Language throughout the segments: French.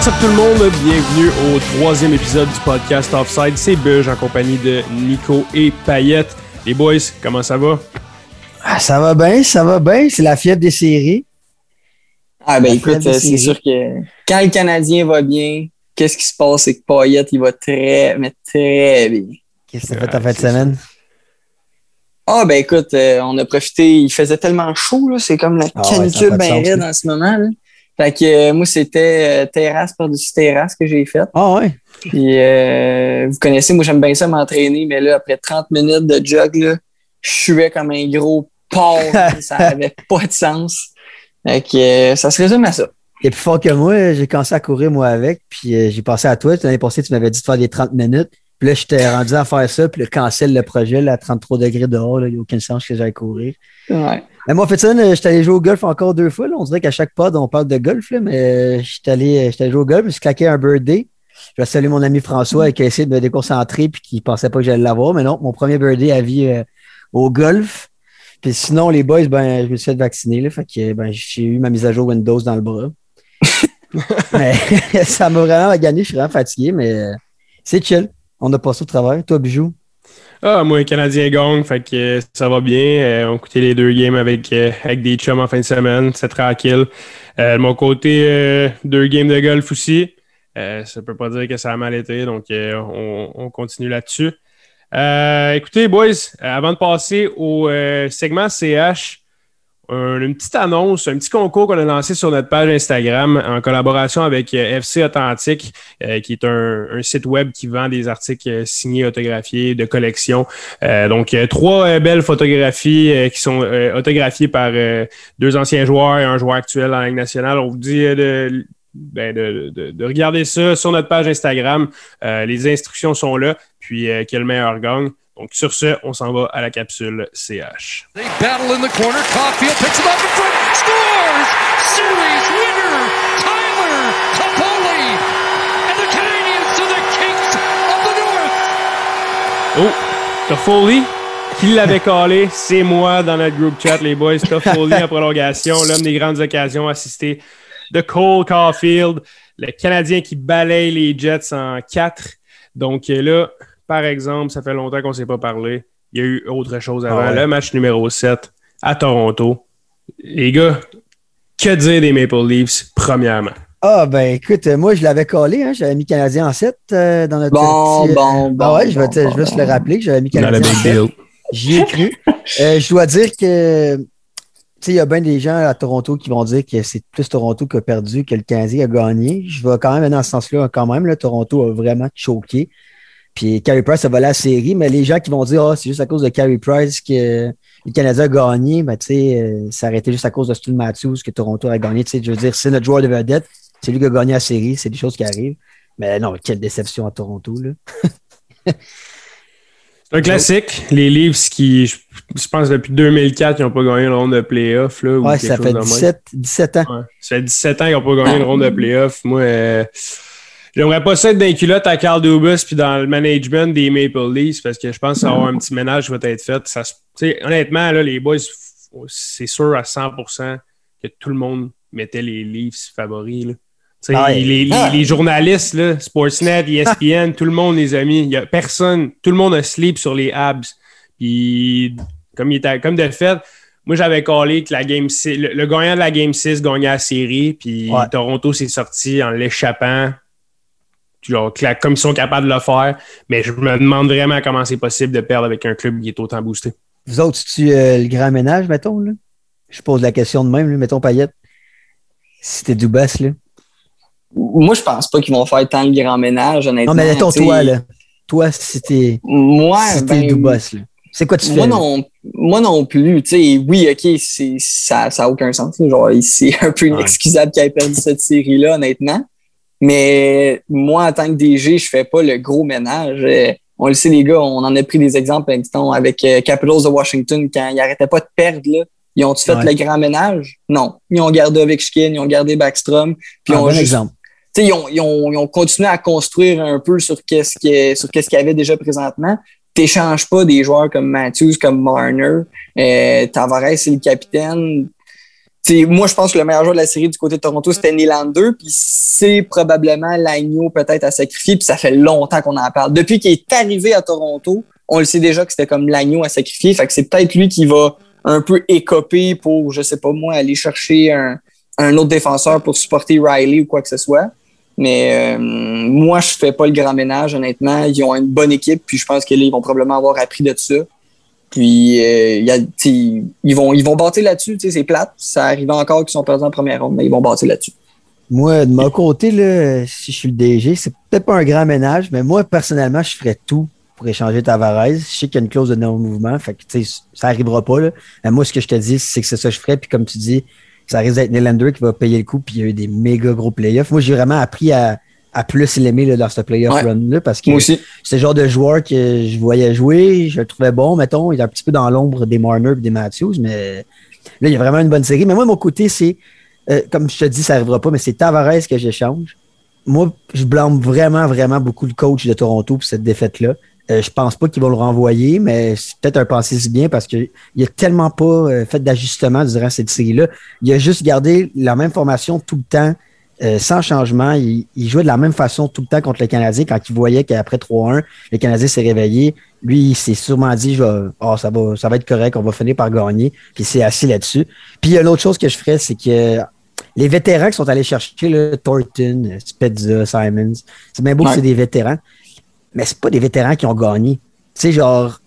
What's up tout le monde? Bienvenue au troisième épisode du podcast Offside. C'est Buge en compagnie de Nico et Payette. Les boys, comment ça va? Ah, ça va bien, ça va bien. C'est la fièvre des séries. Ah ben écoute, c'est sûr que quand le Canadien va bien, qu'est-ce qui se passe? C'est que Payette, il va très, mais très bien. Qu'est-ce que tu as fait ta fin de semaine? Ah ben écoute, euh, on a profité, il faisait tellement chaud, là, c'est comme la Ah canicule ouais, bien raide en ce moment. Là. Fait que euh, moi, c'était euh, terrasse par-dessus terrasse que j'ai faite. Ah ouais? Puis euh, vous connaissez, moi j'aime bien ça m'entraîner, mais là, après 30 minutes de jog, là, je suais comme un gros porc. ça avait pas de sens. Fait que ça se résume à ça. T'es plus fort que moi. J'ai commencé à courir moi avec. Puis j'ai pensé à toi. L'année passée, tu m'avais dit de faire des 30 minutes. Puis là, j'étais rendu à faire ça. Puis le cancel le projet là, à 33 degrés dehors. là. Il n'y a aucun sens que j'aille courir. Ouais. Mais moi, en fait, ça, là, j'étais allé jouer au golf encore deux fois. là. On dirait qu'à chaque pod, on parle de golf. Là, mais euh, j'étais allé, j'étais allé jouer au golf. Je me suis claqué un birthday. Je vais saluer mon ami François qui a essayé de me déconcentrer puis qui pensait pas que j'allais l'avoir. Mais non, mon premier birthday à vie euh, au golf. Puis sinon, les boys, ben, je me suis fait vacciner. Là, fait que ben, j'ai eu ma mise à jour Windows dans le bras. mais ça m'a vraiment gagné. Je suis vraiment fatigué, mais euh, c'est chill. On a passé au travail. Toi, Bijou? Ah, moi, Canadien gang, fait que euh, ça va bien. Euh, on écoutait les deux games avec, euh, avec des chums en fin de semaine. C'est tranquille. Euh, de mon côté, deux games de golf aussi. Ça peut pas dire que ça a mal été, donc on, on continue là-dessus. Écoutez, boys, avant de passer au segment CH, une petite annonce, un petit concours qu'on a lancé sur notre page Instagram en collaboration avec euh, FC Authentique, euh, qui est un, un site web qui vend des articles euh, signés, autographiés, de collection. Euh, donc, euh, trois euh, belles photographies euh, qui sont euh, autographiées par euh, deux anciens joueurs et un joueur actuel en Ligue nationale. On vous dit euh, de, ben, de, de- de regarder ça sur notre page Instagram. Euh, les instructions sont là, puis euh, quel meilleur gagne. Donc, sur ce, on s'en va à la capsule CH. They battle in the corner. Caulfield picks him up in front, scores! Series winner, Tyler Toffoli! And the Canadians the Kings of the North! Oh, Toffoli, qui l'avait collé, c'est moi dans notre group chat, les boys. Toffoli en prolongation, l'homme des grandes occasions, assisté de Cole Caulfield, le Canadien qui balaye les Jets en 4. Donc euh, là, par exemple, ça fait longtemps qu'on ne s'est pas parlé. Il y a eu autre chose avant. Ah ouais. Le match numéro 7 à Toronto. Les gars, que dire des Maple Leafs, premièrement? Ah, ben écoute, euh, moi, je l'avais collé. Hein, j'avais mis Canadien en 7 dans notre. Bon, petit, euh, bon, bon. Ah ouais, je vais, bon, te- je vais bon, se le bon. rappeler que j'avais mis Dans Canadien en big 7. deal. J'y ai cru. Euh, je dois dire que, tu sais, il y a bien des gens à Toronto qui vont dire que c'est plus Toronto qui a perdu que le Canadien a gagné. Je vais quand même aller dans ce sens-là, quand même. Là, Toronto a vraiment choqué. Puis Carey Price a volé la série, mais les gens qui vont dire, ah, c'est juste à cause de Carey Price que le Canadien a gagné, ben, tu sais, euh, ça a été juste à cause de Stu Matthews que Toronto a gagné. Tu sais, je veux dire, c'est notre joueur de vedette. C'est lui qui a gagné la série. C'est des choses qui arrivent. Mais non, quelle déception à Toronto, là. C'est un classique. Les Leafs qui, je, je pense, depuis 2004, ils n'ont pas gagné une ronde de playoff. Là, ou Ouais, quelque ça chose fait de même. 17, 17 ans. Ouais. Ça fait 17 ans qu'ils n'ont pas gagné une ronde de playoff. Moi, euh, j'aimerais pas ça être dans les culottes à Carl Dubus puis dans le management des Maple Leafs parce que je pense va y avoir un petit ménage qui va être fait. Ça, honnêtement, là, les boys, c'est sûr à 100% que tout le monde mettait les Leafs favoris. Là. Ah les, les- Ah. les journalistes, là, Sportsnet, ESPN, tout le monde, les amis, il y a personne, tout le monde a sleep sur les abs. Puis, comme, il était, comme de fait, moi, j'avais collé que la game 6, le, le gagnant de la Game 6 gagnait la série, puis Ouais. Toronto s'est sorti en l'échappant. Genre, que la- comme ils sont capables de le faire. Mais je me demande vraiment comment c'est possible de perdre avec un club qui est autant boosté. Vous autres, tu euh, le grand ménage, mettons, là? Je pose la question de même, là, mettons Payette. Si t'es Dubas, là. Moi, je pense pas qu'ils vont faire tant de grand ménage, honnêtement. Non, mais mettons Tu sais, toi, là. Toi, si t'es Moi, si t'es ben, Dubas, là. C'est quoi tu fais? moi non, moi non plus. Tu sais, oui, OK, c'est, ça n'a aucun sens. là. Genre, c'est un peu inexcusable qu'il ait perdu cette série-là, honnêtement. Mais moi, en tant que DG, je fais pas le gros ménage. Euh, On le sait, les gars, on en a pris des exemples mettons, avec euh, Capitals de Washington quand ils n'arrêtaient pas de perdre. Là. Ils ont-tu fait Ouais. le grand ménage? Non. Ils ont gardé Ovechkin, ils ont gardé Backstrom. Puis Ah, ont bon juste exemple. tu sais, ils ont, ils, ont, ils ont continué à construire un peu sur qu'est-ce qui est- sur qu'est-ce qu'il y avait déjà présentement. Tu n'échanges pas des joueurs comme Matthews, comme Marner. Euh, Tavares, c'est le capitaine. Moi, je pense que le meilleur joueur de la série du côté de Toronto, c'était Nylander, puis c'est probablement l'agneau peut-être à sacrifier, puis ça fait longtemps qu'on en parle. Depuis qu'il est arrivé à Toronto, on le sait déjà que c'était comme l'agneau à sacrifier, fait que c'est peut-être lui qui va un peu écoper pour, je sais pas moi, aller chercher un, un autre défenseur pour supporter Riley ou quoi que ce soit. Mais euh, moi, je fais pas le grand ménage, honnêtement. Ils ont une bonne équipe, puis je pense qu'ils vont probablement avoir appris de ça. Puis euh, ils vont ils vont là-dessus, c'est plate. Ça arrive encore qu'ils sont perdus en première ronde, mais ils vont bâtir là-dessus. Moi, de mon côté, là, si je suis le DG, c'est peut-être pas un grand ménage, mais moi, personnellement, je ferais tout pour échanger Tavares. Je sais qu'il y a une clause de non-mouvement, fait que ça arrivera pas. Mais moi, ce que je te dis, c'est que c'est ça que je ferais. Puis comme tu dis, ça risque d'être Nylander qui va payer le coup, puis il y a eu des méga gros playoffs. Moi, j'ai vraiment appris à, à plus l'aimer là, dans ce playoff Ouais. run-là parce que c'est le genre de joueur que je voyais jouer, je le trouvais bon, mettons, il est un petit peu dans l'ombre des Marner et des Matthews, mais là, il y a vraiment une bonne série. Mais moi, mon côté, c'est, euh, comme je te dis, ça n'arrivera pas, mais c'est Tavares que j'échange. Moi, je blâme vraiment, vraiment beaucoup le coach de Toronto pour cette défaite-là. Euh, je pense pas qu'ils vont le renvoyer, mais c'est peut-être un pensée si bien parce qu'il a tellement pas euh, fait d'ajustement durant cette série-là. Il a juste gardé la même formation tout le temps, euh, sans changement. Il, il jouait de la même façon tout le temps contre le Canadien quand il voyait qu'après 3-1, le Canadien s'est réveillé. Lui, il s'est sûrement dit je vais- oh, ça, va, ça va être correct, on va finir par gagner. Puis il s'est assis là-dessus. Puis il y a une autre chose que je ferais, c'est que les vétérans qui sont allés chercher, là, Thornton, Spezza, Simons, c'est bien beau que c'est des vétérans, mais c'est pas des vétérans qui ont gagné. Tu sais, genre,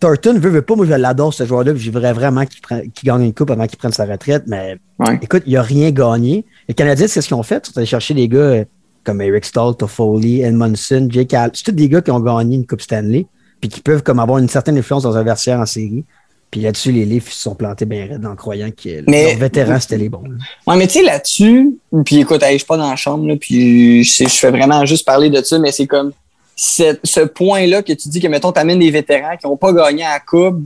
Thornton veut, veut pas, moi je l'adore ce joueur-là, puis je voudrais vraiment qu'il gagne une coupe avant qu'il prenne sa retraite, mais Ouais. écoute, il a rien gagné. Les Canadiens, c'est ce qu'ils ont fait, ils sont allés chercher des gars euh, comme Eric Stahl, Toffoli, Edmondson, Jake Al. C'est tous des gars qui ont gagné une Coupe Stanley, puis qui peuvent comme avoir une certaine influence dans un vestiaire en série. Puis là-dessus, les Leafs se sont plantés bien raides en croyant que Mais- leurs vétérans, c'était les bons. Ouais, mais tu sais, là-dessus, puis écoute, je suis pas dans la chambre, là, puis je, fais vraiment juste parler de ça, mais c'est comme ce point-là que tu dis que, mettons, t'amènes des vétérans qui n'ont pas gagné à la Coupe,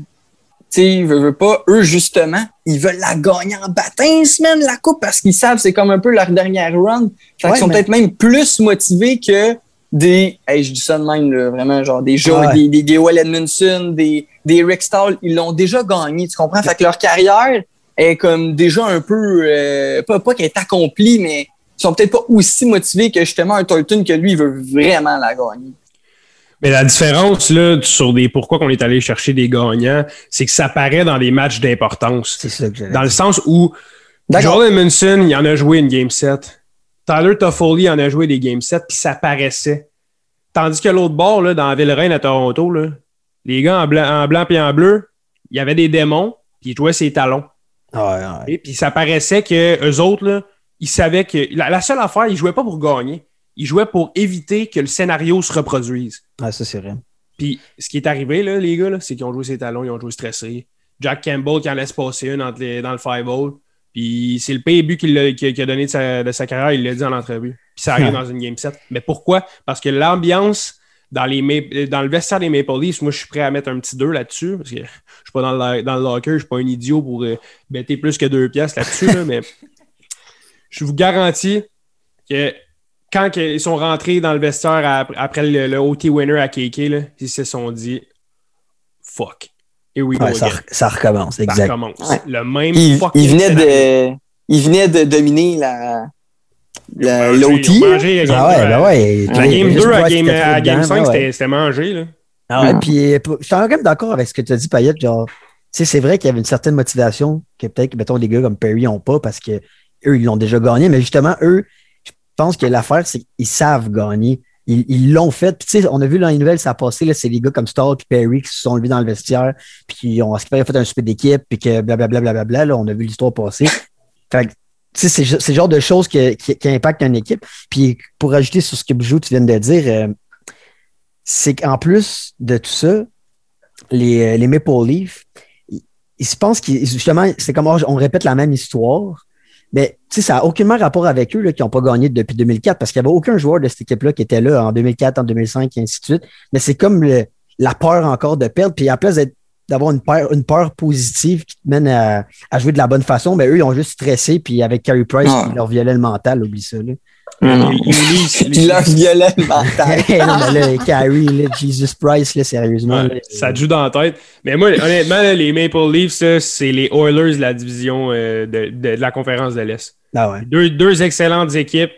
tu sais, veux, veux pas, eux, justement, ils veulent la gagner en baptême, même, la Coupe, parce qu'ils savent que c'est comme un peu leur dernière run. Fait Ouais, sont mais- peut-être même plus motivés que des, hey, je dis ça de même, là, vraiment, genre des Joe, Ouais. des, des, des Will Edmondson, des, des Rick Stahl, ils l'ont déjà gagné, tu comprends? Fait que leur carrière est comme déjà un peu, euh, pas, pas qu'elle est accomplie, mais ils sont peut-être pas aussi motivés que justement un Thornton que lui, il veut vraiment la gagner. Mais la différence là, sur des pourquoi qu'on est allé chercher des gagnants, c'est que ça paraît dans des matchs d'importance. C'est ça que Dans le sens où. Joel Edmondson, il en a joué une game set. Tyler Toffoli en a joué des game sets, puis ça paraissait. Tandis que l'autre bord, là, dans Ville-Reine à Toronto, là, les gars en blanc, en blanc et en bleu, il y avait des démons, puis ils jouaient ses talons. Ouais, ouais. Et puis ça paraissait que eux autres, là, ils savaient que la, la seule affaire, ils jouaient pas pour gagner. Ils jouaient pour éviter que le scénario se reproduise. Ouais, ça, c'est vrai. Puis ce qui est arrivé, là, les gars, c'est qu'ils ont joué ses talons, ils ont joué stressés. Jack Campbell qui en laisse passer une dans le five hole. Puis c'est le pire but qu'il a, donné de sa, de sa carrière, il l'a dit en entrevue. Puis ça arrive Ouais. dans une game set. Mais pourquoi? Parce que l'ambiance dans, les dans le vestiaire des Maple Leafs, moi je suis prêt à mettre un petit 2 là-dessus. Parce que je suis pas dans le, dans le locker, je suis pas un idiot pour euh, bêter plus que deux pièces là-dessus. là, mais je vous garantis que quand ils sont rentrés dans le vestiaire ap- après le, le OT winner à KK, là, ils se sont dit fuck. Here we go Ouais, ça, re- ça recommence, Ça exact. recommence. Ouais. Le même Il, fucking il venait de, il venait de dominer la, la- l'OT. la Ah ouais, ben ouais. La puis- game juste 2 à game, à game dedans, 5, ben ouais. c'était c'était mangé. Là. Ah ouais, puis euh, je suis quand même d'accord avec ce que tu as dit, Payette. Genre, tu sais, c'est vrai qu'il y avait une certaine motivation que peut-être, mettons, les gars comme Perry n'ont pas parce que eux, ils l'ont déjà gagné. Mais justement, eux, je pense que l'affaire, c'est qu'ils savent gagner. Ils l'ont fait. Puis, tu sais, on a vu dans les nouvelles, ça a passé, c'est les gars comme Stall et Perry qui se sont levés dans le vestiaire, puis qui ont, fait un super d'équipe, puis que blablabla, on a vu l'histoire passer. Fait que, tu sais, c'est le genre de choses qui, qui impactent une équipe. Puis, pour ajouter sur ce que Bijou, tu viens de dire, euh, c'est qu'en plus de tout ça, les, euh, les Maple Leafs, ils, ils se pensent qu'ils, justement, c'est comme on répète la même histoire, mais tu sais, ça n'a aucunement rapport avec eux là, qui n'ont pas gagné depuis 2004 parce qu'il n'y avait aucun joueur de cette équipe-là qui était là en 2004, en 2005 et ainsi de suite. Mais c'est comme le- la peur encore de perdre. Puis en place d'être- d'avoir une peur, une peur positive qui te mène à, à jouer de la bonne façon, mais eux, ils ont juste stressé. Puis avec Carey Price, Ah. qui leur violait le mental, oublie ça. Là. Non, Leafs- les- Puis leur violet mental. Hey, non, mais là, Carrie, là, Jesus Price, là, sérieusement. Ouais, là, ça te joue dans la tête. Mais moi, honnêtement, là, les Maple Leafs, c'est les Oilers de la division euh, de, de- de la conférence de l'Est. Ah ouais. Deux, deux excellentes équipes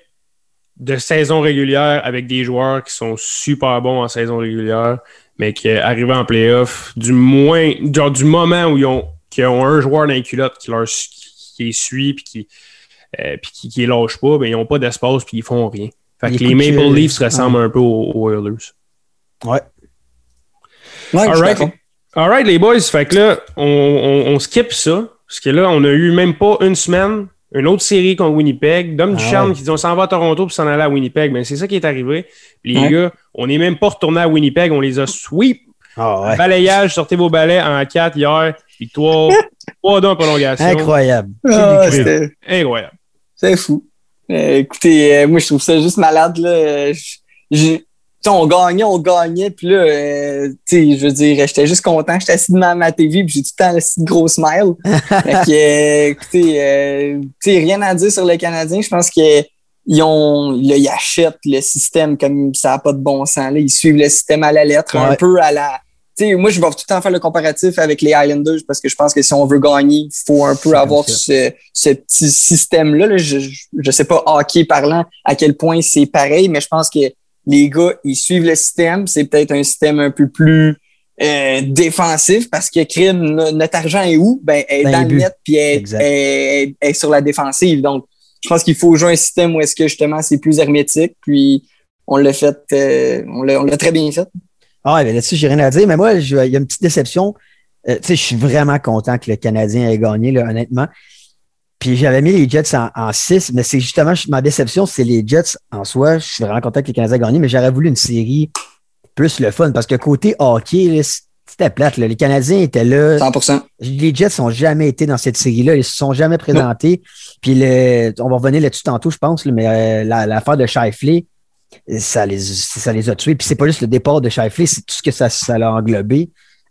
de saison régulière avec des joueurs qui sont super bons en saison régulière, mais qui arrivent en playoff, du moins, genre du moment où ils ont, qu'ils ont un joueur dans les culottes qui, leur, qui, qui les suit puis qui, euh, puis qui, qui les lâche pas, ben, ils n'ont pas d'espace puis ils font rien. Fait Les que les Maple Leafs ressemblent un peu aux, aux Oilers. Ouais. Ouais, d'accord. Alright, les boys. Fait que là, on, on, on skip ça. Parce que là, on a eu même pas une semaine, une autre série contre Winnipeg. Dom Ah Ducharme ouais. qui dit on s'en va à Toronto puis s'en aller à Winnipeg. Ben, c'est ça qui est arrivé. Les Ouais. gars, on n'est même pas retourné à Winnipeg. On les a sweep. Ah ouais. Balayage, sortez vos balais en 4 hier. Victoire. 3 en prolongation. Incroyable. Ah, Incroyable. C'est fou. Euh, écoutez, euh, moi, je trouve ça juste malade. Là. Je- on gagnait, on gagnait. Puis là, euh, je veux dire, j'étais juste content. J'étais assis devant ma TV puis j'ai tout le temps le petit gros smile. fait que, écoutez, rien à dire sur les Canadiens. Je pense que ils ont, là, ils achètent le système comme ça n'a pas de bon sens. Là. Ils suivent le système à la lettre, un peu à la. Moi, je vais tout le temps faire le comparatif avec les Islanders parce que je pense que si on veut gagner, il faut un peu avoir ce, ce petit système-là. là. Je, je sais pas, hockey parlant, à quel point c'est pareil, mais je pense que les gars, ils suivent le système. C'est peut-être un système un peu plus euh, défensif parce que crime, no- notre argent est où? Ben, elle est Dans dans le net puis elle, Exact. elle- elle est sur la défensive. Donc, je pense qu'il faut jouer un système où est-ce que justement c'est plus hermétique. Puis on l'a fait, euh, on l'a très bien fait. Ah ben là-dessus, j'ai rien à dire. Mais moi, il y a une petite déception. Euh, tu sais, je suis vraiment content que le Canadien ait gagné, là, honnêtement. Puis j'avais mis les Jets en 6, mais c'est justement ma déception, c'est les Jets en soi. Je suis vraiment content que les Canadiens aient gagné, mais j'aurais voulu une série plus le fun parce que côté hockey, c'était plate. là. Les Canadiens étaient là. 100%. Les Jets n'ont jamais été dans cette série-là. Ils se sont jamais présentés. Puis le, on va revenir là-dessus tantôt, je pense, là, mais euh, la- l'affaire de Shifley, ça les, ça les a tués. Puis c'est pas juste le départ de Shifley, c'est tout ce que ça, ça l'a englobé.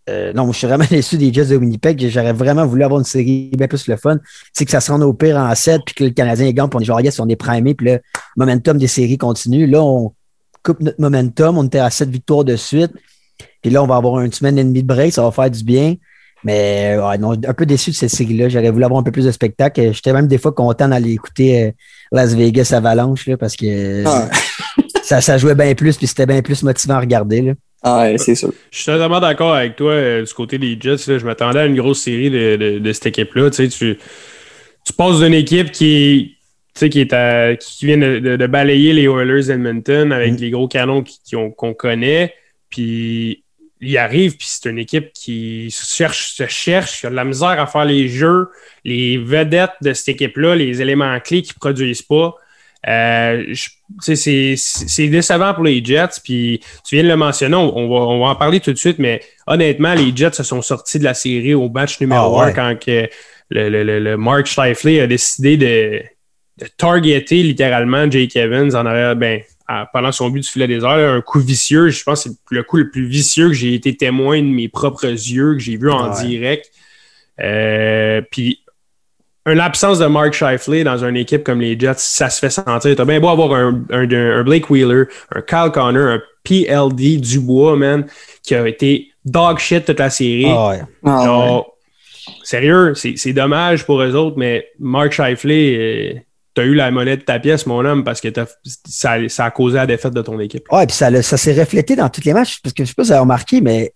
Euh, non, je suis vraiment déçu des Jets de Winnipeg. J'aurais vraiment voulu avoir une série bien plus le fun. C'est que ça se rende au pire en 7, puis que le Canadien gagne, puis on est genre, yes, on est primé, puis le momentum des séries continue. Là, on coupe notre momentum. On était à 7 victoires de suite. Puis là, on va avoir une semaine et demie de break. Ça va faire du bien. Mais ouais, non, un peu déçu de cette série-là. J'aurais voulu avoir un peu plus de spectacle. J'étais même des fois content d'aller écouter euh, Las Vegas Avalanche là, parce que Ah, ça, ça jouait bien plus puis c'était bien plus motivant à regarder. Là. ah, ouais, c'est sûr. Je suis totalement d'accord avec toi euh, du côté des Jets. là. je m'attendais à une grosse série de, de- de cette équipe-là. Tu, sais, tu, tu passes d'une équipe qui est, tu sais, qui, est à- qui vient de, de- de balayer les Oilers d'Edmonton avec Mm. les gros canons qui- qui ont- qu'on connaît. Puis il arrive, puis c'est une équipe qui se cherche, se cherche, qui a de la misère à faire les jeux, les vedettes de cette équipe-là, les éléments clés qui ne produisent pas. Euh, c'est décevant pour les Jets. Puis tu viens de le mentionner, on, on va, on va en parler tout de suite, mais honnêtement, les Jets se sont sortis de la série au match numéro Ah 1 ouais. quand que le, le- le- le Mark Scheifele a décidé de, de targeter littéralement Jake Evans en arrière, ben, à- pendant son but du filet des airs. un coup vicieux. Je pense que c'est le coup le plus vicieux que j'ai été témoin de mes propres yeux, que j'ai vu en Ouais. direct. Euh, puis une absence de Mark Scheifele dans une équipe comme les Jets, ça se fait sentir. T'as bien beau avoir un, un- un Blake Wheeler, un Kyle Connor, un PLD Dubois, man, qui a été dog shit toute la série. Ah ouais. Ah, ouais. Sérieux, c'est c'est dommage pour eux autres, mais Mark Scheifele, euh, t'as eu la monnaie de ta pièce, mon homme, parce que t'as- ça, ça a causé la défaite de ton équipe. Ouais, puis ça, ça s'est reflété dans tous les matchs, parce que je sais pas si vous avez remarqué, mais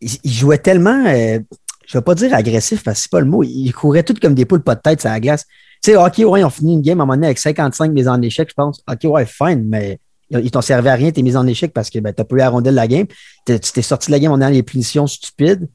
il, il jouait tellement, euh, je vais pas dire agressif, parce que c'est pas le mot, il courait tout comme des poules pas de tête sur la glace. Tu sais, OK, ouais, ils ont fini une game à un moment donné avec 55 mises en échec, je pense. OK, ouais, fine, mais ils ils t'ont servi à rien tes mises en échec parce que ben, t'as pas eu la rondelle de la game. Tu t'es sorti de la game en ayant les punitions stupides.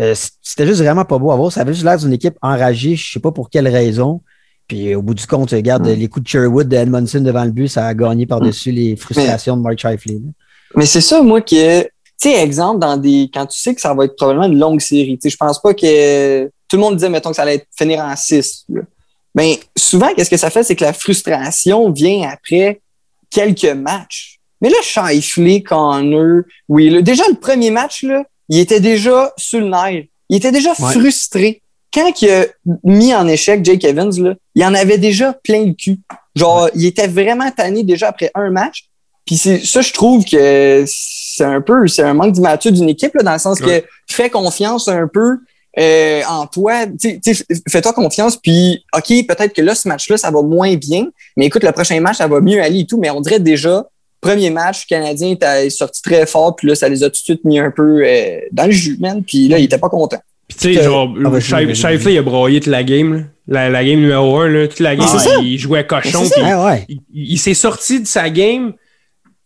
Euh, C'était juste vraiment pas beau à voir. Ça avait juste l'air d'une équipe enragée, je sais pas pour quelle raison. Puis euh, au bout du compte, regarde, Mm. les coups de Sherwood de Edmondson devant le but, ça a gagné par-dessus les frustrations de Mark Scheifele. là. Mais c'est ça, moi, que, tu sais, exemple, dans des, quand tu sais que ça va être probablement une longue série, tu sais, je pense pas que tout le monde disait, mettons, que ça allait être, finir en 6. Ben, souvent, qu'est-ce que ça fait? C'est que la frustration vient après quelques matchs. Mais là, Shifley, Connor, oui, là, déjà le premier match, là, il était déjà sur le nerf. Il était déjà Ouais. frustré. Quand il a mis en échec Jake Evans, là, il en avait déjà plein le cul. Genre, il était vraiment tanné déjà après un match. Puis c'est ça, je trouve que c'est un peu, c'est un manque d'immaturité d'une équipe, là, dans le sens Ouais. que fais confiance un peu euh, en toi. Fais-toi confiance, puis OK, peut-être que là, ce match-là, ça va moins bien, mais écoute, le prochain match, ça va mieux aller et tout. Mais on dirait déjà, premier match, le Canadien était sorti très fort, puis là, ça les a tout de suite mis un peu euh, dans le jus, man. Puis là, il était pas content. Puis tu sais, genre, Ah, Shif-. Shifley, il a broyé toute la game. là. La, la game numéro 1, là, toute la game, c'est ça. il jouait cochon. Puis Ah ouais. il, il s'est sorti de sa game.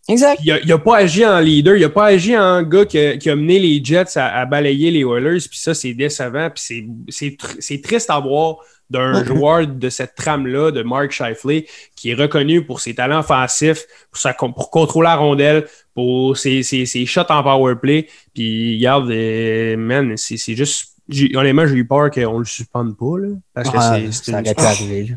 Exact. Il a, il a pas agi en leader. Il a pas agi en gars qui a, qui a mené les Jets à, à balayer les Oilers. Puis ça, c'est décevant. Puis c'est- c'est tr- c'est triste à voir d'un joueur de cette trame-là, de Mark Shifley, qui est reconnu pour ses talents offensifs, pour, sa, pour contrôler la rondelle, pour ses, ses, ses shots en power play. Puis, regarde, euh, man, c'est juste. j'ai- Honnêtement, j'ai eu peur qu'on le suspende pas. Là, parce que Ah, c'est-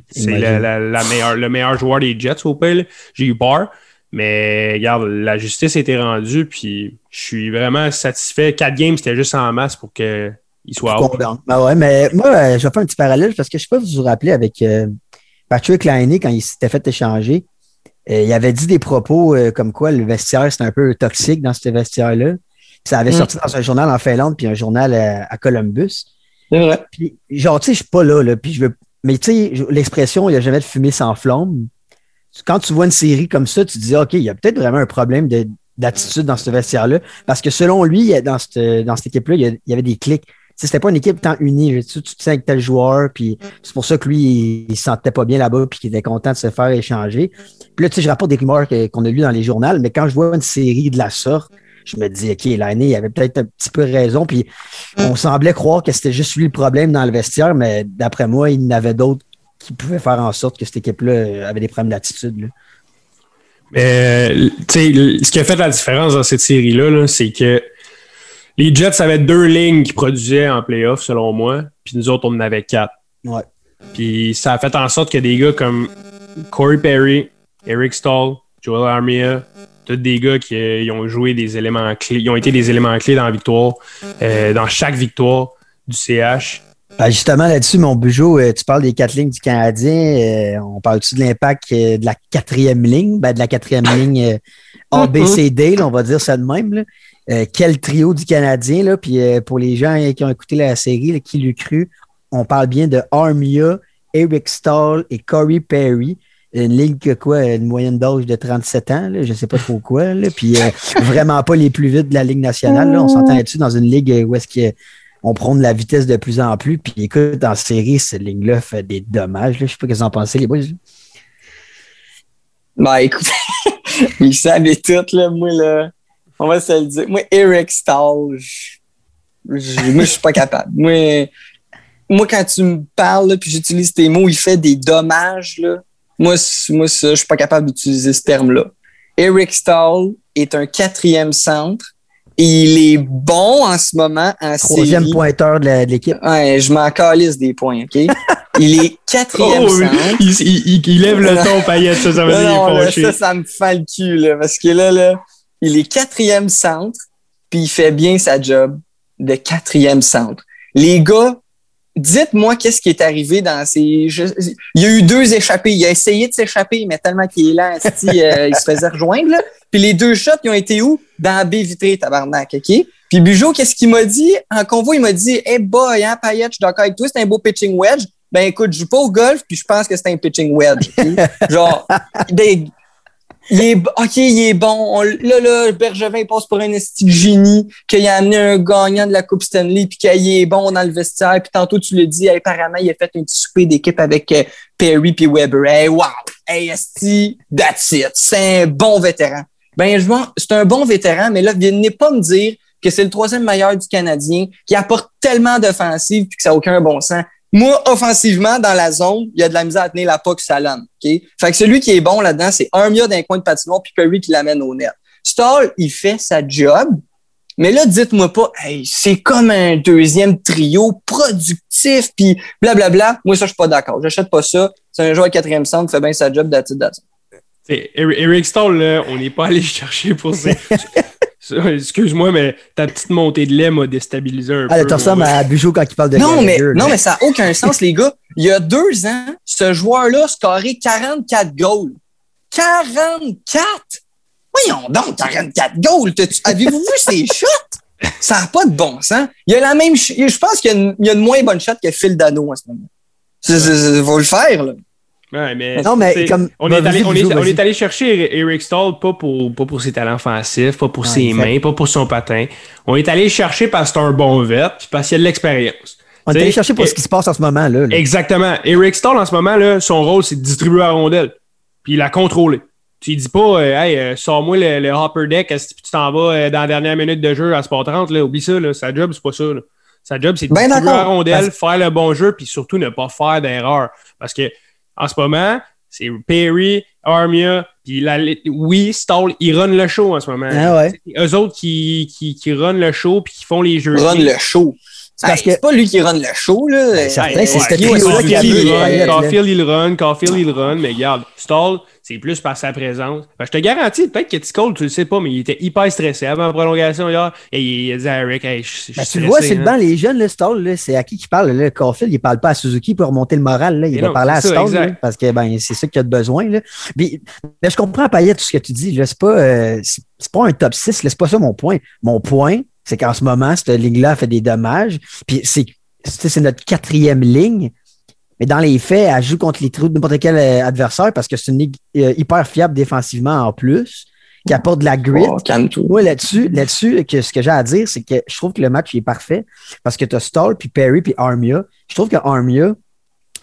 c'est la, la- la meilleure, le meilleur joueur des Jets au pire. J'ai eu peur. Mais regarde, la justice a été rendue, puis je suis vraiment satisfait. Quatre games, c'était juste en masse pour qu'il soit out. Ben ouais, mais moi, euh, je vais faire un petit parallèle parce que je ne sais pas si vous vous rappelez avec euh, Patrick Liney quand il s'était fait échanger. euh, il avait dit des propos euh, comme quoi le vestiaire, c'était un peu toxique dans ce vestiaire-là. Ça avait Mm. sorti dans un journal en Finlande puis un journal à, à Columbus. C'est vrai. Puis, genre, tu sais, je suis pas là, là, puis je veux. Mais tu sais, l'expression, il n'y a jamais de fumée sans flamme. Quand tu vois une série comme ça, tu te dis, OK, il y a peut-être vraiment un problème de- d'attitude dans ce vestiaire-là. Parce que selon lui, dans cette, dans cette équipe-là, il y avait des clics. Tu sais, C'était pas une équipe tant unie. Tu, tu te sens avec tel joueur, puis c'est pour ça que lui, il, se sentait pas bien là-bas, puis qu'il était content de se faire échanger. Puis là, tu sais, je rapporte des rumeurs qu'on a lues dans les journaux, mais quand je vois une série de la sorte, je me dis, OK, l'année, il avait peut-être un petit peu raison, puis on semblait croire que c'était juste lui le problème dans le vestiaire, mais d'après moi, il y en avait d'autres qui pouvaient faire en sorte que cette équipe-là euh, avait des problèmes d'attitude. euh, ce qui a fait la différence dans cette série-là, là, c'est que les Jets avaient deux lignes qui produisaient en playoff, selon moi, puis nous autres, on en avait quatre. Ouais. Puis ça a fait en sorte que des gars comme Corey Perry, Eric Stahl, Joel Armia, tous des gars qui euh, ils ont joué des éléments clés, ils ont été des éléments clés dans la victoire, euh, dans chaque victoire du CH. Ben, justement, là-dessus, mon Bugeaud, euh, tu parles des quatre lignes du Canadien. euh, on parle-tu de l'impact euh, de la quatrième ligne? Ben, de la quatrième ligne ABCD, là, on va dire ça de même. là. Euh, quel trio du Canadien? Là? Puis euh, pour les gens euh, qui ont écouté la série, là, qui l'ont cru, on parle bien de Armia, Eric Stahl et Corey Perry. Une ligne qui a quoi? Une moyenne d'âge de 37 ans, là, je ne sais pas trop quoi. Là. Puis euh, vraiment pas les plus vite de la Ligue nationale. Là. On s'entend là-dessus dans une ligue où est-ce que on prône la vitesse de plus en plus. Puis écoute, en série, cette ligne-là fait des dommages. Là. Je sais pas ce que vous en pensez, les boys. Ben, écoute, ils savaient tout, là. Moi, là, on va se le dire. Moi, Eric Stahl, je- moi, je suis pas capable. Moi, moi, quand tu me parles, puis j'utilise tes mots, il fait des dommages, là. Moi, moi ça, je suis pas capable d'utiliser ce terme-là. Eric Stahl est un quatrième centre. Il est bon en ce moment en Troisième série. pointeur de l'équipe. Ouais, je m'en calisse des points, OK? Il est quatrième Oh, centre. il, il- il- il lève le ton, paillette, ça, ça veut dire Non, là, ça, ça me fait le cul, là, parce que là, là, il est quatrième centre, puis il fait bien sa job de quatrième centre. Les gars, dites-moi qu'est-ce qui est arrivé dans ces... je- il y a eu deux échappés. Il a essayé de s'échapper, mais tellement qu'il est là, euh, il se faisait rejoindre. Là. Puis les deux shots, ils ont été où? Dans la baie vitrée, tabarnak, OK? Puis Bugeaud, qu'est-ce qu'il m'a dit? En convoi, il m'a dit Hey boy, hein, Payette, je suis d'accord avec toi, c'est un beau pitching wedge. Ben écoute, je joue pas au golf, puis je pense que c'est un pitching wedge. Genre, ben, il est, OK, il est bon. On- là, là, Bergevin passe pour un esti génie, qu'il a amené un gagnant de la Coupe Stanley, puis qu'il est bon dans le vestiaire. Puis tantôt, tu le dis, apparemment, il a fait un petit souper d'équipe avec euh, Perry puis Weber. Hey, wow! Hey, esti, that's it. C'est un bon vétéran. Ben, je c'est un bon vétéran, mais là, venez pas me dire que c'est le troisième meilleur du Canadien, qui apporte tellement d'offensives puis que ça n'a aucun bon sens. Moi, offensivement, dans la zone, il y a de la misère à tenir la puck sur la lame. OK? Fait que celui qui est bon là-dedans, c'est Armia d'un coin de patinoire puis Perry qui l'amène au net. Stall, il fait sa job. Mais là, dites-moi pas, hey, c'est comme un deuxième trio productif, puis blablabla. Moi, ça, je suis pas d'accord. J'achète pas ça. C'est un joueur quatrième centre, fait bien sa job. T'sais, Eric Stahl, là, on n'est pas allé chercher pour ses. Excuse-moi, mais ta petite montée de lait m'a déstabilisé un Ah, peu. tu ressembles à Bugeaud quand il parle de Non, mais, non, mais ça n'a aucun sens, les gars. Il y a deux ans, ce joueur-là a scoré 44 goals. 44! Voyons donc, 44 goals. Avez-vous vu ses shots? Ça n'a pas de bon sens. Il y a la même. Je pense qu'il y a une, il y a une moins bonne shot que Phil Dano en ce moment. C'est- faut le faire, là. Ouais, mais, Non, mais comme- on, est allé, on, est, Bugeaud, on vas-y. est allé chercher Eric Stahl pas pour, pas pour ses talents offensifs, pas pour Ouais, ses exact. mains, pas pour son patin. On est allé chercher parce que c'est un bon vet, puis parce qu'il y a de l'expérience. On est allé chercher pour et- ce qui se passe en ce moment. Là, là. Exactement. Eric Stahl, en ce moment, là, son rôle, c'est de distribuer la rondelle. Puis la contrôler. Tu lui dis pas, euh, hey, euh, sors-moi le, le hopper deck, que tu t'en vas euh, dans la dernière minute de jeu à Sport 30, là? Oublie ça, là. Sa job, c'est pas ça, là. Sa job, c'est de Ben distribuer la rondelle, faire le bon jeu, puis surtout ne pas faire d'erreur. Parce que, en ce moment, c'est Perry, Armia, puis la, oui, Stahl, ils run le show en ce moment. Ah ouais. C'est eux autres qui, qui, qui run le show, puis qui font les jeux. Run le show. C'est parce Hey, que- C'est pas lui qui run le show, là. Ben, Hey, c'est ouais, ce trio-là qui a. Caulfield, il run, Caulfield, il run, mais regarde, Stall, c'est plus par sa présence. Je te garantis, peut-être que T-Cole, tu le sais pas, mais il était hyper stressé avant la prolongation hier. Et il a dit à Eric, hey, je je suis Ben, tu stressé. le vois, c'est le hein. banc, les jeunes, le Stall, là, c'est à qui qui parle? Là, Caulfield, il parle pas à Suzuki pour remonter le moral. Là. Il Mais va non, parler à ça, Stall exact. là, parce que ben, c'est ça qu'il a de besoin. Là. Puis, ben, je comprends, Payet, tout ce que tu dis. C'est pas, euh, c'est pas un top 6. là. C'est pas ça mon point. Mon point, c'est qu'en ce moment, cette ligne-là fait des dommages. Puis c'est c'est notre quatrième ligne. Mais dans les faits, elle joue contre les trous de n'importe quel euh, adversaire parce que c'est une ligue euh, hyper fiable défensivement en plus, qui apporte de la grit. Oh, là-dessus, là-dessus, que ce que j'ai à dire, c'est que je trouve que le match il est parfait parce que tu as Stall, puis Perry, puis Armia. Je trouve que Armia,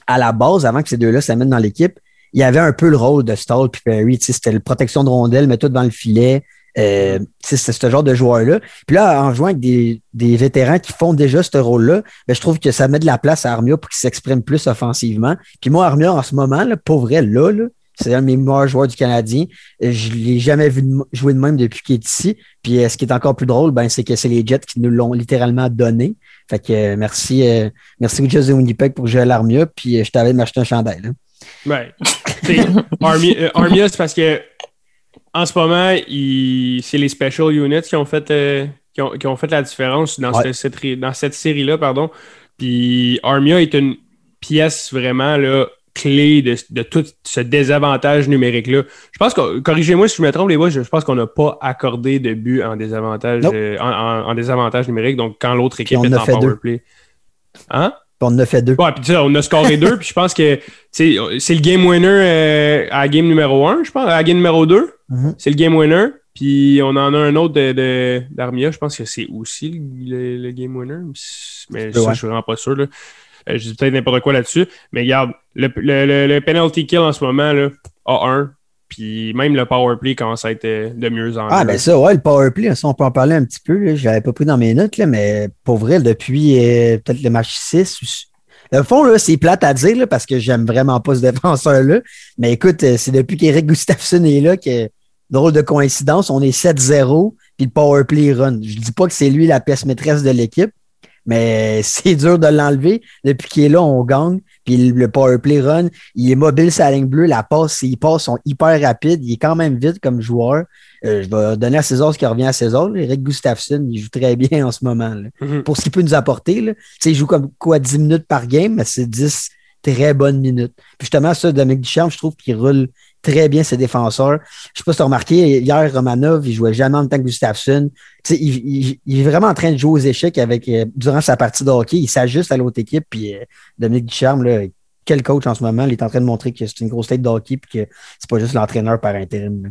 à la base, avant que ces deux-là s'amènent dans l'équipe, il y avait un peu le rôle de Stall puis Perry. C'était la protection de rondelle, mais tout dans le filet. Euh, c'est ce genre de joueur-là. Puis là, en jouant avec des, des vétérans qui font déjà ce rôle-là, ben, je trouve que ça met de la place à Armia pour qu'il s'exprime plus offensivement. Puis moi, Armia, en ce moment, là, pour vrai, là, là c'est un de mes meilleurs joueurs du Canadien. Je ne l'ai jamais vu de- jouer de même depuis qu'il est ici. Puis euh, ce qui est encore plus drôle, ben, c'est que c'est les Jets qui nous l'ont littéralement donné. Fait que euh, merci, euh, merci Witches de Winnipeg pour jouer à l'Armia. Puis euh, je t'avais m'acheter un chandail. là. Ouais. Armia, c'est parce que en ce moment, il- c'est les special units qui ont fait, euh, qui ont, qui ont fait la différence dans Ouais. cette, cette ré- dans cette série-là, pardon. Puis Armia est une pièce vraiment là, clé de, de tout ce désavantage numérique-là. Je pense que, corrigez-moi si je me trompe, les boys, je pense qu'on n'a pas accordé de but en désavantage, Nope. euh, en, en- en désavantage numérique, donc quand l'autre équipe est en powerplay. Hein? Puis on en a fait deux. Ouais, puis tu sais, on a scoré deux, puis je pense que c'est le game winner euh, à la game numéro un, je pense, à la game numéro deux. Mhm. C'est le game winner. Puis on en a un autre de, de- d'Armia, je pense que c'est aussi le, le game winner. Mais ça, Ouais. je suis vraiment pas sûr. Là. Euh, je dis peut-être n'importe quoi là-dessus. Mais regarde, le, le, penalty kill en ce moment, là, A1. Puis même le power play commence à être euh, de mieux en Ah, mieux. ben ça, ouais, le powerplay, ça, on peut en parler un petit peu. Je l'avais pas pris dans mes notes, là, mais pour vrai, depuis euh, peut-être le match 6. ou- Le fond, c'est plate à dire là, parce que j'aime vraiment pas ce défenseur-là. Mais écoute, c'est depuis qu'Eric Gustafsson est là que, drôle de coïncidence, on est 7-0, puis le powerplay run. Je dis pas que c'est lui la pièce maîtresse de l'équipe, mais c'est dur de l'enlever. Depuis qu'il est là, on gagne. Puis le le powerplay run, il est mobile la ligne bleue, la passe, ses passes sont hyper rapides, il est quand même vite comme joueur. Euh, je vais donner à César ce qui revient à César. Eric Gustafsson, il joue très bien en ce moment. là. Mhm. Pour ce qu'il peut nous apporter, là. Il joue comme quoi 10 minutes par game, mais c'est 10 très bonnes minutes. Puis justement, ça, Dominique Ducharme, je trouve qu'il roule très bien ses défenseurs. Je sais pas si tu as remarqué, hier, Romanov, il jouait jamais en temps que Gustafsson. Tu sais, il, il- il est vraiment en train de jouer aux échecs avec, euh, durant sa partie de hockey. Il s'ajuste à l'autre équipe. Puis euh, Dominique Ducharme, là, quel coach en ce moment, il est en train de montrer que c'est une grosse tête de hockey puis que c'est pas juste l'entraîneur par intérim. là.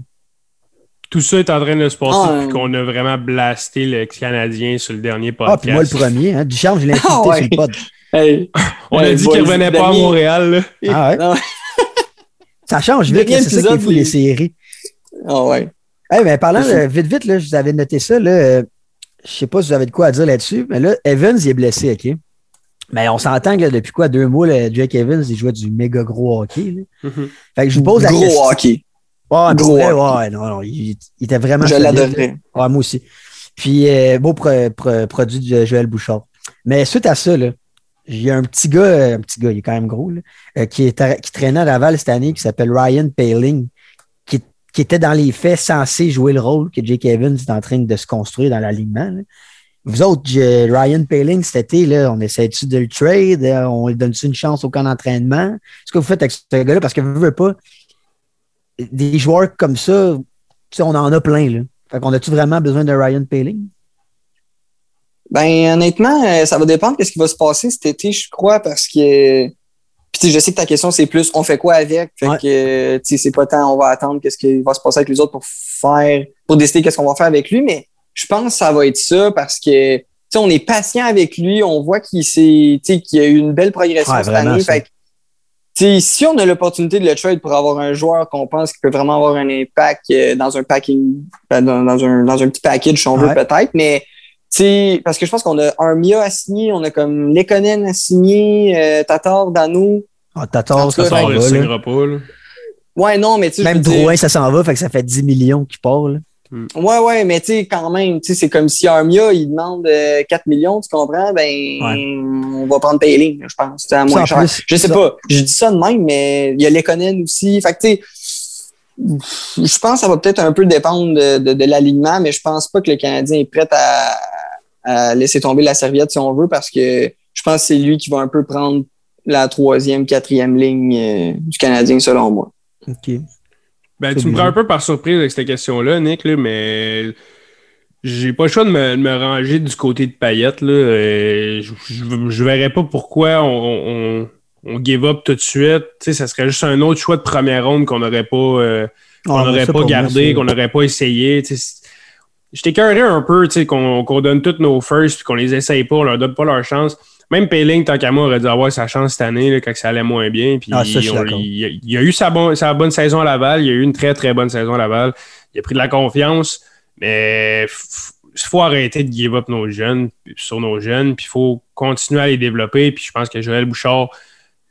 Tout ça est en train de se passer Ah, puis qu'on a vraiment blasté le Canadien sur le dernier Ah, podcast. puis moi, le premier, hein, Ducharme, je l'ai invité Ah ouais. sur le pod. Hey. On Ouais, a dit qu'il revenait pas à Montréal. là. Ah ouais. Ça change vite, c'est ça qui est fou, les séries. Ah ouais. Eh ben, parlant de, vite, vite, là, je vous avais noté ça. Là, euh, je sais pas si vous avez de quoi à dire là-dessus, mais là, Evans, il est blessé, OK? Mais on s'entend que là, depuis quoi, deux mois, là, Jake Evans, il jouait du méga gros hockey. là. Mhm. Fait que je vous pose la Gros question. hockey. Ouais, pour Gros vrai, hockey. ouais, non, non, il, il était vraiment. Je l'adorerais. Ouais, moi aussi. Puis, euh, beau pro- pro- produit de Joël Bouchard. Mais suite à ça, là, il y a un petit gars, euh, un petit gars, il est quand même gros, euh, qui, est, qui traînait à Laval cette année, qui s'appelle Ryan Paling, qui, qui était dans les faits censé jouer le rôle que Jake Evans est en train de se construire dans l'alignement. Vous autres, j'ai- Ryan Paling, cet été, là, on essaie-tu de le trade? Euh, On lui donne-tu une chance au camp d'entraînement? Ce que vous faites avec ce gars-là, parce que vous ne voulez pas des joueurs comme ça, on en a plein. Là. Fait qu'on a-tu vraiment besoin de Ryan Paling? Ben, honnêtement, euh, ça va dépendre de ce qui va se passer cet été, je crois, parce que. Puis, je sais que ta question, c'est plus on fait quoi avec? Fait Ouais. que, euh, c'est pas tant on va attendre qu'est-ce qui va se passer avec les autres pour faire, pour décider qu'est-ce qu'on va faire avec lui, mais je pense que ça va être ça parce que, on est patient avec lui, on voit qu'il s'est, qu'il y a eu une belle progression Ouais, cette année. Fait que, si on a l'opportunité de le trade pour avoir un joueur qu'on pense qu'il peut vraiment avoir un impact euh, dans un packing, ben, dans, un, dans un petit package, si on veut peut-être, mais sais, parce que je pense qu'on a Armia à signer, on a comme Lekonen à signer, euh, Tatar, Dano. Ah, Tatar, ça s'en va. le là. pas. là. Ouais, non, mais tu sais, Même dire- Drouin, ça s'en va, fait que ça fait 10 millions qui part. là. Ouais, ouais, mais tu sais, quand même, tu sais, c'est comme si Armia, il demande euh, 4 millions, tu comprends? Ben, on va prendre Payling, je pense, c'est à moins cher. plus, je sais ça- pas, je dis ça de même, mais il y a Lekonen aussi. Fait que, tu sais, je pense que ça va peut-être un peu dépendre de, de, de l'alignement, mais je pense pas que le Canadien est prêt à, à laisser tomber la serviette si on veut, parce que je pense que c'est lui qui va un peu prendre la troisième, quatrième ligne euh, du Canadien, selon moi. OK. Ben, tu me prends un peu par surprise avec cette question-là, Nick, là, mais j'ai pas le choix de me, de me ranger du côté de Payette. Là. Euh, je, je, je verrais pas pourquoi on, on, on give up tout de suite. Tu sais, ça serait juste un autre choix de première ronde qu'on n'aurait pas, euh, qu'on Ah, n'aurait pas gardé, qu'on n'aurait pas essayé. J'étais écœuré un peu tu sais, qu'on donne tous nos firsts puis qu'on les essaye pas, on leur donne pas leur chance. Même Payling, tant qu'à moi, aurait dû avoir sa chance cette année là, quand ça allait moins bien. Puis Ah, ça, on- il, a- il a eu sa, bon- sa bonne saison à Laval. Il a eu une très, très bonne saison à Laval. Il a pris de la confiance. Mais il faut arrêter de give up nos jeunes, sur nos jeunes. Puis il faut continuer à les développer. Puis je pense que Joël Bouchard,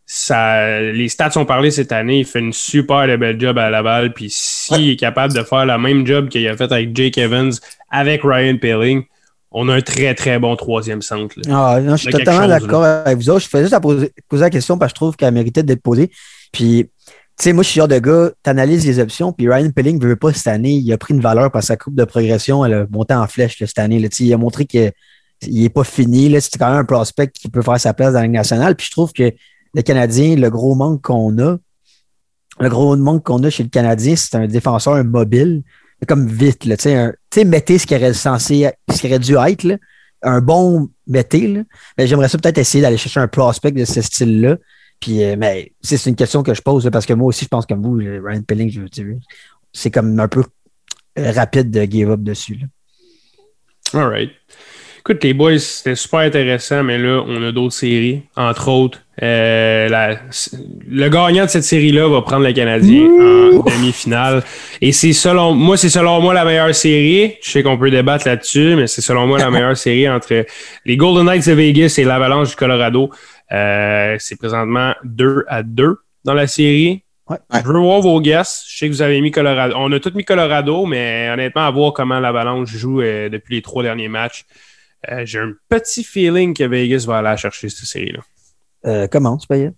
ça, les stats ont parlé cette année. Il fait une super de belle job à Laval. Puis s'il est capable de faire la même job qu'il a fait avec Jake Evans, avec Ryan Paling, on a un très, très bon troisième centre. Ah, non, je suis totalement d'accord avec vous autres. Je faisais juste à poser, poser la question parce que je trouve qu'elle méritait d'être posée. Puis, tu sais, moi, je suis le genre de gars, tu analyses les options, puis Ryan Pelling ne veut pas cette année. Il a pris une valeur par sa coupe de progression. Elle a monté en flèche là, cette année. Là. Il a montré qu'il n'est pas fini. C'est quand même un prospect qui peut faire sa place dans la Ligue nationale. Puis je trouve que le Canadien, le gros manque qu'on a, le gros manque qu'on a chez le Canadien, c'est un défenseur mobile, comme vite. Là, tu sais, un- tu sais, mettez ce qui aurait censé, ce qui aurait dû être, là, un bon mettez. Mais j'aimerais ça peut-être essayer d'aller chercher un prospect de ce style-là. Puis, euh, mais c'est une question que je pose parce que moi aussi, je pense comme vous, euh, Ryan Pelling, je c'est comme un peu euh, rapide de give up dessus. All right. Écoute, les boys, c'était super intéressant, mais là, on a d'autres séries. Entre autres, euh, la- le gagnant de cette série-là va prendre le Canadien en demi-finale. Et c'est selon moi, c'est selon moi la meilleure série. Je sais qu'on peut débattre là-dessus, mais c'est selon moi la meilleure série entre les Golden Knights de Vegas et l'Avalanche du Colorado. Euh, c'est présentement 2 à 2 dans la série. Ouais. Je veux voir vos guesses. Je sais que vous avez mis Colorado. On a tous mis Colorado, mais honnêtement, à voir comment l'Avalanche joue euh, depuis les trois derniers matchs. Euh, J'ai un petit feeling que Vegas va aller la chercher cette série-là. Euh, comment tu payais?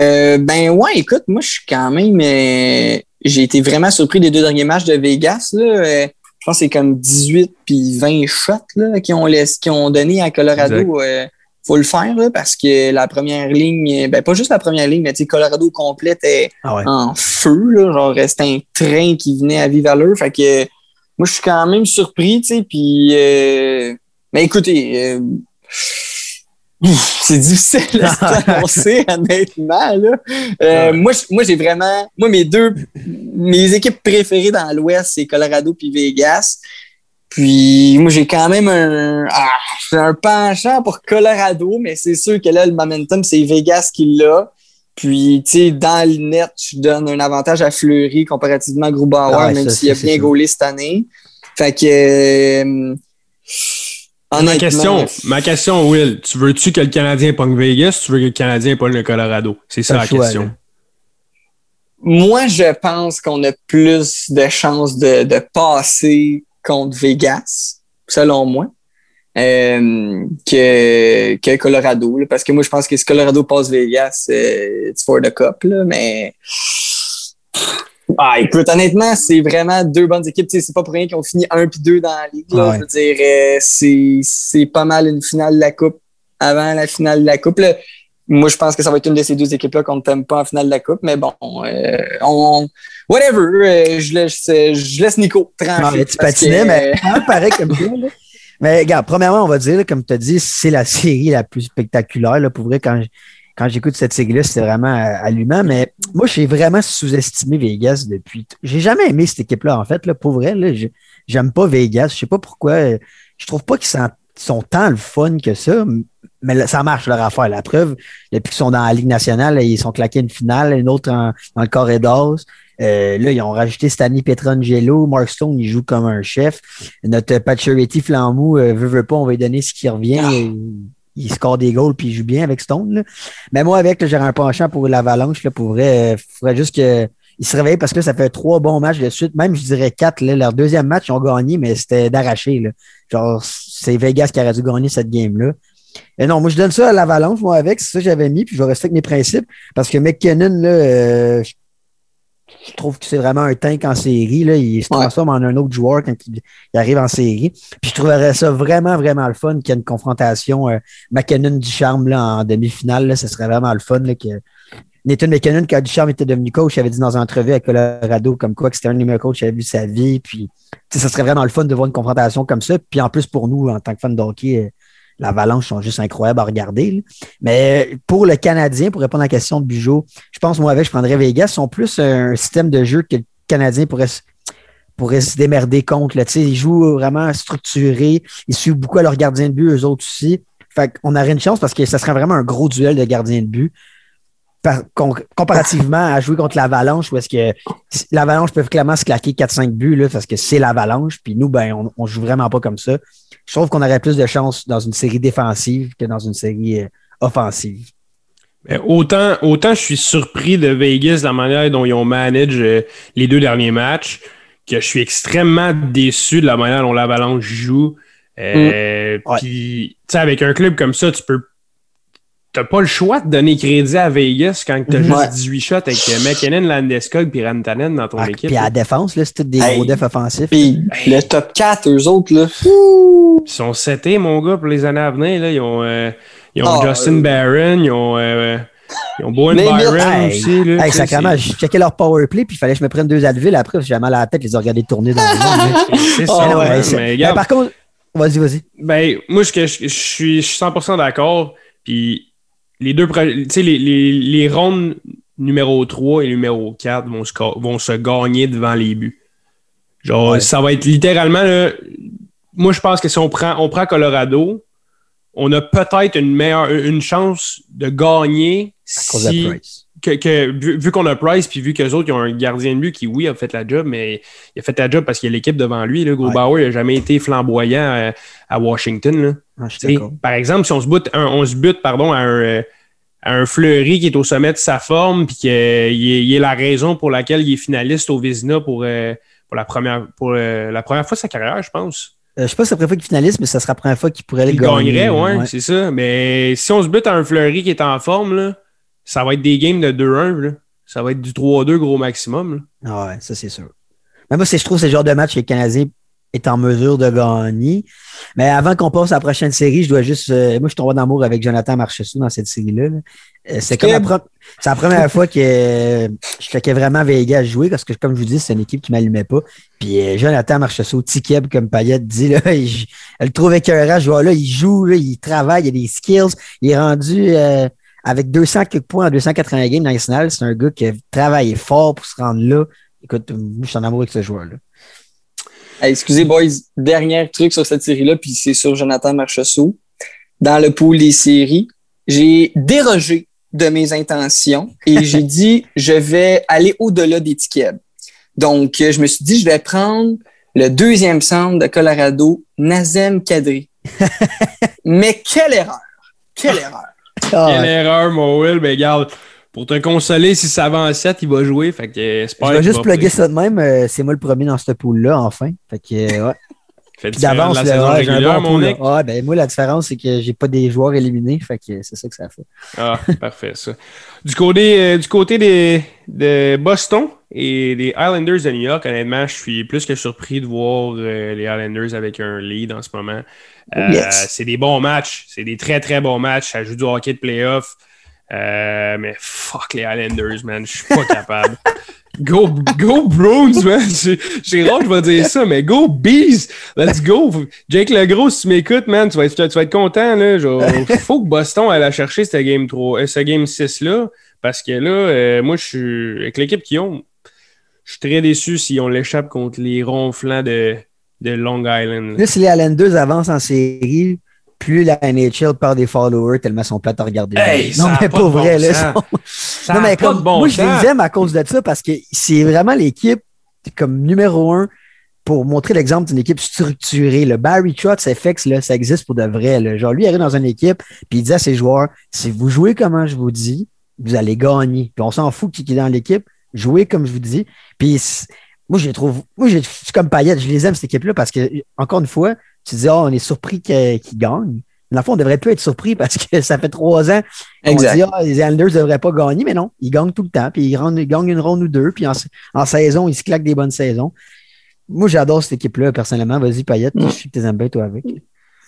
Euh, ben ouais, écoute, moi je suis quand même. euh, j'ai été vraiment surpris des deux derniers matchs de Vegas. Là. Euh, je pense que c'est comme 18 puis 20 shots là, qui, ont laissé- qui ont donné à Colorado. Euh, faut le faire là, parce que la première ligne, ben pas juste la première ligne, mais tu sais, Colorado complet était Ah ouais. en feu. Là, genre c'était un train qui venait à vive allure. Fait que moi je suis quand même surpris, tu sais, puis euh, mais écoutez, euh, c'est difficile à s'annoncer, honnêtement. Là. Euh, Ouais. Moi, j'ai vraiment. Moi, mes deux. Mes équipes préférées dans l'Ouest, c'est Colorado puis Vegas. Puis moi, j'ai quand même un. Ah, un penchant pour Colorado, mais c'est sûr que là, le momentum, c'est Vegas qui l'a. Puis, tu sais, dans le net, je donne un avantage à Fleury comparativement à Grubauer, Ah ouais, même s'il a bien gaulé cette année. Fait que. euh, Ma question, ma question, Will, tu veux-tu que le Canadien pogne Vegas tu veux que le Canadien pogne le Colorado? C'est ça la choix, question. là. Moi, je pense qu'on a plus de chances de, de passer contre Vegas, selon moi, euh, que, que Colorado. là. parce que moi, je pense que si Colorado passe Vegas, euh, it's for the cup. Là, mais Ah, écoute, honnêtement, c'est vraiment deux bonnes équipes. C'est pas pour rien qu'ils ont fini un puis deux dans la ligue. là. Ouais. Je veux dire, euh, c'est, c'est pas mal une finale de la Coupe avant la finale de la Coupe. là. Moi, je pense que ça va être une de ces deux équipes-là qu'on ne t'aime pas en finale de la Coupe. Mais bon, euh, on, whatever. euh, je, laisse, je laisse Nico mais tu patinais, que, mais même pareil comme là. Mais regarde, premièrement, on va dire, là, comme tu as dit, c'est la série la plus spectaculaire. Là, pour vrai, quand, quand j'écoute cette série-là, c'est vraiment euh, allumant. Mais moi, j'ai vraiment sous-estimé Vegas depuis. J'ai jamais aimé cette équipe-là, en fait. Là, pour vrai, j'aime pas Vegas. Je sais pas pourquoi. euh, Je trouve pas qu'ils sont, tant le fun que ça. Mais là, ça marche leur affaire. La preuve, depuis qu'ils sont dans la Ligue nationale, là, ils sont claqués une finale, une autre en- dans le corridor. Euh, là, ils ont rajouté Stanley Petrangelo. Mark Stone, il joue comme un chef. Notre Pacioretty Flamou, euh, veut, veut pas, on va lui donner ce qui revient. Ah. Il, score des goals puis il joue bien avec Stone. là. Mais moi, avec, j'aurais un penchant pour l'Avalanche. Il faudrait juste que se réveille parce que ça fait trois bons matchs de suite. Même, je dirais quatre. Là, leur deuxième match, ils ont gagné, mais c'était d'arracher. là. Genre, c'est Vegas qui aurait dû gagner cette game-là. Et non, moi, je donne ça à l'Avalanche, moi, avec. C'est ça que j'avais mis, puis je vais rester avec mes principes. Parce que McKinnon, là, euh, je je trouve que c'est vraiment un tank en série. Là. Il se Ouais. transforme en un autre joueur quand il, il arrive en série. Puis je trouverais ça vraiment, vraiment le fun qu'il y ait une confrontation euh, McKinnon Ducharme là, en demi-finale. Ce serait vraiment le fun. Là, que Nathan McKinnon, quand Ducharme était devenu coach, il avait dit dans une entrevue à Colorado comme quoi que c'était un des meilleurs coachs qu'il avait vu de sa vie. Puis ça serait vraiment le fun de voir une confrontation comme ça. Puis en plus, pour nous, en tant que fans de hockey, euh, l'Avalanche sont juste incroyables à regarder. Mais pour le Canadien, pour répondre à la question de Bugeaud, je pense, moi, avec, je prendrais Vegas. Ils sont plus un système de jeu que le Canadien pourrait, se- démerder contre. Ils jouent vraiment structuré. Ils suivent beaucoup à leur gardien de but, eux autres aussi. Fait qu'on aurait une chance parce que ça serait vraiment un gros duel de gardien de but. Par- com- comparativement à jouer contre l'Avalanche, où est-ce que l'Avalanche peut clairement se claquer 4-5 buts là, parce que c'est l'Avalanche, puis nous, ben, on, on joue vraiment pas comme ça. Je trouve qu'on aurait plus de chance dans une série défensive que dans une série euh, offensive. Autant, autant je suis surpris de Vegas, la manière dont ils ont managé euh, les deux derniers matchs, que je suis extrêmement déçu de la manière dont l'Avalanche joue. Euh, Ouais. Puis, tu sais, avec un club comme ça, tu peux. T'as pas le choix de donner crédit à Vegas quand t'as Mhm. juste Ouais. 18 shots avec euh, McKinnon, Landeskog puis Rantanen dans ton Ah, équipe. puis à la défense, là, c'est tous des Hey. gros defs offensifs. Puis le top 4, eux autres, là. Ils sont setés, mon gars, pour les années à venir. Là. Ils ont, euh, ils ont Ah, Justin euh, Barron, ils ont, euh, ils ont Bowen. Byron Hey, aussi. Là, Hey, sacrément, j'ai checké leur power play, puis il fallait que je me prenne deux Advil après, parce que j'avais mal à la tête, je les ai regardés tourner dans le monde. C'est Ah, ça, Mais non, ouais, mais par contre, vas-y, vas-y. Ben, moi, je, je, je suis, je suis 100% d'accord. Puis, les deux, pro- tu sais, les, les, les rondes numéro 3 et numéro 4 vont se, vont se gagner devant les buts. Genre, Ouais. ça va être littéralement, là, moi, je pense que si on prend, on prend Colorado, on a peut-être une meilleure, une chance de gagner À cause de si, Price. que, que- vu, vu qu'on a Price, puis vu qu'eux autres, ils ont un gardien de but qui, oui, a fait la job, mais il a fait la job parce qu'il y a l'équipe devant lui. Là. Ouais. Grobauer n'a jamais été flamboyant à, à Washington. Là. Ah. Par exemple, si on se bute, un, on se bute pardon, à, un, euh, à un Fleury qui est au sommet de sa forme, puis qu'il est, il est la raison pour laquelle il est finaliste au Vizina pour, euh, pour, la, première, pour euh, la première fois de sa carrière, je pense. Euh, je sais pas si c'est la première fois qu'il finaliste, mais ça sera la première fois qu'il pourrait le Il gagner. gagnerait, ouais, Ouais. c'est ça. Mais si on se bute à un Fleury qui est en forme, là, ça va être des games de 2-1. là. Ça va être du 3-2 gros maximum. là. Ah ouais, ça c'est sûr. Mais moi, c'est, je trouve que c'est le genre de match que le Canadien est en mesure de gagner. Mais avant qu'on passe à la prochaine série, je dois juste. euh, moi, je suis tombé en amour avec Jonathan Marchessault dans cette série-là. là. Euh, c'est comme la, la première fois que euh, je checkais vraiment Vegas jouer parce que, comme je vous dis, c'est une équipe qui ne m'allumait pas. Puis Jonathan Marchessault, Tikeb, comme Payette dit, là, il, elle le trouve écœurant, joueur-là. Il joue, là, il travaille, il a des skills. Il est rendu avec 200 quelques points en 280 games nationales. C'est un gars qui a travaillé fort pour se rendre là. Écoute, moi, je suis en amour avec ce joueur-là. Hey, excusez, boys, dernier truc sur cette série-là, puis c'est sur Jonathan Marchessault. Dans le pool des séries, j'ai dérogé de mes intentions et j'ai dit je vais aller au-delà des tickets. Donc, euh, je me suis dit, je vais prendre le deuxième centre de Colorado, Nazem Kadri. Mais quelle erreur! Quelle erreur! Ah, Quelle erreur, mon Will. Ben, regarde, pour te consoler, si ça va en 7, il va jouer. Fait que, euh, je vais juste plugger ça de même. euh, c'est moi le premier dans ce pool-là, enfin. Fait que, euh, ouais. Fait d'avance, bon mon pool, là. mec. Ouais, ben, moi, la différence, c'est que j'ai pas des joueurs éliminés. Fait que c'est ça que ça fait. Ah, parfait, ça. Du côté, euh, du côté des, de Boston, Et les Islanders de New York, honnêtement, je suis plus que surpris de voir euh, les Islanders avec un lead en ce moment. Euh, Yes. C'est des bons matchs. C'est des très, très bons matchs. Ça joue du hockey de playoff. Euh, mais fuck les Islanders, man. Je suis pas capable. Go, go Bruins, man. C'est rare que je vais dire ça, mais go Bees. Let's go. Jake Legros, si tu m'écoutes, man, tu vas, être, content. Là. Faut que Boston aille chercher cette game 3, euh, game 6-là. Parce que là, euh, moi, je suis. Avec l'équipe qu'ils ont, je suis très déçu si on l'échappe contre les ronflants de, de Long Island. Là, si les Islanders avancent en série, plus la NHL perd des followers tellement sont plates à regarder. Hey, non, mais pas pas de bon vrai. là, sont- non, mais pas comme, bon moi, je les aime à cause de ça parce que c'est vraiment l'équipe comme numéro un pour montrer l'exemple d'une équipe structurée. Le Barry Trotz FX, là, ça existe pour de vrai. là. Genre, lui, il arrive dans une équipe puis il dit à ses joueurs si vous jouez comment je vous dis, vous allez gagner. Puis on s'en fout qui qui est dans l'équipe, jouez comme je vous dis. Puis moi, je les trouve. Moi, je je suis comme Payette, je les aime, cette équipe-là, parce que, encore une fois, tu dis, ah, on est surpris qu'ils gagnent. Mais dans le fond, on devrait plus être surpris parce que ça fait trois ans on Exact. dit, ah, les Islanders ne devraient pas gagner, mais non, ils gagnent tout le temps, puis ils, rendent- ils gagnent une ronde ou deux, puis en, en saison, ils se claquent des bonnes saisons. Moi, j'adore cette équipe-là, personnellement. Vas-y, Payette, Mm. je sais que tu aimes bien, toi, avec.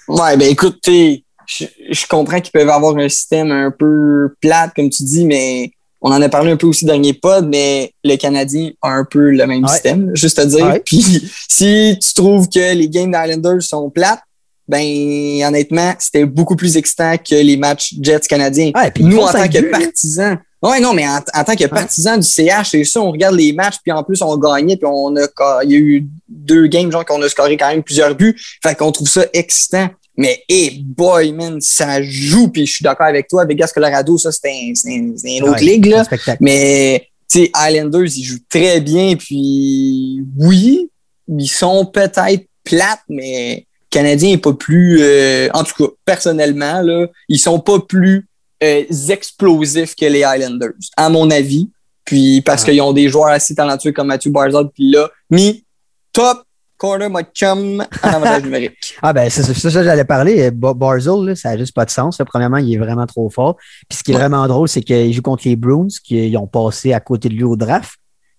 Ouais, ben écoute, je, je comprends qu'ils peuvent avoir un système un peu plate, comme tu dis, mais on en a parlé un peu aussi dernier pod, mais le Canadien a un peu le même Ouais. système, juste à dire. Ouais. Puis si tu trouves que les games d'Islanders sont plates, ben honnêtement, c'était beaucoup plus excitant que les matchs Jets canadiens. Ouais, puis Nous, en tant que partisans, ouais, non, mais en, en tant que partisans du CH, c'est ça, on regarde les matchs, puis en plus, on gagnait, puis on a, il y a eu deux games, genre, qu'on a scoré quand même plusieurs buts. Fait qu'on trouve ça excitant. Mais, hey, boy, man, ça joue, puis je suis d'accord avec toi. Vegas Colorado, ça, c'est un, c'est un- c'est une autre Ouais, ligue, là. Mais, tu sais, Islanders, ils jouent très bien, puis oui, ils sont peut-être plates, mais Canadien est pas plus, euh, en tout cas, personnellement, là, ils sont pas plus euh, explosifs que les Islanders, à mon avis. Puis parce qu'ils ont des joueurs assez talentueux comme Matthew Barzal, puis là, mis top corner, my chum, en avantage numérique. Ah ben c'est ça, que j'allais parler. Ba- Barzell, là, ça n'a juste pas de sens. là. Premièrement, il est vraiment trop fort. Puis ce qui est Ouais. vraiment drôle, c'est qu'il joue contre les Bruins, qui ils ont passé à côté de lui au draft.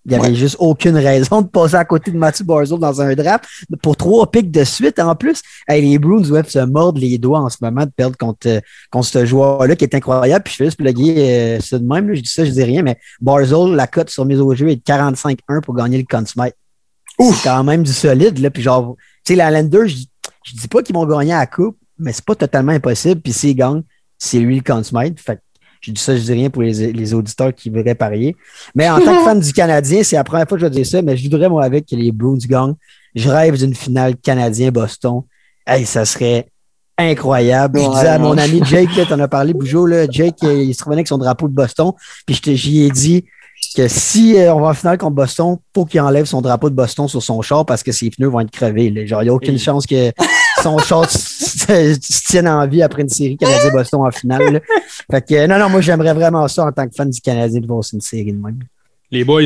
Il n'y avait Ouais. juste aucune raison de passer à côté de Mathieu Barzell dans un draft pour trois pics de suite en plus. Hey, les Bruins doivent se mordre les doigts en ce moment de perdre contre, euh, contre ce joueur-là qui est incroyable. Puis je fais juste plugger euh, ça de même. là. Je dis ça, je dis rien, mais Barzell, la cote sur mise au jeu est de 45-1 pour gagner le Conn Smythe. C'est quand même du solide. Là. Puis genre, tu sais, la Lander, je, je dis pas qu'ils vont gagner à la coupe, mais c'est pas totalement impossible. Puis s'ils gagnent, c'est lui le Conn Smythe. Fait que je dis ça, je dis rien pour les, les auditeurs qui voudraient parier. Mais en tant que fan du Canadien, c'est la première fois que je vais dire ça, mais je voudrais, moi, avec que les Bruins gagnent. Je rêve d'une finale Canadien-Boston. Hey, ça serait incroyable. je disais à mon ami Jake, là, t'en as parlé, Bougeot, là, Jake, il se revenait avec son drapeau de Boston. Puis j'y ai dit que si euh, on va en finale contre Boston, faut qu'il enlève son drapeau de Boston sur son char parce que ses pneus vont être crevés. là. Genre, il n'y a aucune Et- chance que son char se, tienne en vie après une série Canadien-Boston en finale. là. Fait que, non, non, moi, j'aimerais vraiment ça en tant que fan du Canadien de voir une série de même. Les boys,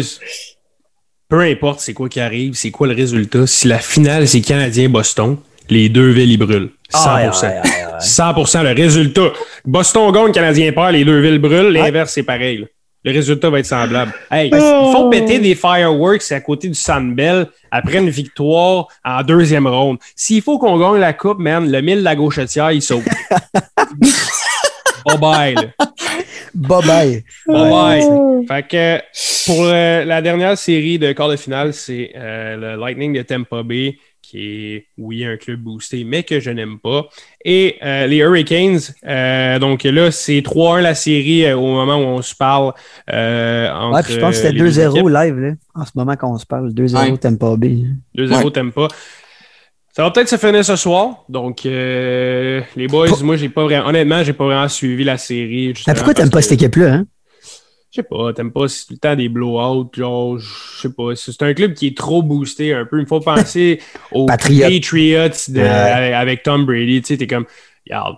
peu importe c'est quoi qui arrive, c'est quoi le résultat, si la finale c'est Canadien-Boston, les deux villes ils brûlent. 100%. Ah, ouais, ouais, ouais. 100% le résultat. Boston gagne, Canadien perd, les deux villes brûlent. L'inverse, c'est pareil. là. Le résultat va être semblable. Hey, ils font péter des fireworks à côté du Sandbell après une victoire en deuxième ronde. S'il faut qu'on gagne la coupe, man, le mille de la gauchetière, il saute. bye bye. là. Bye bye. Bye bye. Fait que pour euh, la dernière série de quart de finale, c'est euh, le Lightning de Tampa Bay, qui est, oui, un club boosté, mais que je n'aime pas. Et euh, les Hurricanes, euh, donc là, c'est 3-1 la série euh, au moment où on se parle. Euh, entre, Ouais, puis je pense que c'était euh, les deux 2-0 équipes. live, là, en ce moment qu'on se parle. 2-0 Ouais. Tampa Bay. 2-0 Ouais. Tampa. Ça va peut-être se finir ce soir. Donc, euh, les boys, moi, j'ai pas vraiment, honnêtement, j'ai pas vraiment suivi la série. Mais justement, pourquoi t'aimes pas cette équipe-là, hein? Je sais pas, t'aimes pas c'est tout le temps des blowouts, genre, je sais pas. C'est un club qui est trop boosté un peu. Il faut penser aux Patriots. Patriots, de- Ouais. avec, avec Tom Brady. Tu sais, t'es comme, regarde,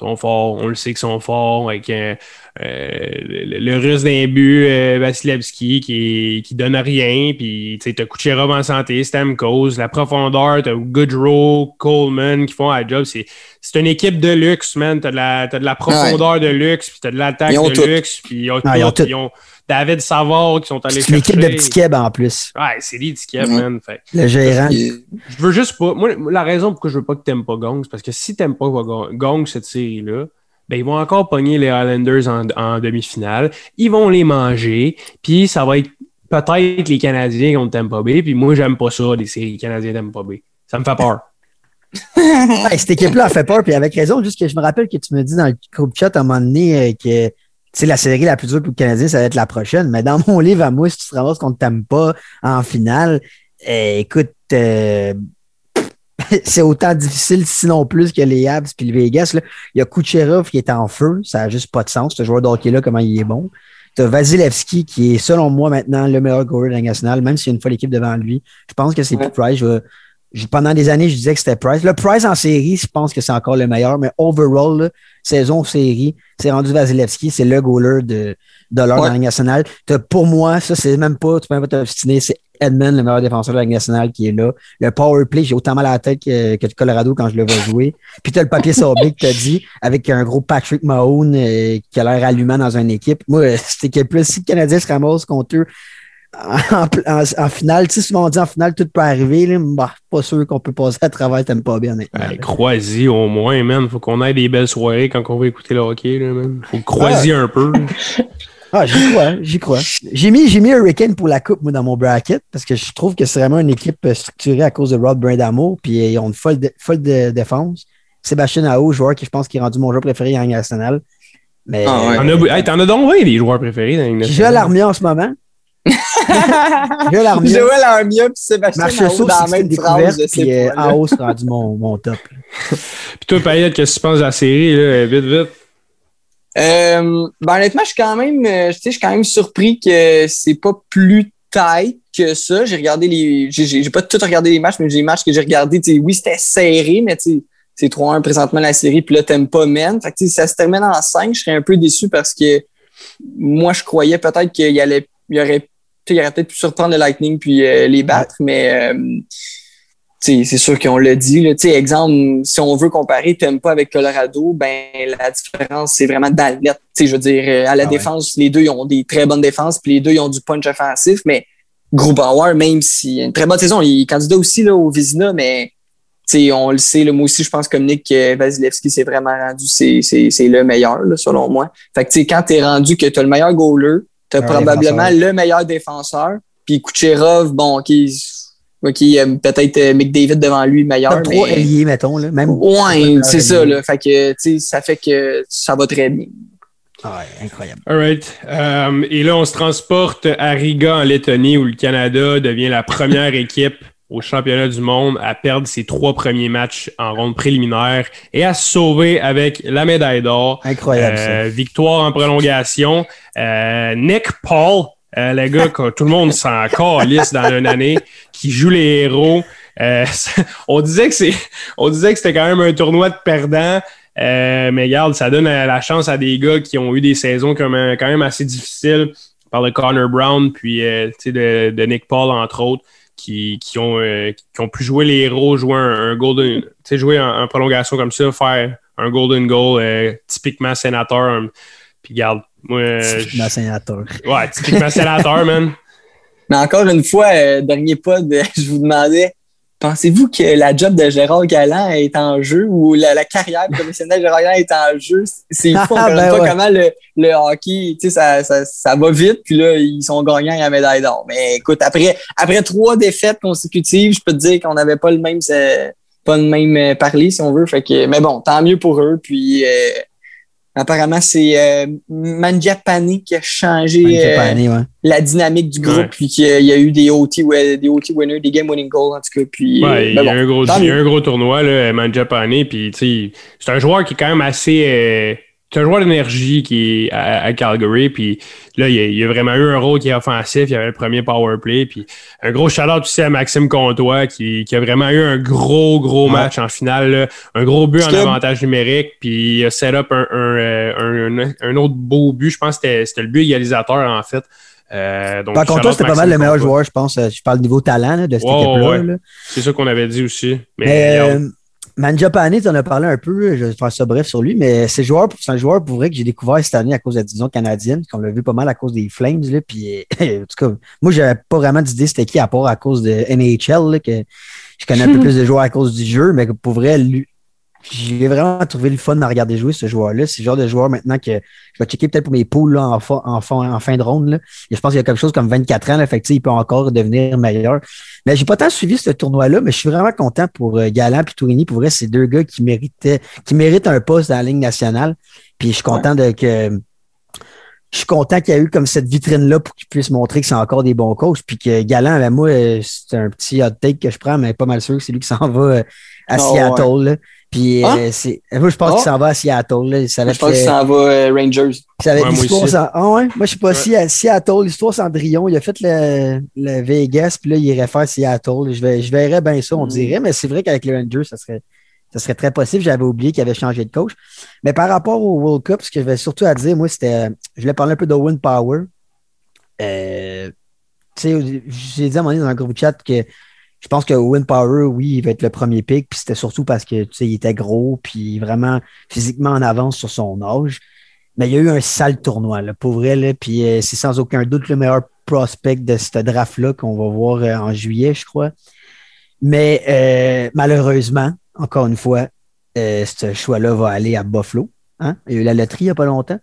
sont forts, on le sait qu'ils sont forts. Avec euh, euh, le, le russe d'un but, euh, Vasilevski, qui, qui donne rien. Puis, tu sais, t'as Kucherov en santé, Stamkos, la profondeur, t'as Goodrow, Coleman qui font la job. C'est c'est une équipe de luxe, man. T'as de la, t'as de la profondeur de luxe, puis t'as de l'attaque ont de tout. luxe, puis ils ont Ah, ils ont tout. tout. Ils ont- David Savard qui sont allés C'est une chercher. équipe de petits kebs en plus. Ouais, c'est des petits kebs, Ouais. man. Fait, Le gérant. Je veux juste pas. Moi, la raison pourquoi je veux pas que t'aimes pas Gong, c'est parce que si t'aimes pas Gong, cette série-là, ben ils vont encore pogner les Islanders en, en demi-finale. Ils vont les manger. Puis ça va être peut-être les Canadiens contre Tampa Bay. Puis moi, j'aime pas ça, les séries canadiennes Tampa Bay. Ça me fait peur. Ouais, cette équipe-là a fait peur, puis avec raison, juste que je me rappelle que tu me dis dans le groupe chat à un moment donné euh, que sais, la série la plus dure pour le Canadien, ça va être la prochaine. Mais dans mon livre à moi, si tu te ramasses qu'on ne t'aime pas en finale, euh, écoute, euh, c'est autant difficile, sinon plus, que les Habs puis le Vegas. Là. Il y a Kucherov qui est en feu, ça n'a juste pas de sens. Ce joueur d'hockey-là, comment il est bon. Tu as Vasilevski qui est, selon moi, maintenant le meilleur goaler de la nationale, même s'il y a une fois l'équipe devant lui. Je pense que c'est Ouais. plus Price. Je vais- je- pendant des années, je disais que c'était Price. Le Price en série, je pense que c'est encore le meilleur, mais overall, là, saison série, c'est rendu Vasilevski, c'est le goaler de, de l'heure Ouais. dans la Ligue nationale. T'as- pour moi, ça, c'est même pas, tu peux même pas t'obstiner, c'est Edmund, le meilleur défenseur de la Ligue nationale, qui est là. Le power play, j'ai autant mal à la tête que, que Colorado quand je le vois jouer. Puis t'as le papier sablé que t'as dit, avec un gros Patrick Mahone euh, qui a l'air allumant dans une équipe. Moi, euh, cette équipe-là, si le Canadien se ramasse contre eux en, en, en finale, tu sais, souvent on dit en finale, tout peut arriver, là, bah, pas sûr qu'on peut passer à travers, t'aimes pas bien. Ben, crois-y au moins, man. Faut qu'on ait des belles soirées quand on va écouter le hockey, là, man. Faut crois-y un peu. Ah, j'y crois, j'y crois. J'ai mis, j'ai mis Hurricane pour la coupe, moi, dans mon bracket, parce que je trouve que c'est vraiment une équipe euh, structurée à cause de Rod Brindamo, puis euh, ils ont une folle, de- folle de défense. Sébastien Ao, joueur qui je pense qui est rendu mon joueur préféré en Ligue nationale. Mais Ah ouais. T'en as, hey, t'en as donc 20 des joueurs préférés dans j'ai l'armée en ce moment. J'ai joué à l'armée. Joël Armia puis Sébastien Marche Marceau saut, dans la même phrase. puis euh, là. Ao, c'est rendu mon, mon top. Puis toi, Payette, qu'est-ce que tu penses de la série, là? Vite, vite. Euh, ben honnêtement, je suis quand même, euh, tu sais, je suis quand même surpris que c'est pas plus tight que ça. J'ai regardé les, j'ai- pas tout regardé les matchs, mais j'ai les matchs que j'ai regardés. Oui, c'était serré, mais c'est 3-1 présentement la série, puis là, t'aimes pas men. Fait que ça se termine en 5, je serais un peu déçu parce que moi, je croyais peut-être qu'il y allait, il aurait, il aurait peut-être pu surprendre le Lightning puis euh, les battre, mais euh, c'est sûr qu'on l'a dit. Là. Exemple, si on veut comparer pas avec Colorado, ben la différence, c'est vraiment dans Je veux dire, euh, à la Ah ouais. défense, les deux ils ont des très bonnes défenses, puis les deux ils ont du punch offensif, mais Grubauer, même s'il a une très bonne saison, il est candidat aussi là, au Vizina, mais on le sait, là, moi aussi, je pense comme Nick que Vasilevski s'est vraiment rendu, c'est le meilleur, là, selon moi. Fait que quand tu es rendu que tu as le meilleur goaler, tu as Un probablement défenseur. le meilleur défenseur, puis Kucherov, bon, OK, OK, euh, peut-être euh, McDavid devant lui meilleur, Top 3 mais... ailiers, mettons. Là. Même, Ouais, c'est ça, là. Fait que, tu sais, ça fait que ça va très bien. Ah ouais, incroyable. All right. Euh, et là, on se transporte à Riga, en Lettonie, où le Canada devient la première équipe au championnat du monde à perdre ses trois premiers matchs en ronde préliminaire et à se sauver avec la médaille d'or. Incroyable, Euh, victoire en prolongation. Euh, Nick Paul, euh, le gars que tout le monde s'en calisse dans une année, qui joue les héros. Euh, on disait que c'est, on disait que c'était quand même un tournoi de perdants. Mais regarde, ça donne la chance à des gars qui ont eu des saisons quand même, quand même assez difficiles. On parle de Connor Brown, puis tu sais, de, de Nick Paul, entre autres, qui, qui, ont, euh, qui ont pu jouer les héros, jouer un, un golden, tu sais, jouer en, en prolongation comme ça, faire un golden goal, euh, typiquement sénateur. un- puis regarde, moi, euh, Ma sénateur. ouais, typiquement sénateur, man. Mais encore une fois, euh, dernier pod, je vous demandais, pensez-vous que la job de Gérard Galland est en jeu ou la, la carrière professionnelle de Gérard Galland est en jeu? C'est fou, encore Ben une fois, ouais. comment le, le hockey, tu sais, ça, ça, ça va vite, puis là, ils sont gagnants à la médaille d'or. Mais écoute, après, après trois défaites consécutives, je peux te dire qu'on n'avait pas le même, euh, pas le même euh, parler, si on veut. Fait que, mais bon, tant mieux pour eux. Puis, euh, apparemment, c'est euh, Mangiapane qui a changé. Euh, ouais. la dynamique du groupe, Ouais. puis qu'il y a- il y a eu des OT, des OT winners, des game winning goals, en tout cas. Puis, Ouais, euh, il y a bon, un gros, tant il y a mieux. un gros tournoi, là, Manjapane, puis tu sais, c'est un joueur qui est quand même assez. Euh, c'est un joueur d'énergie qui est à, à Calgary, puis là, il a, il a vraiment eu un rôle qui est offensif. Il y avait le premier power play, puis un gros shout-out aussi à Maxime Comtois qui, qui a vraiment eu un gros, gros Ouais. match en finale, là. un gros but en avantage numérique, puis il a set up un, un, euh, un- un autre beau but. Je pense que c'était- le but égalisateur, en fait. Euh, donc, Par contre, shout-out c'était pas mal le meilleur Comtois. joueur, je pense. Euh, Je parle niveau talent là, de cette Ouais, équipe-là. ouais. C'est ça qu'on avait dit aussi. Mais, Mais, euh, Manjapane, tu en as parlé un peu, je vais faire ça bref sur lui, mais c'est joueur, c'est un joueur pour vrai que j'ai découvert cette année à cause de la division canadienne, qu'on l'a vu pas mal à cause des Flames. Là, puis, en tout cas, moi, j'avais pas vraiment d'idée c'était qui à part à cause de NHL, là, que je connais un peu plus de joueurs à cause du jeu, mais pour vrai, lui, j'ai vraiment trouvé le fun à regarder jouer ce joueur-là. C'est le genre de joueur maintenant que je vais checker peut-être pour mes poules là, en, fin- en fin de ronde. Là. Et je pense qu'il y a quelque chose comme 24 ans, là, fait que, il peut encore devenir meilleur. Mais j'ai pas tant suivi ce tournoi-là, mais je suis vraiment content pour euh, Galant et Tourini. Pour vrai, c'est deux gars qui méritaient, qui méritent un poste dans la Ligue nationale. Puis je suis content de que. Je suis content qu'il y a eu comme cette vitrine-là pour qu'ils puissent montrer que c'est encore des bons coachs. Puis que Galant, ben moi, euh, c'est un petit hot take que je prends, mais pas mal sûr que c'est lui qui s'en va euh, à Oh, Seattle. là. Puis euh, c'est. Moi, je pense Oh. qu'il s'en va à Seattle. Là. Ça va Je pense que être, ça en va euh, Rangers. ça va être Ouais, moi l'histoire. Cend- Ah ouais? Moi, je sais pas si à Seattle, l'histoire Cendrillon, il a fait le, le Vegas, puis là, il irait faire Seattle. Je, vais, je verrais bien ça, on Mm. dirait, mais c'est vrai qu'avec les Rangers, ça serait, ça serait très possible. J'avais oublié qu'il avait changé de coach. Mais par rapport au World Cup, ce que j'avais surtout à dire, moi, c'était. Je voulais parler un peu d'Owen Power. Euh, tu sais, j'ai dit à un moment donné dans un groupe chat que je pense que Owen Power, oui, il va être le premier pick, puis c'était surtout parce que tu sais, il était gros, puis vraiment physiquement en avance sur son âge. Mais il y a eu un sale tournoi, là, pour vrai, puis euh, c'est sans aucun doute le meilleur prospect de ce draft-là qu'on va voir euh, en juillet, je crois. Mais euh, malheureusement, encore une fois, ce choix-là va aller à Buffalo. Hein? Il y a eu la loterie il n'y a pas longtemps.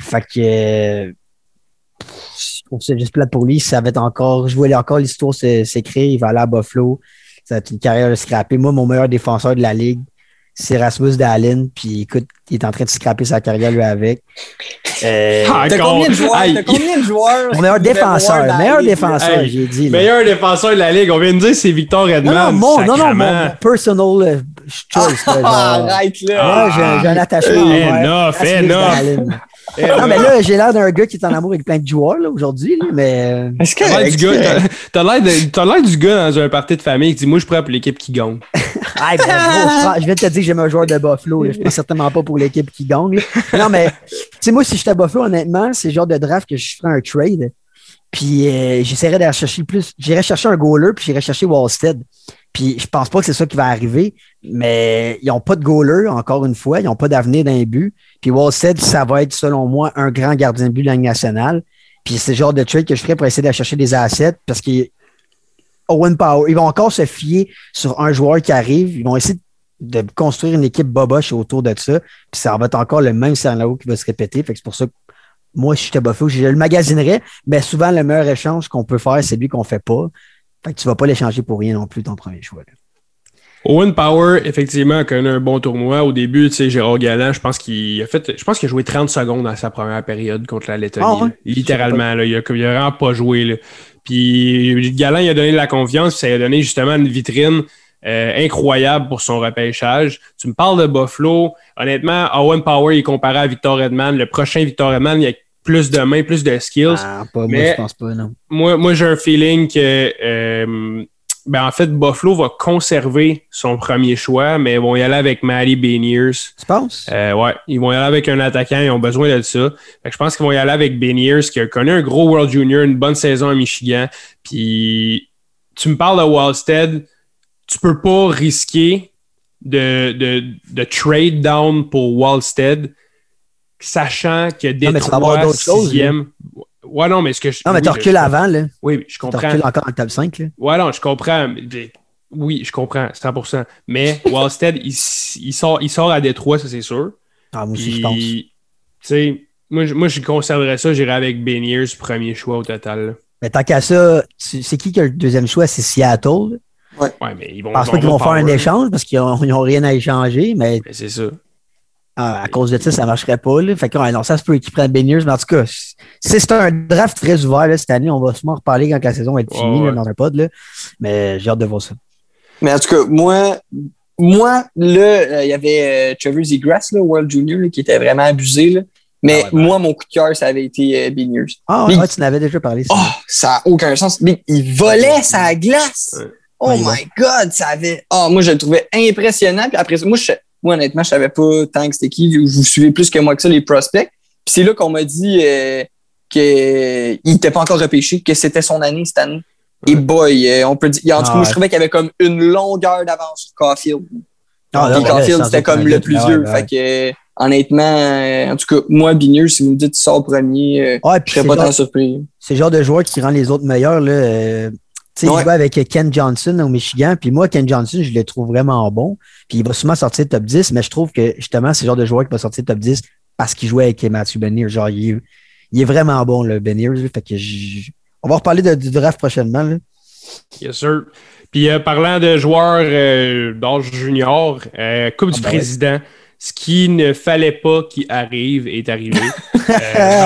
Fait que trouve ça juste plate pour lui. Ça va être encore, je voulais encore l'histoire s'é- s'écrire. Il va aller à Buffalo. Ça va être une carrière de scraper. Moi, mon meilleur défenseur de la ligue, c'est Rasmus Dahlin. Puis écoute, il est en train de scraper sa carrière lui avec. Euh, Ah, T'as combien de joueurs? Aïe. T'as combien de joueurs? mon meilleur défenseur, meilleur ligue? défenseur, Hey, j'ai dit. là. Meilleur défenseur de la Ligue. On vient de dire c'est Victor Non, Edman. non, mon, non, non, mon, personal euh, choice. Ah, arrête là. Moi, j'ai un attachement. Enough, enough. Eh, Non, mais là, j'ai l'air d'un gars qui est en amour avec plein de joueurs aujourd'hui, là, mais euh, Est-ce T'as l'air que du gars, t'as- l'air l'air du gars dans un party de famille qui dit Moi, je prends pour l'équipe qui gagne. Hey, ben, gros, je, prends- viens de te dire que j'aime un joueur de Buffalo. là. Je ne pense certainement pas pour l'équipe qui gagne. là. Non, mais tu sais, moi, si j'étais à Buffalo, honnêtement, c'est le genre de draft que je ferais un trade. Puis euh, j'essaierais d'aller chercher plus. J'irais chercher un goaler, puis j'irais chercher Wallstead. Puis je pense pas que c'est ça qui va arriver, mais ils n'ont pas de goaler, encore une fois. Ils n'ont pas d'avenir les buts. Puis Wallstead, ça va être, selon moi, un grand gardien de but de la nationale. Puis c'est le genre de trade que je ferais pour essayer d'aller chercher des assets parce que Owen Power, ils vont encore se fier sur un joueur qui arrive. Ils vont essayer de construire une équipe boboche autour de ça. Puis ça va être encore le même scénario qui va se répéter. Fait que c'est pour ça que moi, si j'étais Buffalo, je le magasinerais. Mais souvent, le meilleur échange qu'on peut faire, c'est lui qu'on fait pas. Fait que tu vas pas l'échanger pour rien non plus, ton premier choix. là. Owen Power, effectivement, a connu un bon tournoi. Au début, tu sais, Gérard Galland, je pense qu'il a fait, je pense qu'il a joué 30 secondes dans sa première période contre la Lettonie. Ah ouais? Littéralement, là, il, a, il a vraiment pas joué. Là. Puis Galland, il a donné de la confiance, puis ça lui a donné justement une vitrine euh, incroyable pour son repêchage. Tu me parles de Buffalo. Honnêtement, Owen Power il est comparé à Victor Edman. Le prochain Victor Edman, il a plus de mains, plus de skills. Ah, pas, moi, Mais- je pense pas, non. Moi, moi j'ai un feeling que euh, ben, en fait, Buffalo va conserver son premier choix, mais ils vont y aller avec Matty Beniers. Tu penses? Euh, ouais, ils vont y aller avec un attaquant, ils ont besoin de ça. Fait que je pense qu'ils vont y aller avec Beniers, qui a connu un gros World Junior, une bonne saison à Michigan. Puis tu me parles de Wallstead, tu peux pas risquer de, de, de trade down pour Wallstead, sachant que mais tu vas avoir Détroit, choses, sixième. Ouais, non, mais ce que je. non, mais oui, tu recules je- avant, là. Oui, je Tu comprends. recules encore dans le top 5, là. Ouais, non, je comprends. Oui, je comprends, 100%. Mais Wallstead, il, il sort, il sort à Détroit, ça c'est sûr. Ah, moi aussi, je pense. Tu sais, moi, je- moi, je conserverais ça, j'irais avec Beniers, premier choix au total. là. Mais tant qu'à ça, tu- c'est qui qui a le deuxième choix? C'est Seattle. Ouais, mais ils vont. Je pense pas qu'ils vont faire un échange parce qu'ils n'ont rien à échanger, mais Mais c'est ça. Ah, à cause de ça, ça ne marcherait pas. Là. Fait que, ouais, non, ça se peut qu'ils prennent Beniers, mais en tout cas, c'est un draft très ouvert là, cette année. On va sûrement reparler quand la saison va être finie là, ouais. dans un pod. Là. Mais j'ai hâte de voir ça. Mais en tout cas, moi, moi là, euh, il y avait euh, Trevor Zegras, là, World Junior, là, qui était vraiment abusé. Là. Mais Ah ouais, ben. moi, mon coup de cœur, ça avait été euh, Beniers. Ah, ouais, tu n'avais déjà parlé. ça. Oh, ça n'a aucun sens. Mais il volait sa glace. Ouais. Oh Ouais, my God, ça avait. Oh, moi, je le trouvais impressionnant. Puis après, moi, je... moi honnêtement, je savais pas tant que c'était qui. Vous suivez plus que moi que ça, les prospects. Puis c'est là qu'on m'a dit euh, qu'il n'était pas encore repêché, que c'était son année cette année. Et boy, euh, on peut dire. En tout cas, Ah moi, je trouvais qu'il y avait comme une longueur d'avance sur Caulfield. Ah, là, Caulfield, c'était comme le plus vieux. Fait que, honnêtement, euh, en tout cas, moi, Binieux, si vous me dites qu'il sort premier, euh, Ouais, je serais pas tant surpris. c'est le genre de joueur qui rend les autres meilleurs. Là. Euh, tu sais, Ouais. il jouait avec Ken Johnson au Michigan. Puis moi, Ken Johnson, je le trouve vraiment bon. Puis il va sûrement sortir top 10, mais je trouve que justement, c'est le genre de joueur qui va sortir top 10 parce qu'il jouait avec Matthew Beniers. Genre, il est, il est vraiment bon, le Beniers. là. Fait que on va reparler de- du draft prochainement. Là. Yes, sir. Puis euh, parlant de joueurs euh, d'âge junior, euh, Coupe Ah, du ben ouais. Ce qui ne fallait pas qu'il arrive est arrivé. Euh,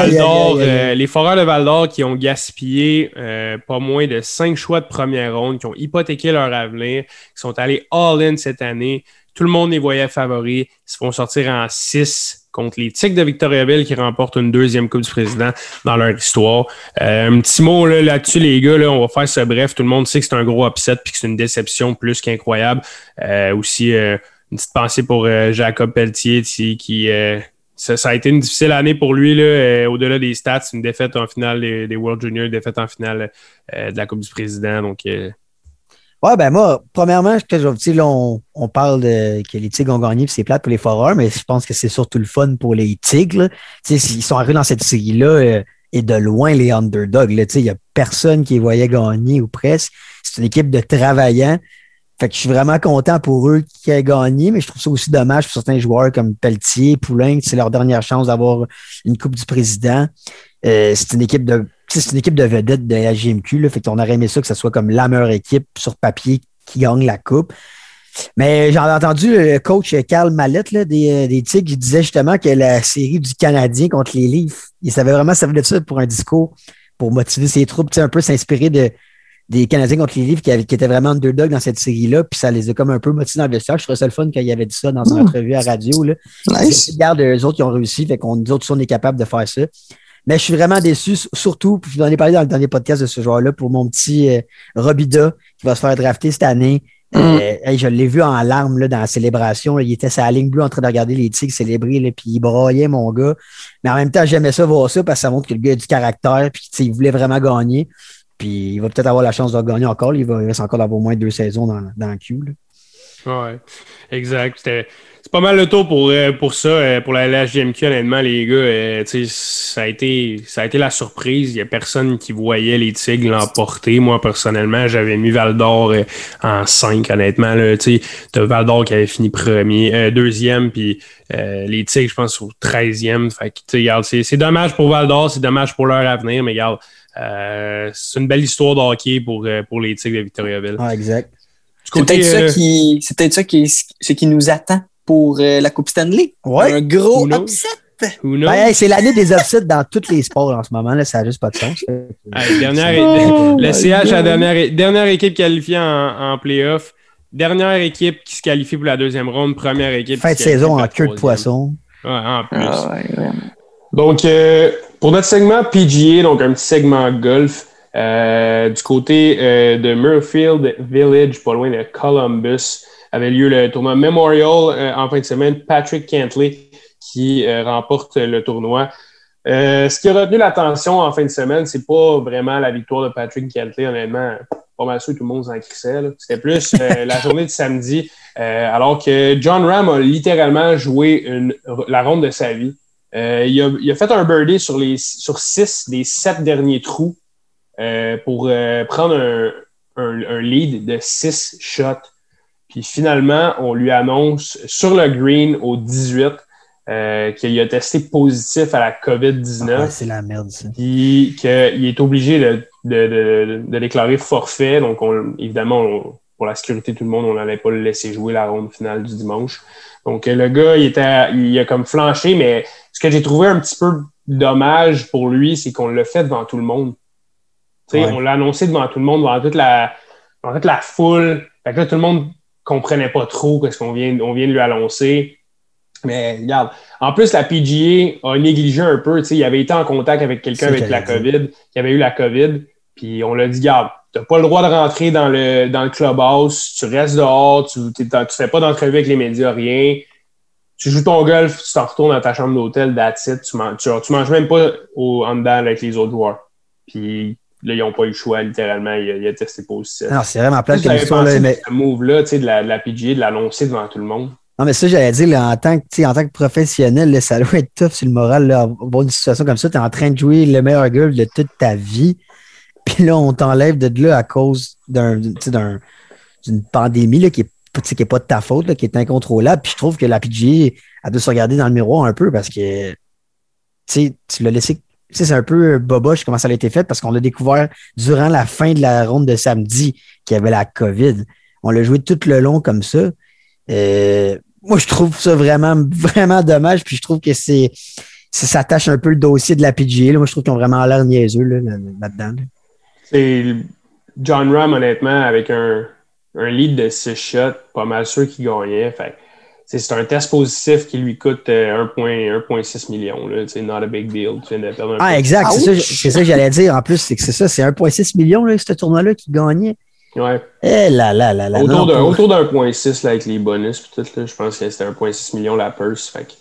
Aïe, Val d'Or, aïe, aïe, aïe. euh, les Foreurs de Val d'Or qui ont gaspillé euh, pas moins de cinq choix de première ronde, qui ont hypothéqué leur avenir, qui sont allés all-in cette année. Tout le monde les voyait favoris. Ils se font sortir en 6 contre les Tigres de Victoriaville qui remportent une deuxième Coupe du Président dans leur histoire. Euh, un petit mot là, là-dessus, les gars, là, on va faire ça bref. Tout le monde sait que c'est un gros upset puis que c'est une déception plus qu'incroyable. Euh, aussi, euh, une petite pensée pour euh, Jacob Pelletier qui, euh, ça, a été une difficile année pour lui, là, euh, au-delà des stats, une défaite en finale des, World Juniors, une défaite en finale de la Coupe du Président. Donc, Ouais, ben moi, premièrement, je on, parle que les Tigres ont gagné, puis c'est plate pour les Foreurs, mais je pense que c'est surtout le fun pour les Tigres. s'ils sont arrivés dans cette série-là, et de loin les underdogs. Il n'y a personne qui les voyait gagner ou presque. C'est une équipe de travaillants. Fait que je suis vraiment content pour eux qui aient gagné, mais je trouve ça aussi dommage pour certains joueurs comme Pelletier, Poulain, c'est leur dernière chance d'avoir une Coupe du Président. Euh, c'est une équipe de c'est une équipe de vedettes de la GMQ. Là, fait qu'on aurait aimé ça que ce soit comme la meilleure équipe sur papier qui gagne la Coupe. Mais j'en ai entendu le coach Carl Mallette là, des, euh, des Tigres qui disait justement que la série du Canadien contre les Leafs, il savait vraiment servi de ça pour un discours, pour motiver ses troupes, un peu s'inspirer de, des Canadiens contre les Leafs qui, avaient- qui étaient vraiment underdog dans cette série-là, puis ça les a comme un peu motivés dans le vestiaire. Je trouvais ça le fun quand il avait dit ça dans une Mm. entrevue à radio. Là. Nice. Regarde, eux autres, qui ont réussi, fait qu'on nous autres, on est capable de faire ça. Mais je suis vraiment déçu, surtout, puis je vous en ai parlé dans le dernier podcast de ce joueur-là, pour mon petit euh, Robida qui va se faire drafter cette année. Euh, hey, je l'ai vu en larmes là, dans la célébration. là. Il était sur la ligne bleue en train de regarder les Tigres célébrer, là, puis il braillait, mon gars. Mais en même temps, j'aimais ça voir ça parce que ça montre que le gars a du caractère, puis il voulait vraiment gagner. Puis il va peut-être avoir la chance de gagner encore. Il, va, il reste encore d'avoir au moins deux saisons dans, dans le Q. là. Ouais, exact. C'est pas mal le tour pour, euh, pour ça, euh, pour la LHGMQ, honnêtement, les gars. euh, ça, a été, ça a été la surprise. Il n'y a personne qui voyait les Tigres l'emporter. Moi, personnellement, j'avais mis Val d'Or en 5, honnêtement. Tu as Val d'Or qui avait fini premier, deuxième, puis les Tigres, je pense, au 13e. Fait que, c'est dommage pour Val d'Or, c'est dommage pour leur avenir, mais regarde, euh, c'est une belle histoire de hockey pour, euh, pour les Tigres de Victoriaville. Ah, exact. C'est peut-être euh, ça qui, c'est peut-être ça qui, ce qui nous attend pour euh, la Coupe Stanley. Ouais. Un gros upset. who knows? Ben, hey, c'est l'année des upsets dans tous les sports en ce moment. Là, ça n'a juste pas de sens. Hey, dernière, Oh le CH, la dernière, dernière équipe qualifiée en, en playoff. Dernière équipe qui se qualifie pour la deuxième ronde. Première équipe. Fin de saison en queue de poisson. Ouais, en plus. Ah ouais. Donc, euh, pour notre segment PGA, donc un petit segment golf, euh, du côté euh, de Murfield Village, pas loin de Columbus, avait lieu le tournoi Memorial euh, en fin de semaine. Patrick Cantley qui remporte le tournoi. Ce qui a retenu l'attention en fin de semaine, c'est pas vraiment la victoire de Patrick Cantley, honnêtement. Pas mal sûr que tout le monde s'en crissait. C'était plus la journée de samedi, alors que John Ram a littéralement joué une, la ronde de sa vie. Euh, il, a, il a fait un birdie sur, les, sur six des sept derniers trous euh, pour euh, prendre un, un, un lead de six shots. Puis finalement, on lui annonce sur le green au 18 euh, qu'il a testé positif à la COVID-19 Ah, c'est la merde, ça. puis qu'il est obligé de, de, de, de déclarer forfait. Donc, on, évidemment, on- pour la sécurité de tout le monde, on n'allait pas le laisser jouer la ronde finale du dimanche. Donc, le gars, il, était, il a comme flanché, mais ce que j'ai trouvé un petit peu dommage pour lui, c'est qu'on l'a fait devant tout le monde. Ouais. On l'a annoncé devant tout le monde, devant toute la, devant toute la foule. Fait que là, tout le monde comprenait pas trop ce qu'on vient, on vient de lui annoncer. Mais regarde, en plus, la PGA a négligé un peu. Il avait été en contact avec quelqu'un avec la COVID, qui avait eu la COVID. Puis on l'a dit, garde, tu n'as pas le droit de rentrer dans le, dans le clubhouse, tu restes dehors, tu ne fais pas d'entrevue avec les médias, rien. Tu joues ton golf, tu t'en retournes dans ta chambre d'hôtel, that's it. Tu, man- tu, tu manges même pas au, en dedans avec les autres joueurs. Puis là, ils n'ont pas eu le choix, littéralement. Il a, il a testé positif. Non, c'est vraiment plate comme histoire. là, mais... ce move-là, tu sais, de la, de la PGA, de l'annoncer devant tout le monde. Non, mais ça, j'allais dire, là, en, tant que, en tant que professionnel, là, ça doit être tough sur le moral. Là, avoir une situation comme ça, tu es en train de jouer le meilleur golf de toute ta vie. Puis là, on t'enlève de là à cause d'un, d'une pandémie là, qui n'est qui est pas de ta faute, là, qui est incontrôlable. Puis je trouve que la PGA, elle doit se regarder dans le miroir un peu parce que tu l'as laissé. C'est un peu boboche comment ça a été fait parce qu'on l'a découvert durant la fin de la ronde de samedi qu'il y avait la COVID. On l'a joué tout le long comme ça. Euh, moi, je trouve ça vraiment, vraiment dommage. Puis je trouve que c'est. Ça s'attache un peu le dossier de la PGA. là. Moi, je trouve qu'ils ont vraiment l'air niaiseux là, là- là-dedans. là. C'est John Ram, honnêtement, avec un, un lead de 6 shots, pas mal sûr qu'il gagnait. Fait c'est un test positif qui lui coûte euh, 1,1 1,6 million. là. C'est not a big deal. Tu viens de perdre un Ah, exact. C'est ça, Ouch! c'est ça que j'allais dire. En plus, c'est que c'est ça. C'est 1,6 million, là, ce tournoi-là, qui gagnait. Ouais. Eh là là là là. autour d'un pour- autour d'un point 6 là, avec les bonus pis tout, là, je pense que c'était 1,6 million la purse. Fait que,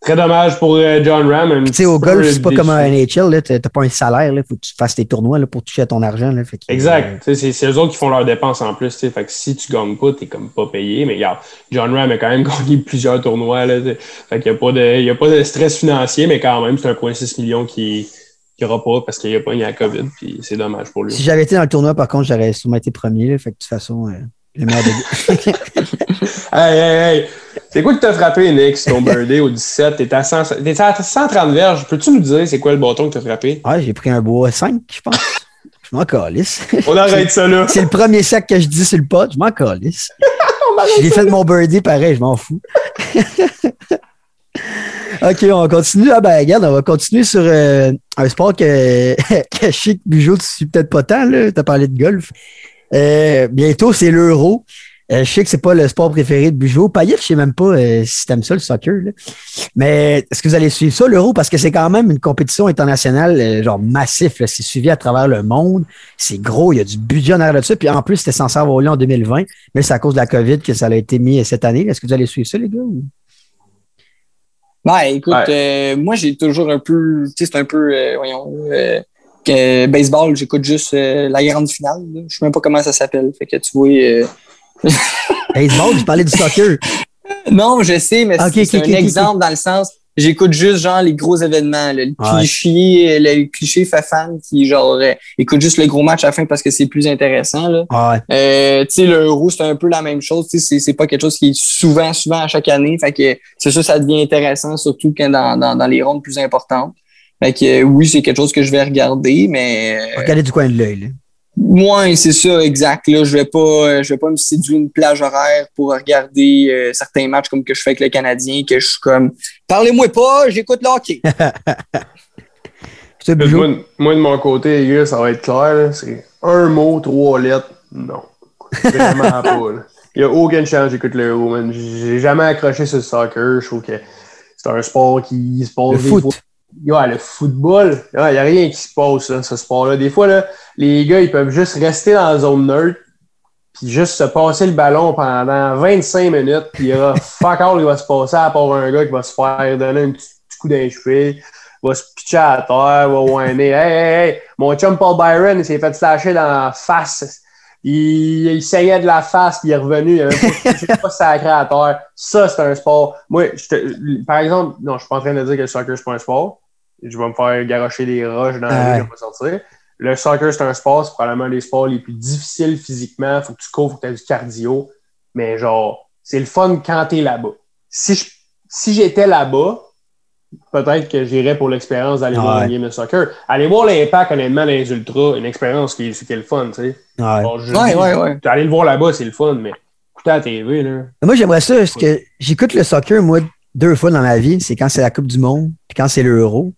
très dommage pour euh, John Ram. Tu sais, au golf, c'est pas déçu. comme un NHL. T'as pas un salaire. Il faut que tu fasses tes tournois là, pour toucher à ton argent. Là. Fait euh, Exact. Sais, C'est eux autres qui font leurs dépenses en plus. Fait que si tu gagnes pas, t'es comme pas payé. Mais regarde, John Ram a quand même gagné plusieurs tournois. Là, fait qu'il n'y a, a pas de stress financier, mais quand même, c'est 1,6 million qui n'aura pas parce qu'il n'y a pas eu la COVID. Puis c'est dommage pour lui. Si j'avais été dans le tournoi, par contre, j'aurais sûrement été premier. Là. Fait que de toute façon, euh, le meilleur de Hey, hey, hey! C'est quoi que t'as frappé, Nick, sur ton birthday au 17? T'es à, 100 t'es à 130 verges. Peux-tu nous dire c'est quoi le bâton que t'as frappé? Ouais, j'ai pris un bois 5, je pense. Je m'en calisse. On arrête ça là. C'est le premier sac que je dis sur le pot, je m'en calisse. J'ai fait mon birdie pareil, je m'en fous. OK, on continue. Ah ben regarde, on va continuer sur euh, un sport que, que que Bugeaud, tu suis peut-être pas tant, là. Tu as parlé de golf. Euh, bientôt, c'est l'Euro. Euh, je sais que c'est pas le sport préféré de Bugeaud. Payet, je sais même pas euh, si t'aimes ça, le soccer. Là. Mais est-ce que vous allez suivre ça, l'Euro? Parce que c'est quand même une compétition internationale, euh, genre massif. là. C'est suivi à travers le monde. C'est gros. Il y a du budget en arrière de ça. Puis en plus, c'était censé avoir lieu en 2020. Mais c'est à cause de la COVID que ça a été mis cette année. Est-ce que vous allez suivre ça, les gars? ou? Ouais, écoute, euh, moi, j'ai toujours un peu, tu sais, c'est un peu, euh, voyons, euh, que baseball, j'écoute juste euh, la grande finale. Je sais même pas comment ça s'appelle. Fait que tu vois. Baseball, je parlais du soccer. Non, je sais, mais c'est un exemple dans le sens, j'écoute juste genre les gros événements, là, le Ouais. cliché, le cliché fan qui genre euh, écoute juste le gros match à la fin parce que c'est plus intéressant. Là. Ouais. Euh, tu sais, le euro, c'est un peu la même chose. Tu sais, c'est- c'est pas quelque chose qui est souvent, souvent à chaque année. Fait que c'est sûr, ça devient intéressant, surtout quand dans, dans, dans les rondes plus importantes. Fait que euh, oui, c'est quelque chose que je vais regarder, mais euh, Regardez du coin de l'œil. Là. moi, c'est ça, exact. Là, je vais pas, euh, je vais pas me séduire une plage horaire pour regarder euh, certains matchs comme que je fais avec le Canadien, que je suis comme, parlez-moi pas, j'écoute le hockey. Moi, moi, de mon côté, les gars, ça va être clair. là. C'est un mot, trois lettres. Non. Vraiment pas. là. Il n'y a aucune chance j'écoute l'euro, man. J'ai jamais accroché sur le soccer. Je trouve que c'est un sport qui se passe Le des foot. fois- Le football, il n'y a rien qui se passe, là, ce sport-là. Des fois, là, les gars, ils peuvent juste rester dans la zone neutre, puis juste se passer le ballon pendant 25 minutes, puis il y aura fuck all qui va se passer à part un gars qui va se faire donner un petit, petit coup d'un cheville, va se pitcher à terre, va whiner. Hey, hey, hey, mon chum Paul Byron, il s'est fait slasher dans la face. Il, il saignait de la face, puis il est revenu. Il avait pas, sacré à terre. Ça, c'est un sport. Moi, je te- par exemple, non, je suis pas en train de dire que le soccer, c'est pas un sport. Je vais me faire garocher des roches dans la rue, je vais pas sortir. Le soccer, c'est un sport, c'est probablement les sports les plus difficiles physiquement. Faut que tu cours, faut que tu aies du cardio. Mais genre, c'est le fun quand t'es là-bas. Si je- si j'étais là-bas, peut-être que j'irais pour l'expérience d'aller Ouais. voir une game de soccer. Aller voir l'impact, honnêtement, dans les ultras, une expérience qui, qui est le fun, tu sais. Ouais. Bon, je Ouais, ouais, ouais. Aller le voir là-bas, c'est le fun, mais écouter à la TV, là. Moi, j'aimerais ça parce que j'écoute le soccer, moi, deux fois dans ma vie. C'est quand c'est la Coupe du Monde, puis quand c'est l'Euro.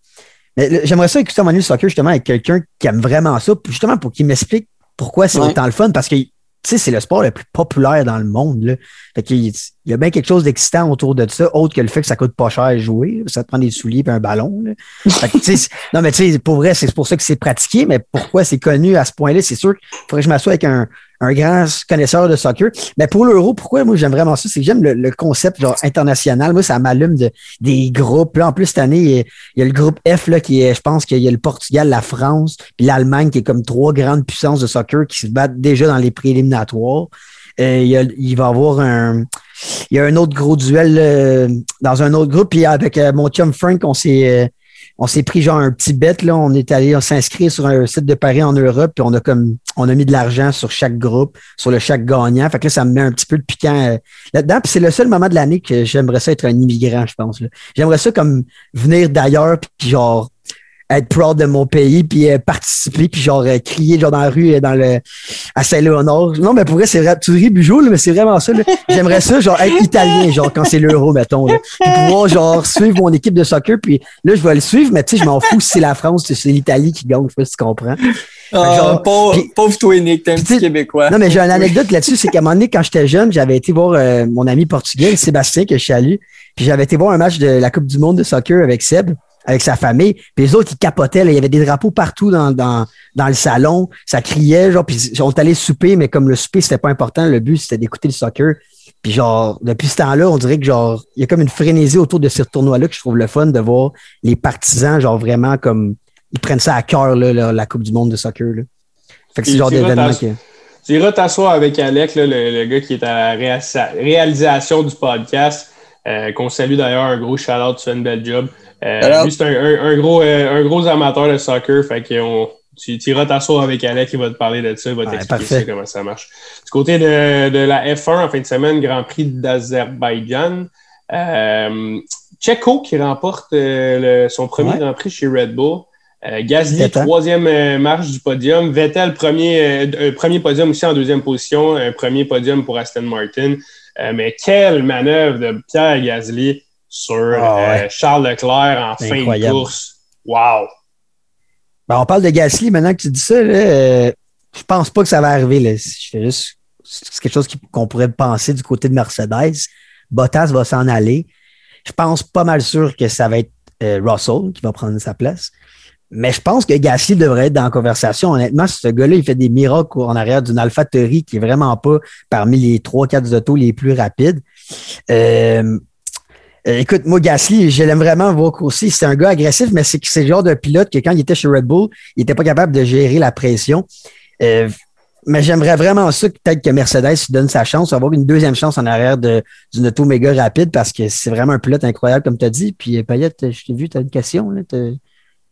Mais j'aimerais ça écouter un moment donné le soccer justement avec quelqu'un qui aime vraiment ça, justement pour qu'il m'explique pourquoi c'est Ouais. autant le fun, parce que tu sais, c'est le sport le plus populaire dans le monde. Là. Fait qu'il il y a bien quelque chose d'excitant autour de ça, autre que le fait que ça coûte pas cher à jouer. Ça te prend des souliers et un ballon. Non, mais tu sais, pour vrai, c'est pour ça que c'est pratiqué, mais pourquoi c'est connu à ce point-là? C'est sûr qu'il faudrait que je m'assoie avec un, grand connaisseur de soccer. Mais pour l'euro, pourquoi moi j'aime vraiment ça? C'est que j'aime le, concept international. Moi, ça m'allume de, des groupes. En plus, cette année, il y, a, il y a le groupe F là, qui est, je pense qu'il y a le Portugal, la France, puis l'Allemagne, qui est comme trois grandes puissances de soccer qui se battent déjà dans les préliminatoires. Euh, il, y a- il va avoir un. Il y a un autre gros duel euh, dans un autre groupe. Puis avec euh, mon chum Frank, on s'est euh, on s'est pris genre un petit bet. Là. On est allé s'inscrire sur un site de paris en Europe. Puis on a comme on a mis de l'argent sur chaque groupe, sur le chaque gagnant. Fait que là, ça me met un petit peu de piquant là-dedans. Puis c'est le seul moment de l'année que j'aimerais ça être un immigrant, je pense. J'aimerais ça comme venir d'ailleurs, puis genre être proud de mon pays, puis euh, participer, puis genre euh, crier genre dans la rue, euh, dans le à Saint-Léonard. Non, mais pour vrai, c'est vrai, tu ris là, mais c'est vraiment ça. J'aimerais ça, genre, être italien, genre, quand c'est l'euro, mettons. Là. Puis pouvoir, genre, suivre mon équipe de soccer, puis là, je vais le suivre, mais tu sais, je m'en fous si c'est la France, si c'est l'Italie qui gagne, je sais pas si tu comprends. Ah, genre, pauvre, puis- pauvre toi, Nick, t'es un petit Québécois. Non, mais j'ai une anecdote là-dessus, c'est qu'à un moment donné, quand j'étais jeune, j'avais été voir euh, mon ami portugais, Sébastien, que je salue, puis j'avais été voir un match de la Coupe du Monde de soccer avec Seb, avec sa famille, puis les autres, ils capotaient, là. il y avait des drapeaux partout dans, dans, dans le salon, ça criait, genre, puis on est allé souper, mais comme le souper, c'était pas important, le but, c'était d'écouter le soccer. Puis genre, depuis ce temps-là, on dirait que genre, il y a comme une frénésie autour de ce tournoi-là que je trouve le fun de voir les partisans, genre vraiment comme, ils prennent ça à cœur, là, la, la Coupe du Monde de soccer, là. Fait que c'est genre d'événement que... Tu iras t'asseoir avec Alec, là, le, le gars qui est à la réa- réalisation du podcast, euh, qu'on salue d'ailleurs, un gros shout-out, tu fais une belle job. Euh, lui, c'est un, un- un gros, euh, un gros amateur de soccer, fait que on- tu, tu iras t'asseoir avec Alec, il va te parler de ça, il va Ouais, t'expliquer ça, comment ça marche. Du côté de, de la F1, en fin de semaine, Grand Prix d'Azerbaïdjan, euh, Checo qui remporte euh, le- son premier Ouais. Grand Prix chez Red Bull. Euh, Gasly, troisième euh, marche du podium. Vettel, premier, premier podium aussi en deuxième position. Un premier podium pour Aston Martin. Euh, mais quelle manœuvre de Pierre Gasly sur Ah ouais. euh, Charles Leclerc en fin de course. Wow! Ben, on parle de Gasly maintenant que tu dis ça. Là, euh, je pense pas que ça va arriver. Là. Je fais juste, c'est quelque chose qu'on pourrait penser du côté de Mercedes. Bottas va s'en aller. Je pense pas mal sûr que ça va être euh, Russell qui va prendre sa place. Mais je pense que Gasly devrait être dans la conversation. Honnêtement, ce gars-là, il fait des miracles en arrière d'une AlphaTauri qui est vraiment pas parmi les 3-4 autos les plus rapides. Euh, euh, écoute, moi, Gasly, je l'aime vraiment voir courser. C'est un gars agressif, mais c'est le genre de pilote que quand il était chez Red Bull, il n'était pas capable de gérer la pression. Euh, mais j'aimerais vraiment ça, peut-être que Mercedes lui donne sa chance, avoir une deuxième chance en arrière d'une auto méga rapide parce que c'est vraiment un pilote incroyable, comme tu as dit. Puis, Payette, je t'ai vu, tu as une question. Là,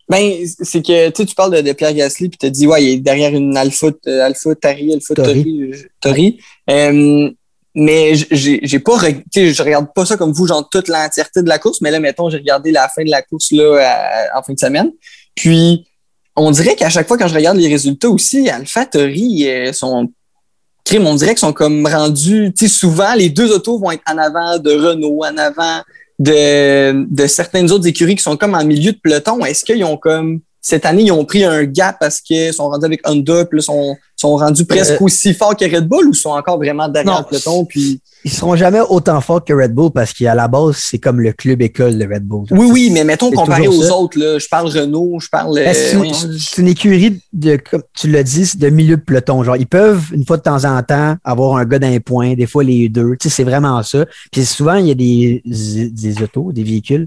Ben, c'est que tu parles de, de Pierre Gasly, puis tu dit, ouais, il est derrière une Alpha, euh, Alpha Tari, Alpha Tauri. Tori. euh, Tori. Euh, mais j'ai pas, reg- tu sais, je regarde pas ça comme vous, genre toute l'entièreté de la course, mais là, mettons, j'ai regardé la fin de la course là, à- en fin de semaine. Puis, on dirait qu'à chaque fois, quand je regarde les résultats aussi, Alpha Tori, sont crime, on dirait qu'ils sont comme rendus, tu sais, souvent, les deux autos vont être en avant de Renault, en avant de, de certaines autres écuries qui sont comme en milieu de peloton. Est-ce qu'ils ont comme, cette année, ils ont pris un gap parce qu'ils sont rendus avec Honda, puis là, sont, sont rendus presque Euh, aussi forts que Red Bull ou sont encore vraiment derrière Non. le peloton? Puis, Ils seront jamais autant forts que Red Bull parce qu'à la base, c'est comme le club école de Red Bull. oui, oui, mais mettons comparé aux ça. autres, là, je parle Renault, je parle. Ben, c'est euh, c'est une écurie de, comme tu l'as dit, de milieu de peloton. Genre, ils peuvent, une fois de temps en temps, avoir un gars d'un point, des fois les deux. Tu sais, c'est vraiment ça. Puis souvent, il y a des, des autos, des véhicules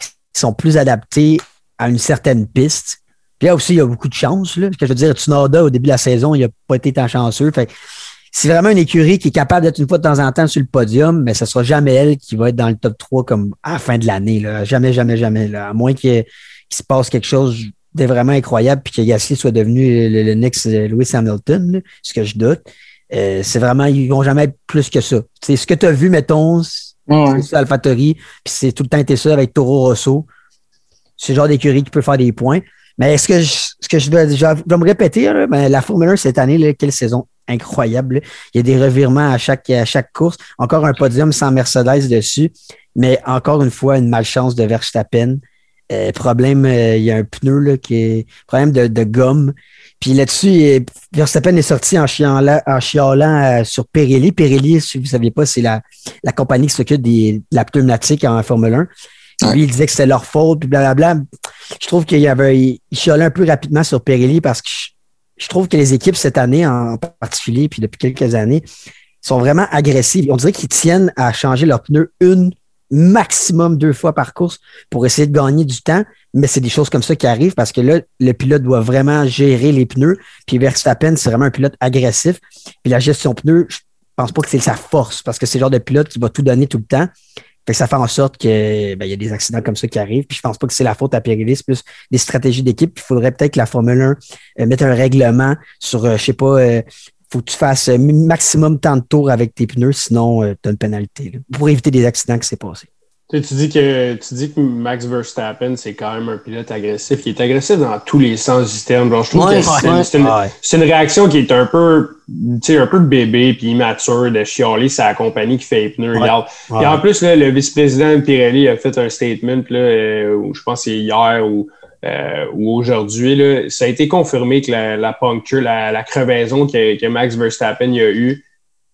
qui sont plus adaptés à une certaine piste. Puis là aussi, il y a beaucoup de chance. Là. Ce que je veux dire, Tsunoda, au début de la saison, il n'a pas été tant chanceux. Fait c'est vraiment une écurie qui est capable d'être une fois de temps en temps sur le podium, mais ce sera jamais elle qui va être dans le top 3 comme à la fin de l'année. là. Jamais, jamais, jamais. Là. À moins qu'il qu'il se passe quelque chose de vraiment incroyable puis que Gasly soit devenu le, le next euh, Lewis Hamilton, là, ce que je doute. Euh, c'est vraiment, ils vont jamais être plus que ça. C'est ce que tu as vu, mettons, c'est Ouais. ça, AlphaTauri, puis c'est tout le temps été ça avec Toro Rosso. C'est le genre d'écurie qui peut faire des points. Mais est-ce que je, ce que je dois, je dois me répéter, là, ben, la Formule 1 cette année, là, quelle saison incroyable. là. Il y a des revirements à chaque, à chaque course. Encore un podium sans Mercedes dessus. Mais encore une fois, une malchance de Verstappen. Euh, problème, euh, il y a un pneu là, qui est problème de, de gomme. Puis là-dessus, Verstappen est sorti en chialant, en chialant euh, sur Pirelli. Pirelli, si vous ne saviez pas, c'est la, la compagnie qui s'occupe de la pneumatique en Formule 1. Ouais. Lui, il disait que c'était leur faute, puis blablabla. Je trouve qu'il y avait, il, chialait un peu rapidement sur Pirelli parce que je, trouve que les équipes cette année en particulier, puis depuis quelques années, sont vraiment agressives. On dirait qu'ils tiennent à changer leurs pneus une, maximum deux fois par course pour essayer de gagner du temps. Mais c'est des choses comme ça qui arrivent parce que là, le pilote doit vraiment gérer les pneus. Puis Verstappen, c'est vraiment un pilote agressif. Puis la gestion pneus, je pense pas que c'est sa force parce que c'est le genre de pilote qui va tout donner tout le temps. Fait que ça fait en sorte que ben, y a des accidents comme ça qui arrivent. Puis je pense pas que c'est la faute à Pirelli, c'est plus des stratégies d'équipe. Il faudrait peut-être que la Formule 1 euh, mette un règlement sur, euh, je sais pas, euh, faut que tu fasses euh, maximum tant de tours avec tes pneus, sinon tu as une pénalité. là, pour éviter des accidents qui s'est passé. Tu, sais, tu dis que tu dis que Max Verstappen, c'est quand même un pilote agressif. Il est agressif dans tous les sens du terme. Genre, je trouve Ouais, que c'est ouais. une, Ouais. c'est une réaction qui est un peu, tu sais, un peu bébé puis immature de chialer sa compagnie qui fait les pneus. Puis en plus, là, le vice-président de Pirelli a fait un statement, là, euh, je pense que c'est hier ou, euh, ou aujourd'hui. là. Ça a été confirmé que la, la puncture, la, la crevaison que, que Max Verstappen il a eu,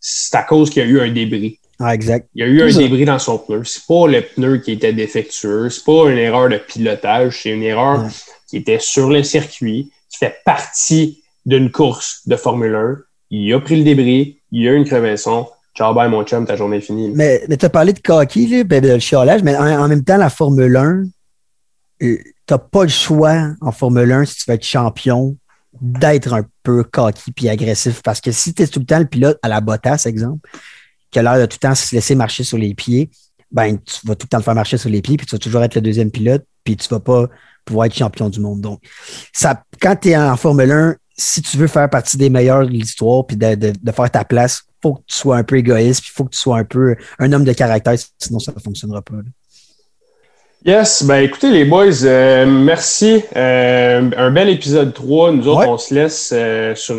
c'est à cause qu'il y a eu un débris. Ah, exact. Il y a eu un débris dans son pneu. C'est pas le pneu qui était défectueux. C'est pas une erreur de pilotage. C'est une erreur Ouais. qui était sur le circuit, qui fait partie d'une course de Formule 1. Il a pris le débris. Il y a eu une crevaison. Ciao, bye, mon chum, ta journée est finie. Mais, mais tu as parlé de coquille, là, ben, de le chiolage, mais en, en même temps, la Formule 1, tu n'as pas le choix en Formule 1 si tu veux être champion d'être un peu coquille puis agressif. Parce que si tu es tout le temps le pilote à la Bottas, exemple, qui a l'air de tout le temps se laisser marcher sur les pieds, ben, tu vas tout le temps le faire marcher sur les pieds, puis tu vas toujours être le deuxième pilote, puis tu vas pas pouvoir être champion du monde. Donc, ça, quand tu es en Formule 1, si tu veux faire partie des meilleurs de l'histoire, puis de, de- de faire ta place, faut que tu sois un peu égoïste, puis faut que tu sois un peu un homme de caractère, sinon ça ne fonctionnera pas. là. Yes, ben écoutez les boys, euh, merci. Euh, un bel épisode 3. Nous autres, Ouais. on se laisse euh, sur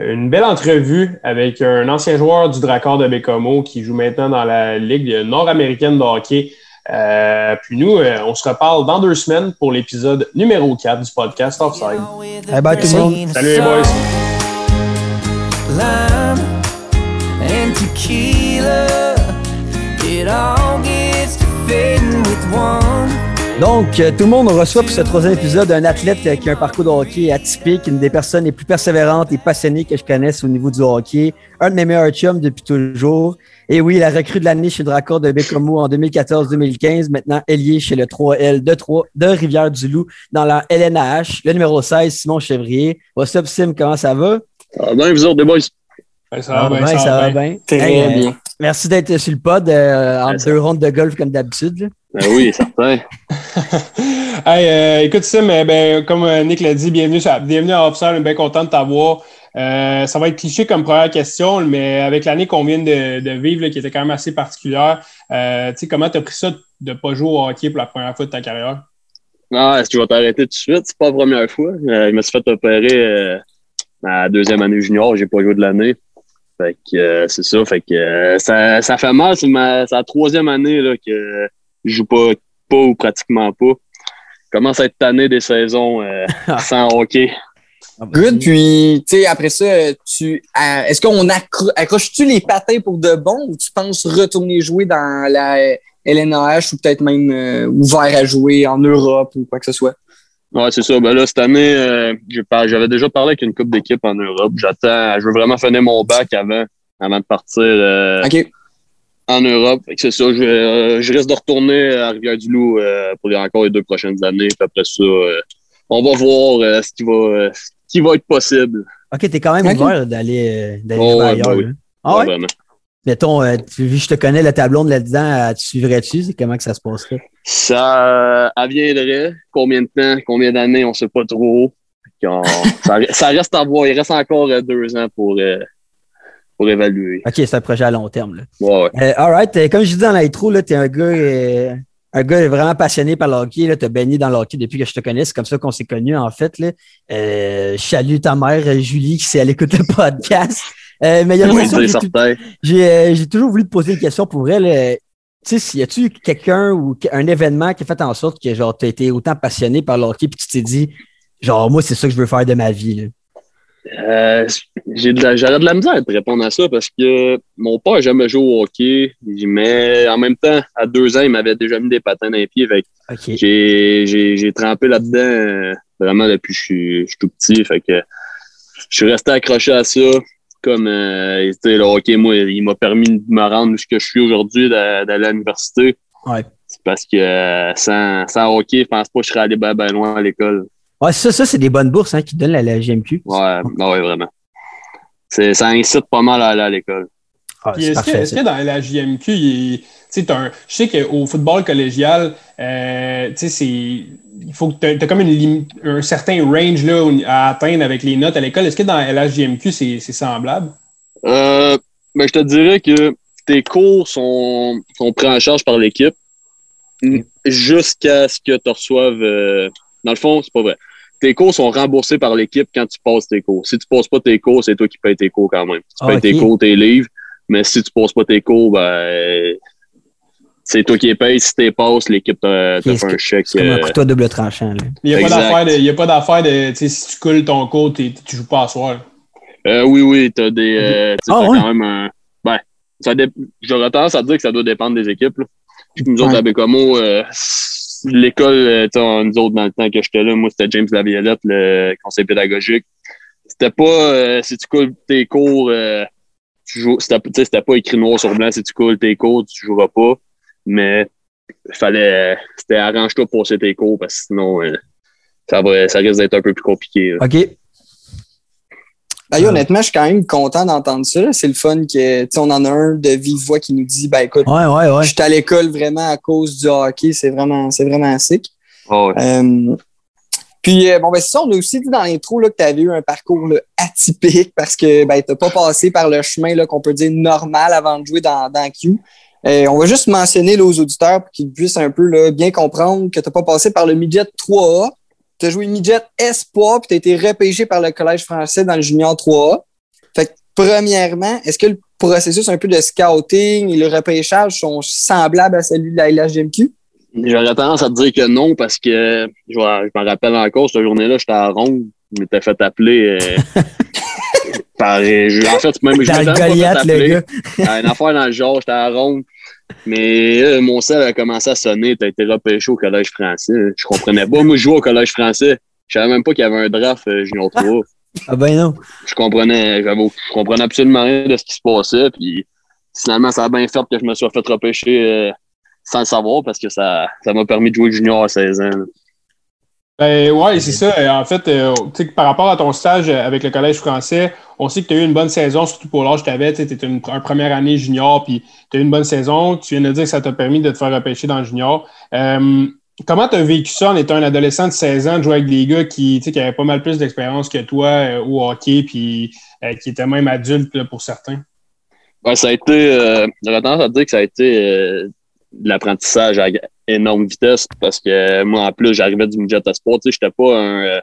une belle entrevue avec un ancien joueur du Drakkar de Bécomo qui joue maintenant dans la Ligue nord-américaine de hockey. Euh, puis nous, euh, on se reparle dans deux semaines pour l'épisode numéro 4 du podcast Offside. Bye bye tout le monde. Salut les boys. lime and tequila. It all gets to fading with one. Donc, euh, tout le monde reçoit pour ce troisième épisode un athlète euh, qui a un parcours de hockey atypique, une des personnes les plus persévérantes et passionnées que je connaisse au niveau du hockey, un de mes meilleurs chums depuis toujours. Et oui, la recrue de l'année chez le Drakkar de Bécomo en 2014-2015, maintenant ailier chez le 3L de, 3, de Rivière-du-Loup dans la LNH, le numéro 16, Simon Chevrier. What's up, Sim, comment ça va? Ah ben, vous autres, des boys? Ça va bien, ben, ça va bien. bien. Très Hey, euh, bien. Merci d'être sur le pod euh, en ça- deux rondes de golf comme d'habitude. Ben oui, certain. hey, euh, écoute, Sim, euh, ben, comme euh, Nick l'a dit, bienvenue, sur- bienvenue à Offside. On est bien content de t'avoir. Euh, ça va être cliché comme première question, mais avec l'année qu'on vient de, de vivre, là, qui était quand même assez particulière, euh, tu sais, comment tu as pris ça de ne pas jouer au hockey pour la première fois de ta carrière? Ah, est-ce que je vais t'arrêter tout de suite? C'est pas la première fois. Je me suis fait opérer ma deuxième année junior. J'ai pas joué de l'année. Fait que c'est ça. Fait que ça, ça fait mal. C'est ma la troisième année là, que joue pas, pas ou pratiquement pas. Commence à être tanné des saisons euh, sans hockey. Good. Puis, tu sais, après ça, tu, euh, est-ce qu'on accro- accroche-tu les patins pour de bon ou tu penses retourner jouer dans la LNAH ou peut-être même euh, ouvert à jouer en Europe ou quoi que ce soit? Ouais, c'est ça. Ben là, cette année, euh, j'avais déjà parlé avec une coupe d'équipe en Europe. J'attends, je veux vraiment finir mon bac avant, avant de partir euh, OK. En Europe. C'est ça. Je, euh, je risque de retourner à Rivière-du-Loup euh, pour les, encore les deux prochaines années. Puis après ça, euh, on va voir euh, ce qui va, euh, ce qui va être possible. OK, t'es quand même ouvert d'aller euh, d'aller Oh, ailleurs. ben oui. là. Ah Ouais, vraiment. Mettons, euh, tu, vu que je te connais le tableau de là-dedans, euh, tu suivrais-tu? Comment que ça se passerait? Ça euh, elle viendrait. Combien de temps, combien d'années, on sait pas trop. Ça, ça reste à voir. Il reste encore euh, deux ans pour, euh, pour évaluer. OK, c'est un projet à long terme. Là. Ouais, ouais. Euh, all right. Euh, comme je dis dans l'intro, là, t'es un gars, euh, un gars vraiment passionné par le hockey. Tu as baigné dans le hockey depuis que je te connais. C'est comme ça qu'on s'est connus, en fait. Là. Euh, je salue ta mère, euh, Julie, qui s'est à l'écoute le podcast. Euh, mais il y a une Oui, c'est j'ai. J'ai toujours voulu te poser une question pour elle. Tu sais, y a-tu quelqu'un ou un événement qui a fait en sorte que genre, tu as été autant passionné par le hockey puis tu t'es dit, Genre, moi, c'est ça que je veux faire de ma vie. là? Euh, j'ai de la- J'aurais de la misère de répondre à ça parce que mon père n'a jamais joué au hockey, mais en même temps, à deux ans, il m'avait déjà mis des patins dans les pieds. Fait j'ai, j'ai, j'ai trempé là-dedans euh, vraiment depuis que je suis, je suis tout petit. Fait que je suis resté accroché à ça. Comme euh, le hockey, moi, il m'a permis de me rendre où je suis aujourd'hui, d'a- d'aller à l'université. Ouais. C'est parce que euh, sans, sans hockey, je pense pas que je serais allé bien ben loin à l'école. Ouais, ça, ça c'est des bonnes bourses hein, qui donnent la, la GMQ. Ouais, ben ouais, vraiment. C'est, ça incite pas mal à aller à l'école. Ah, est-ce que, ça. que dans la JMQ, il est- tu sais, t'as un- je sais qu'au football collégial, euh, tu sais, c'est, il faut que tu as comme une lim- un certain range là, à atteindre avec les notes à l'école. Est-ce que dans la JMQ, c'est, c'est semblable? Euh, ben, je te dirais que tes cours sont, sont pris en charge par l'équipe mm, jusqu'à ce que tu reçoives. euh, dans le fond, c'est pas vrai. Tes cours sont remboursés par l'équipe quand tu passes tes cours. Si tu passes pas tes cours, c'est toi qui payes tes cours quand même. Tu Ah, payes tes cours, tes livres, mais si tu passes pas tes cours, ben, c'est toi qui les payes. Si tu passes, l'équipe te, fait un chèque. C'est comme un euh, couteau à double tranchant. Là. Il n'y a, pas d'affaire de, il y a pas d'affaire de, tu sais, si tu coules ton cours, tu joues pas à soir. Euh, oui, oui, t'as des. euh, tu Ah, t'as ouais? quand même un. Ben, ça dé... j'aurais tendance à dire que ça doit dépendre des équipes. Là. Nous autres, Ouais. à Bécomo, euh, l'école, euh, nous autres, dans le temps que j'étais là, moi, c'était James Laviolette, le conseil pédagogique. C'était pas euh, si tu coules tes cours, euh, tu joues. C'était pas écrit noir sur blanc, si tu coules tes cours, tu joueras pas. Mais fallait. C'était arrange-toi pour passer tes cours parce que sinon, euh, ça, va, ça risque d'être un peu plus compliqué. là. OK. Ben, honnêtement, je suis quand même content d'entendre ça. C'est le fun que, tu sais, on en a un de vive voix qui nous dit, ben écoute, Ouais, ouais, ouais. je suis à l'école vraiment à cause du hockey. C'est vraiment, c'est vraiment sick. Euh, puis, euh, bon, ben, c'est ça, on a aussi dit dans l'intro là, que tu avais eu un parcours là, atypique parce que ben, tu n'as pas passé par le chemin là, qu'on peut dire normal avant de jouer dans, dans Q. Euh, on va juste mentionner là, aux auditeurs pour qu'ils puissent un peu là, bien comprendre que tu n'as pas passé par le midget 3A. Tu as joué midget Espoir puis tu as été repêché par le Collège français dans le junior 3A. Fait que, premièrement, est-ce que le processus un peu de scouting et le repêchage sont semblables à celui de la LHGMQ? J'aurais tendance à te dire que non parce que je, je me rappelle encore, cette journée-là, j'étais à Ronde. Je m'étais fait appeler euh, par. euh, je- en fait, même, je m'étais fait Goliath, le appeler. gars. À une affaire dans le genre, j'étais à Ronde. Mais euh, mon sel a commencé à sonner. T'as été repêché au Collège français. Je comprenais pas. Moi, je jouais au Collège français. Je savais même pas qu'il y avait un draft euh, junior 3. Ah ben non. Je comprenais, je comprenais absolument rien de ce qui se passait. Puis finalement, ça a bien fait que je me sois fait repêcher euh, sans le savoir parce que ça, ça m'a permis de jouer junior à 16 ans. Ben ouais, c'est ça. En fait, euh, par rapport à ton stage euh, avec le Collège français, on sait que tu as eu une bonne saison, surtout pour l'âge que tu avais. Tu étais une, une première année junior, puis tu as eu une bonne saison. Tu viens de dire que ça t'a permis de te faire repêcher dans le junior. Euh, comment tu as vécu ça en étant un adolescent de 16 ans, de jouer avec des gars qui, qui avaient pas mal plus d'expérience que toi euh, au hockey, puis qui étaient même adultes là, pour certains? Ouais, ça a été, j'aurais tendance à dire que ça a été de l'apprentissage à énorme vitesse parce que euh, moi, en plus, j'arrivais du midget à sport. Tu sais, j'étais pas un, euh,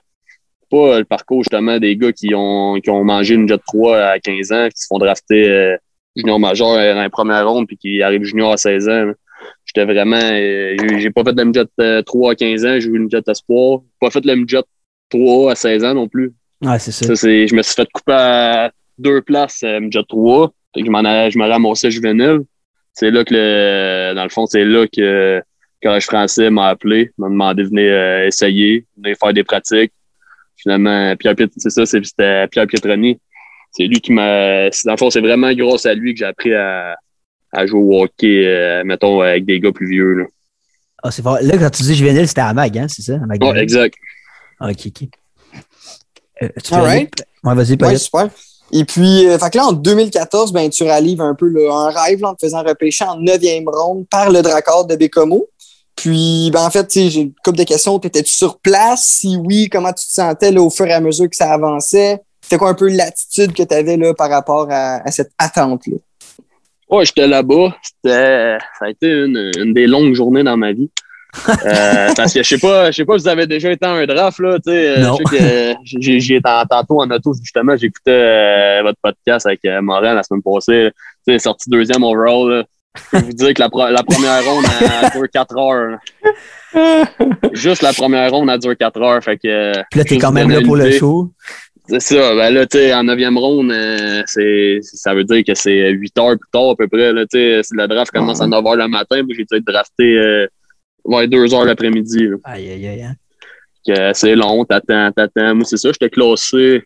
pas le parcours justement des gars qui ont, qui ont mangé une midget 3 à 15 ans, qui se font drafter euh, junior majeur dans la première ronde puis qui arrivent junior à 16 ans. là. J'étais vraiment, euh, j'ai- pas fait de midget euh, 3 à 15 ans, j'ai joué une midget à sport. Pas fait le midget 3 à 16 ans non plus. Ouais, c'est ça. Ça, c'est, je me suis fait couper à deux places euh, midget 3. Fait que je m'en allais- je me ramassais juvénile. C'est là que le, dans le fond, c'est là que le collège français m'a appelé, m'a demandé de venir euh, essayer, de venir faire des pratiques. Finalement, Pierre Piet- c'est ça, c'est- c'était Pierre Pietroni. C'est lui qui m'a. Dans le fond, c'est vraiment grâce à lui que j'ai appris à, à jouer au hockey, euh, mettons, avec des gars plus vieux. Là. Ah, c'est fort. Là, quand tu dis juvénile, c'était à Mag, hein, c'est ça? À Mag Ouais, exact. Ah, ok, ok. Euh, tu All right. Ouais, vas-y, Ouais, super. Et puis, euh, fait là, en 2014, ben, tu rallives un peu un rêve en te faisant repêcher en neuvième ronde par le Dracard de Bécomo. Puis, ben, en fait, j'ai une couple de questions. T'étais-tu sur place? Si oui, comment tu te sentais au fur et à mesure que ça avançait? C'était quoi un peu l'attitude que tu avais là, par rapport à, cette attente-là? Ouais, j'étais là-bas. C'était, ça a été une des longues journées dans ma vie. Euh, parce que je sais pas, je sais pas, vous avez déjà été à un draft, là, tu sais. euh. Je sais que j'ai, en- tantôt en auto, justement, j'écoutais euh, votre podcast avec euh, Morin la semaine passée. Tu sais, sorti deuxième overall, là. Je peux vous dire que la, première ronde, elle dure 4 heures. là. Juste la première ronde, elle dure 4 heures. Fait que, Puis là, t'es quand même là pour le show. C'est ça. Ben là, tu sais, en neuvième ronde, euh, c'est, ça veut dire que c'est 8 heures plus tard à peu près. Là, tu sais, si le draft commence à 9 heures le matin, j'ai dû être drafté euh, ouais, 2 heures l'après-midi. Aïe, aïe, aïe. hein. que c'est long, t'attends, t'attends. Moi, c'est ça, j'étais classé.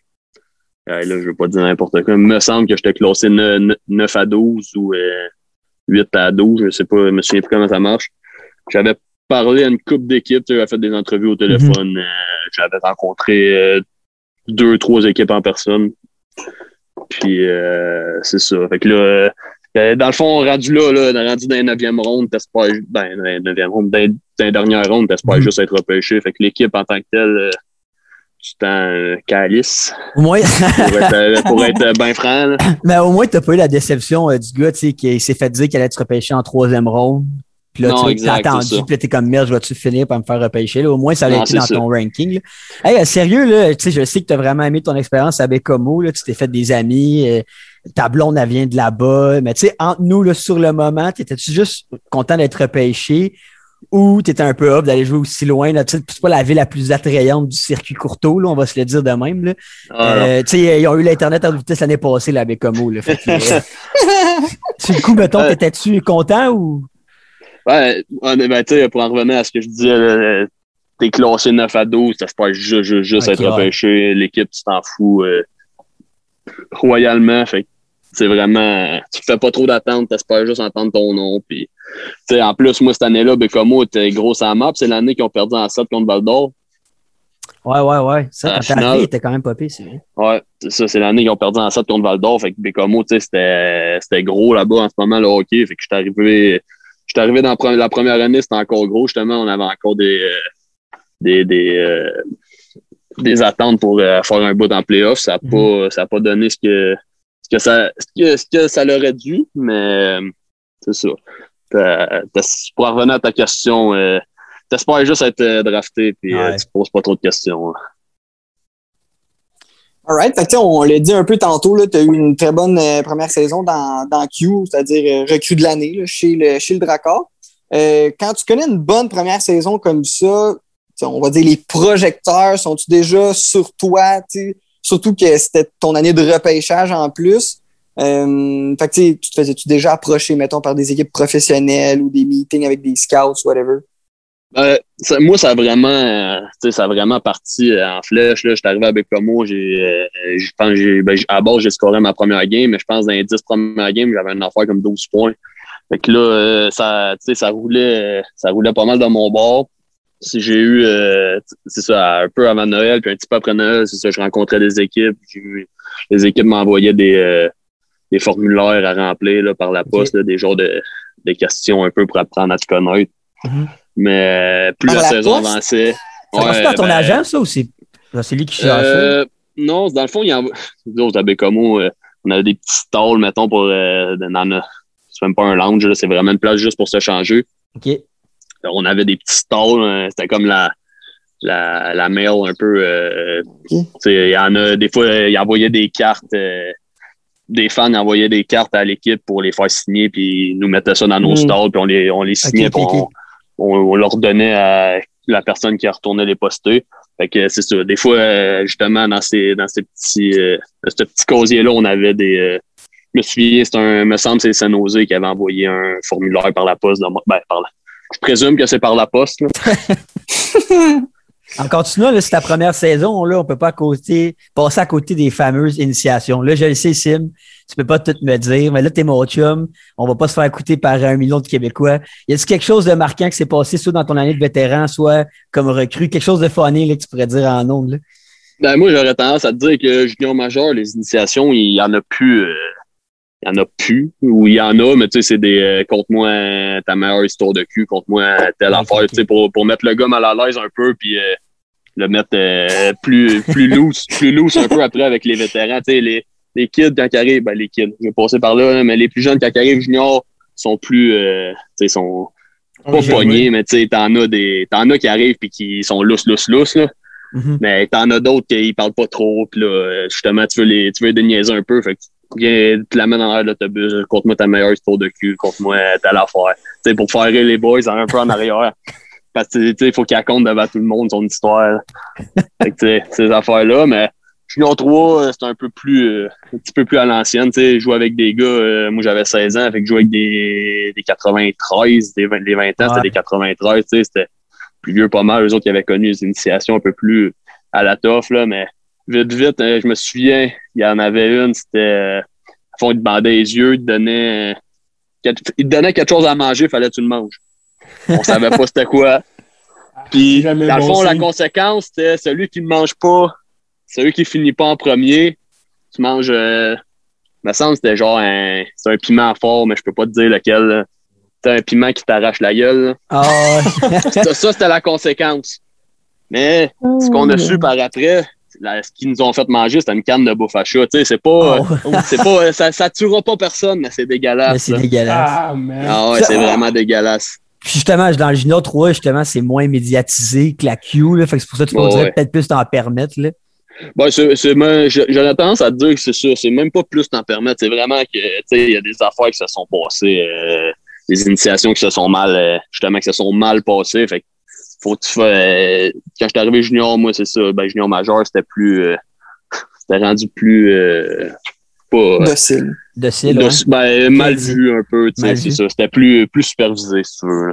euh, là, je veux pas dire n'importe quoi. Il me semble que j'étais classé ne- ne- 9 à 12 ou euh, 8 à 12. Je sais pas, je me souviens plus comment ça marche. J'avais parlé à une couple d'équipes, j'avais fait des entrevues au téléphone. euh, j'avais rencontré euh, deux, trois équipes en personne. Puis euh, c'est ça. Fait que là, dans le fond, rendu là, là, rendu dans la 9e ronde, t'espères, ben, dans la 9e ronde, dans, la dernière ronde, t'espères Mhm. juste être repêché. Fait que l'équipe en tant que telle, euh, tu t'en euh, calice Au moins, pour être, euh, être euh, ben franc. là. mais au moins, t'as pas eu la déception euh, du gars, tu sais, qui s'est fait dire qu'elle allait être repêché en troisième ronde. Puis là, Non, tu t'as attendu, c'est puis là, t'es comme merde, je vais-tu finir par me faire repêcher? Là, au moins, ça allait été dans c'est ça. ton ranking. Là. Hey, euh, sérieux, là, tu je sais que t'as vraiment aimé ton expérience à Bécomo, là, tu t'es fait des amis, euh, ta blonde, elle vient de là-bas. Mais tu sais, entre nous, là, sur le moment, t'étais-tu juste content d'être repêché ou t'étais un peu up d'aller jouer aussi loin? Là, tu sais, c'est pas la ville la plus attrayante du circuit courteau, là, on va se le dire de même. Là. Ah. Euh, tu sais, ils ont eu l'Internet à vitesse l'année passée, là, avec Bécomo. Là, fait que, euh, sur le coup, mettons, t'étais-tu content ou? Ouais, on est- ben, tu sais, pour en revenir à ce que je disais, là, t'es classé 9 à 12, t'espères juste, juste, juste Ok, être ouais. repêché. L'équipe, tu t'en fous euh, royalement. Fait c'est vraiment. Tu fais pas trop d'attentes, t'espères juste entendre ton nom. Puis, en plus, moi, cette année-là, Bécomo était gros à map. C'est l'année qu'ils ont perdu en 7 contre Val d'Or. Ouais, ouais, ouais. Ça, quand il était quand même pas pire, c'est vrai. Ouais, ça, c'est l'année qu'ils ont perdu en 7 contre Val d'Or. Fait que Bécomo, tu sais, c'était, c'était gros là-bas en ce moment, le hockey. Fait que arrivé, j'étais arrivé dans la pre- la première année, c'était encore gros. Justement, on avait encore des, euh, des, des, euh, des attentes pour euh, faire un bout en playoff. Ça n'a pas, ça a pas donné ce que, ce que ça, ce que, ce que ça l'aurait dû, mais euh, c'est ça. T'as- Pour en revenir à ta question, euh, t'espères juste être euh, drafté puis euh, Ouais. tu poses pas trop de questions. hein. All right. Fait que, tu sais, on l'a dit un peu tantôt, tu as eu une très bonne euh, première saison dans, dans Q, c'est-à-dire euh, recrue de l'année là, chez, le, chez le Drakkar. Euh, quand tu connais une bonne première saison comme ça, on va dire les projecteurs sont-ils déjà sur toi? Surtout que c'était ton année de repêchage en plus. Euh, fait que, tu te faisais-tu déjà approcher, mettons, par des équipes professionnelles ou des meetings avec des scouts, whatever? Euh, moi, ça a vraiment, euh, ça a vraiment parti euh, en flèche. Là. J'étais arrivé à Bécomo, j'ai, je pense, j'ai, ben, à base, j'ai scoré ma première game, mais je pense dans les 10 premières games, j'avais une affaire comme 12 points. Fait que là, ça, ça roulait, ça roulait pas mal dans mon bord. Si j'ai eu, euh, c'est ça, un peu avant Noël, puis un petit peu après Noël, c'est ça, je rencontrais des équipes. J'ai eu- les équipes m'envoyaient des, euh, des formulaires à remplir là, par la poste, là, des genres de, des questions un peu pour apprendre à te connaître. Mhm. Mais euh, plus Par la, la saison poste? avançait. Ça passe ouais, pas à ton ben, agent, ça, ou c'est lui qui cherche ça? euh, non, dans le fond, il y en nous autres, à Bécomo, euh, on avait des petits stalls, mettons, pour euh, dans c'est même pas un lounge, là, c'est vraiment une place juste pour se changer. OK. Alors, on avait des petits stalls, euh, c'était comme la, la, la mail un peu. euh, tu sais, Il y en a des fois, euh, ils envoyaient des cartes. euh, des fans envoyaient des cartes à l'équipe pour les faire signer, puis ils nous mettaient ça dans nos Mm. stalls, puis on les, on les signait, ok, puis ok. on, on, leur donnait à la personne qui retournait les poster. Fait que c'est ça. Des fois, euh, justement, dans ces, dans ces petits, euh, dans ce petit casier-là, on avait des. euh, je me souviens, c'est un, me semble, c'est San Jose qui avait envoyé un formulaire par la poste. mon- ben, par la, je présume que c'est par la poste. là. En continuant, c'est ta première saison, là, on peut pas à côté, passer à côté des fameuses initiations. Là, je le sais, Sim, tu peux pas tout me dire, mais là, t'es mon chum, on va pas se faire écouter par un million de Québécois. Y a-t-il quelque chose de marquant qui s'est passé, soit dans ton année de vétéran, soit comme recrue, quelque chose de funny, là, que tu pourrais dire en ondes, là? Ben, moi, j'aurais tendance à te dire que junior majeur, les initiations, il y en a plus. euh, il y en a plus. Ou il y en a, mais tu sais, c'est des euh, compte-moi euh, ta meilleure histoire de cul, compte-moi telle Ok, affaire, tu sais, pour, pour mettre le gars mal à l'aise un peu, puis euh, le mettre euh, plus, plus loose, plus loose un peu après avec les vétérans. Tu sais, les, les kids, quand ils arrivent, ben, les kids, je vais passer par là, là, mais les plus jeunes, quand ils arrivent junior, sont plus, euh, tu sais, sont pas Oui, j'ai- pognés, mais tu sais, t'en as des, t'en as qui arrivent puis qui sont lousses, lousses, lousses, là. Mhm. Mais t'en as d'autres qui parlent pas trop, puis là, euh, justement, tu veux les, tu veux les déniaiser un peu. Fait que tu la mets dans l'air de l'autobus, compte-moi ta meilleure histoire de cul, compte-moi telle affaire. Tu sais, pour faire rire les boys un peu en arrière. Parce que, tu sais, il faut qu'il raconte devant tout le monde son histoire. fait que, tu sais, ces affaires-là, mais Junior 3, euh, c'est un peu plus, euh, un petit peu plus à l'ancienne, tu sais, jouer avec des gars, euh, moi j'avais 16 ans, fait que jouer avec des, des 93, des 20, les 20 ans, Ouais. c'était des 93, tu sais, c'était plus vieux pas mal, eux autres qui avaient connu des initiations un peu plus à la toffe, là, mais vite, vite, euh, je me souviens, il y en avait une, c'était, euh, à fond, il te bandait les yeux, il te donnait, euh, quelque- il te donnait quelque chose à manger, fallait que tu le manges. On savait pas c'était quoi. Puis, dans le bon fond, la signe. conséquence, c'était celui qui ne mange pas, celui qui finit pas en premier, tu manges, euh, me semble que c'était genre un, c'est un piment fort, mais je peux pas te dire lequel. C'est un piment qui t'arrache la gueule. Ah, ouais. Ça, ça, c'était la conséquence. Mais ce qu'on a su par après, la- ce qu'ils nous ont fait manger, c'était une canne de bouffe à chat. Tu sais, c'est pas, Oh, c'est pas, euh, ça, ça tuera pas personne, mais c'est mais dégueulasse. c'est là. dégueulasse. Ah, man. Ah ouais, c'est vraiment dégueulasse. Puis justement, dans le Junior 3, justement, c'est moins médiatisé que la Q. Là, fait que c'est pour ça que tu pourrais ouais. peut-être plus t'en permettre. Là. Bon, c'est, c'est, j'aurais tendance à te dire que c'est ça. C'est même pas plus t'en permettre. C'est vraiment que, tu sais, il y a des affaires qui se sont passées, euh, des initiations qui se sont mal, euh, justement, qui se sont mal passées. Fait que faut que tu fasses, euh, quand je suis arrivé junior, moi, c'est ça. Ben, junior majeur, c'était plus, euh, c'était rendu plus, euh, pas, Docile. Docile, ben, mal vu un peu, tu sais, c'est ça. C'était plus, plus supervisé, si tu veux.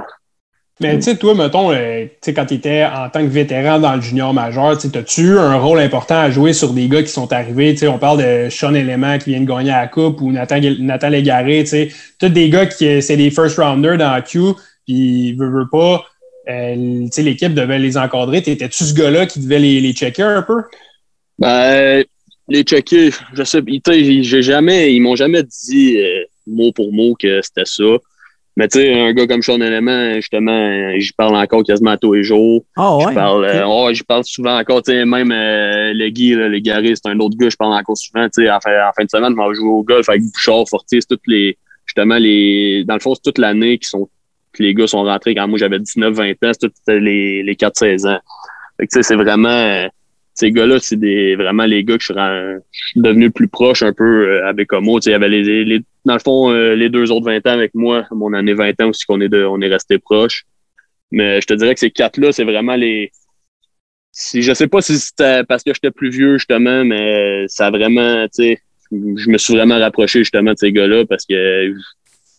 Mais tu sais, toi, mettons, euh, tu sais, quand tu étais en tant que vétéran dans le junior majeur, tu sais, as-tu eu un rôle important à jouer sur des gars qui sont arrivés? Tu sais, on parle de Sean Element qui vient de gagner la Coupe ou Nathan, Nathan Légaré, tu sais, tous des gars qui, c'est des first rounders dans la Q, puis veut, veut pas, euh, l'équipe devait les encadrer. T'étais-tu ce gars-là qui devait les, les checker un peu? Ben, les checker, je sais, j'ai jamais, ils m'ont jamais dit euh, mot pour mot que c'était ça. Mais tu sais, un gars comme Sean Element, justement, j'y parle encore quasiment tous les jours. Ah ouais. Je parle, euh, ouais, j'y parle souvent encore, tu sais, même euh, le Guy, là, le Gary, c'est un autre gars, je parle encore souvent, tu sais, en fin, en fin de semaine, je m'en joue au golf avec Bouchard, Fortier, c'est toutes les, justement, les, dans le fond, c'est toute l'année qui sont, les gars sont rentrés quand moi j'avais 19, 20 ans, toutes les, les 4-16 ans. Fait que c'est vraiment, euh, ces gars-là, c'est des, vraiment les gars que je suis, devenu plus proche un peu euh, avec Homo. Il y avait les, les, dans le fond, euh, les deux autres 20 ans avec moi, mon année 20 ans aussi qu'on est de, on est resté proches. Mais je te dirais que ces quatre-là, c'est vraiment les. Si, je sais pas si c'était parce que j'étais plus vieux, justement, mais ça a vraiment, tu sais, je me suis vraiment rapproché justement de ces gars-là parce que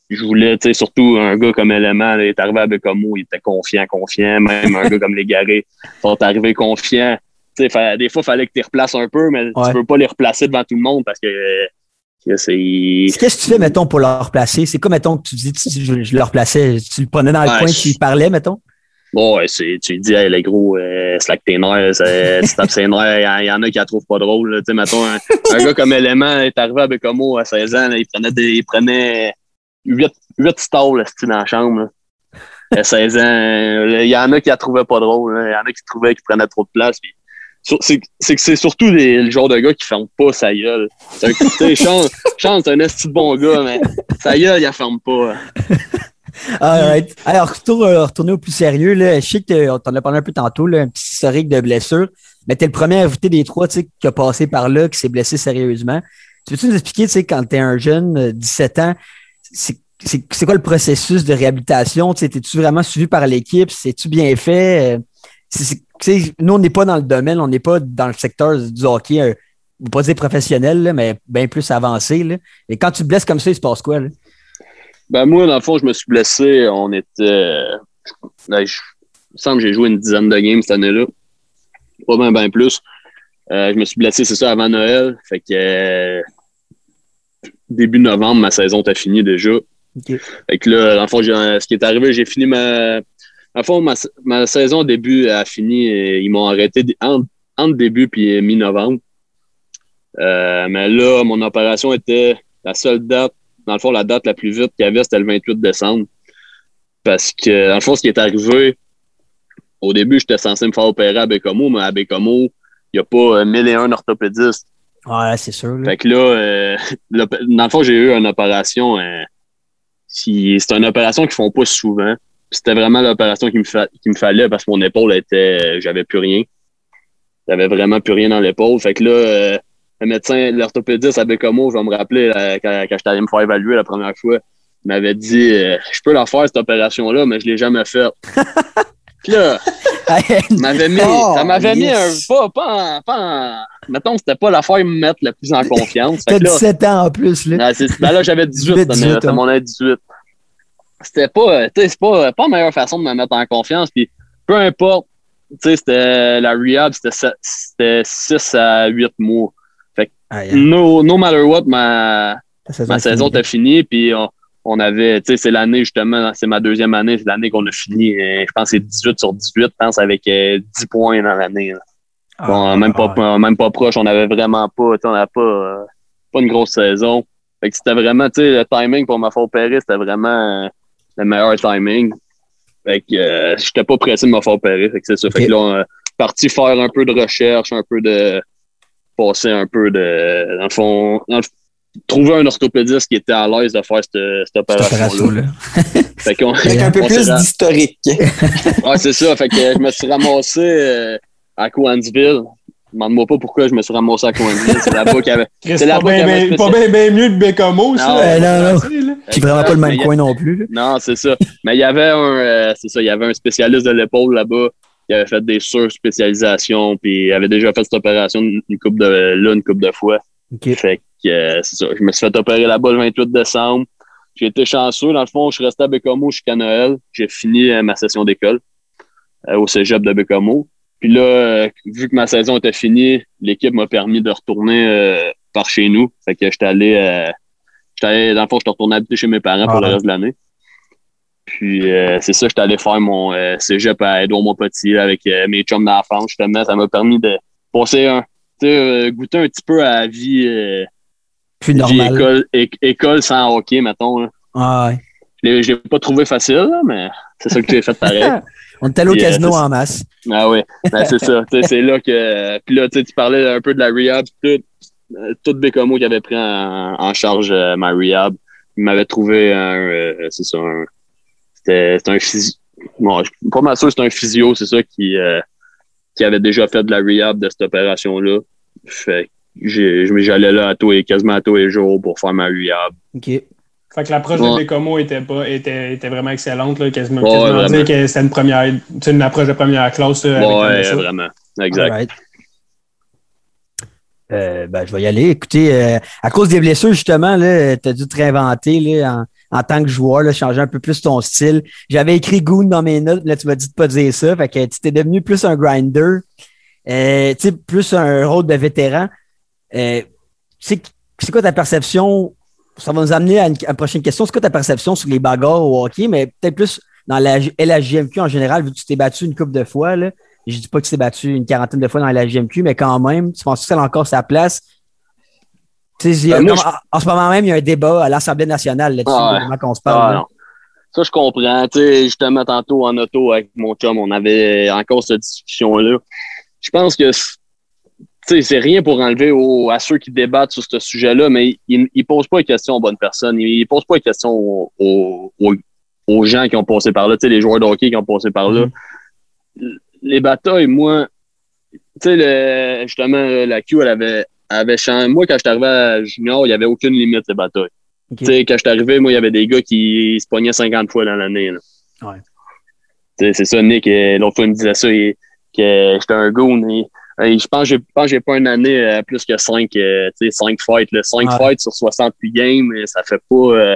je voulais, tu sais, surtout un gars comme Element, il est arrivé à Bécomo, il était confiant, confiant. Même un gars comme Légaré, sont arrivés confiants. Tu sais, des fois, il fallait que tu les replaces un peu, mais Ouais. tu peux pas les replacer devant tout le monde parce que, que c'est. Qu'est-ce que tu fais, mettons, pour leur placer? C'est comme, mettons, que tu dis, tu- je, je le replaçais, tu le prenais dans le Ouais, coin, je- tu lui parlais, mettons? Bon, ouais, c'est, tu lui dis, hey, les gros, euh, slack tes nerfs, tu tapes ses nerfs, il y en- il y, en a qui la trouvent pas drôle. Tu sais, mettons, un, un gars comme Element est arrivé à Bécomo à 16 ans, là, il prenait des, il prenait 8, 8 stalls, dans la chambre, là. À 16 ans, euh, il y en a qui la trouvaient pas drôle, là. il y en a qui trouvaient qu'il prenait trop de place. c'est, que c'est surtout le genre de gars qui ferme pas sa gueule. Sean, c'est un esti de bon gars, mais sa gueule, il la ferme pas. All right. Alors, retour, euh, retourner au plus sérieux. Là. Je sais que t'en as parlé un peu tantôt, là, un petit historique de blessure. Mais t'es le premier invité des trois qui a passé par là, qui s'est blessé sérieusement. Tu peux-tu nous expliquer, tu quand t'es un jeune, euh, 17 ans, c'est quoi le processus de réhabilitation? Tu sais, T'es-tu vraiment suivi par l'équipe? C'est-tu bien fait? Euh, nous, on n'est pas dans le domaine, on n'est pas dans le secteur du hockey, euh, je veux pas dire professionnel, mais bien plus avancé. Et quand tu te blesses comme ça, il se passe quoi? Ben moi, dans le fond, je me suis blessé. On était. euh, ben, il me semble que j'ai joué une dizaine de games cette année-là. Pas bien, bien plus. Euh, je me suis blessé, c'est ça, avant Noël. Fait que début novembre, ma saison était finie déjà. Ok. Fait que là, dans le fond, ce qui est arrivé, j'ai fini ma. Dans le fond, ma, ma saison début a fini. et ils m'ont arrêté entre, entre début puis mi-novembre. Euh, mais là, mon opération était la seule date dans le fond, la date la plus vite qu'il y avait, c'était le 28 décembre. Parce que, dans le fond, ce qui est arrivé, au début, j'étais censé me faire opérer à Bécomo, mais à Bécomo, il n'y a pas euh, 1001 orthopédistes. Ouais, c'est sûr. là. Fait que là, euh, dans le fond, j'ai eu une opération. euh, c'est une opération qu'ils font pas souvent. C'était vraiment l'opération qu'il me, fa- me fallait parce que mon épaule était. J'avais plus rien. J'avais vraiment plus rien dans l'épaule. Fait que là, euh, le médecin, l'orthopédiste à Bécomo, je vais me rappeler euh, quand, quand j'étais allé me faire évaluer la première fois, il m'avait dit euh, Je peux la faire, cette opération-là, mais je l'ai jamais faite. Puis là, ça m'avait mis, Oh, ça m'avait mis un pas, pas, en, pas en- Mettons, c'était pas l'affaire me mettre le plus en confiance. Fait T'as que là, 17 ans en plus, là. ben là, j'avais 18, Dix-huit, mais 18, c'était mon âge 18. C'était pas, euh, c'est pas, pas la meilleure façon de me mettre en confiance. Puis peu importe, tu sais, c'était la rehab, c'était sept- c'était 6 à 8 mois. Ah, yeah. No, no matter what, ma, saison ma était finie. Puis on, on avait, tu sais, c'est l'année justement, c'est ma deuxième année, c'est l'année qu'on a fini. euh, je pense que c'est 18 sur 18, je pense, avec euh, 10 points dans l'année. là. Bon, Ah, même, pas, ah, même pas proche, on avait vraiment pas, tu sais, on n'avait pas, euh, pas une grosse saison. Fait que c'était vraiment, tu sais, le timing pour me faire opérer, c'était vraiment euh, le meilleur timing. Fait que euh, j'étais pas pressé de me faire opérer. Fait que c'est ça. Fait que là, on est parti faire un peu de recherche, un peu de passer un peu de. Dans le fond, dans le- trouver un orthopédiste qui était à l'aise de faire cette, opération-là. qu'on Avec un peu plus d'historique. Ouais, c'est ça. Fait que je me suis ramassé euh, à Coansville. Demande-moi pas pourquoi je me suis ramassé à Coansville. C'est là-bas qu'il y avait. Chris, C'est la pas bien boîte à ben, pas bien ben mieux de Bécomo, ça. Non, non, non. Là. Vraiment pas le même a- coin non plus. là. Non, c'est ça. Mais il y avait un, euh, c'est ça, il y avait un spécialiste de l'épaule là-bas qui avait fait des surspécialisations, puis il avait déjà fait cette opération une une coupe de là, une coupe de fois. OK. Fait que euh, c'est ça. Je me suis fait opérer là-bas le 28 décembre. J'ai été chanceux. Dans le fond, je suis resté à Bécomo jusqu'à Noël. J'ai fini euh, ma session d'école euh, au cégep de Bécomo. Puis là, euh, vu que ma saison était finie, l'équipe m'a permis de retourner euh, par chez nous. Fait que j'étais allé, euh, j'étais allé, dans le fond, j'étais retourné habiter chez mes parents pour le reste de l'année. Puis euh, c'est ça, j'étais allé faire mon euh, cégep à Edouard Montpetit avec euh, mes chums d'enfance, justement. Ça m'a permis de passer un, goûter un petit peu à la vie, euh, Plus vie normal. école, sans hockey, mettons. là. Ah, ouais. Je l'ai- pas trouvé facile, mais c'est ça que j'ai fait pareil. On est allé au Puis, euh, casino en masse. Ah oui, ben, c'est ça. C'est là que. Puis là, tu sais, tu parlais un peu de la rehab, tout, euh, tout Bécomo qui avait pris en, en charge euh, ma rehab. Il m'avait trouvé un. euh, c'est ça, un. C'était un physio. Bon, je suis pas mal sûr c'est un physio, c'est ça, qui, euh, qui avait déjà fait de la rehab de cette opération-là. Fait j'allais là à tous les, quasiment à tous les jours pour faire ma rehab. OK. Fait que l'approche Ouais. de Bécomo était, pas, était, était vraiment excellente. Là, quasiment Ouais, quasiment vraiment. dire que c'était une, première, c'est une approche de première classe. là, avec Ouais, ça. vraiment. Exact. Euh, ben, je vais y aller. Écoutez, euh, à cause des blessures, justement, tu as dû te réinventer là, en, en tant que joueur, là, changer un peu plus ton style. J'avais écrit Goon dans mes notes, là, tu m'as dit de pas dire ça. Fait que tu t'es devenu plus un grinder, euh, plus un rôle de vétéran. Euh, c'est quoi ta perception? Ça va nous amener à une, prochaine question. C'est quoi ta perception sur les bagarres au hockey, mais peut-être plus dans la LHJMQ en général, vu que tu t'es battu une couple de fois, là. Je dis pas que tu t'es battu une quarantaine de fois dans la GMQ, mais quand même, tu penses que ça a encore sa place? Tu sais, il y a- Ben, moi, comme- en, en ce moment même, il y a un débat à l'Assemblée nationale là-dessus, Ah comment qu'on se Ah, parle. là. non. Ça, je comprends. Tu sais, justement, tantôt en auto avec mon chum, on avait encore cette discussion-là. Je pense que c'est- rien pour enlever à ceux qui débattent sur ce sujet-là, mais ils ne posent pas les questions aux bonnes personnes. Ils ne posent pas les questions aux, aux- gens qui ont passé par là, les joueurs de hockey qui ont passé par là. Les batailles, moi, le- justement, la Q, elle avait, avait changé. Moi, quand je suis arrivé à Junior, il n'y avait aucune limite, les batailles. OK. Tu sais, quand je suis arrivé, moi, il y avait des gars qui se pognaient 50 fois dans l'année. Ouais. C'est ça, Nick, euh, l'autre fois, il me disait ça, il- que j'étais un goon. il- euh, je pense que j'ai- je pense que j'ai pas une année euh, plus que 5 cinq fights. Là. 5 Ouais. fights sur 68 games, euh, ça fait pas... euh,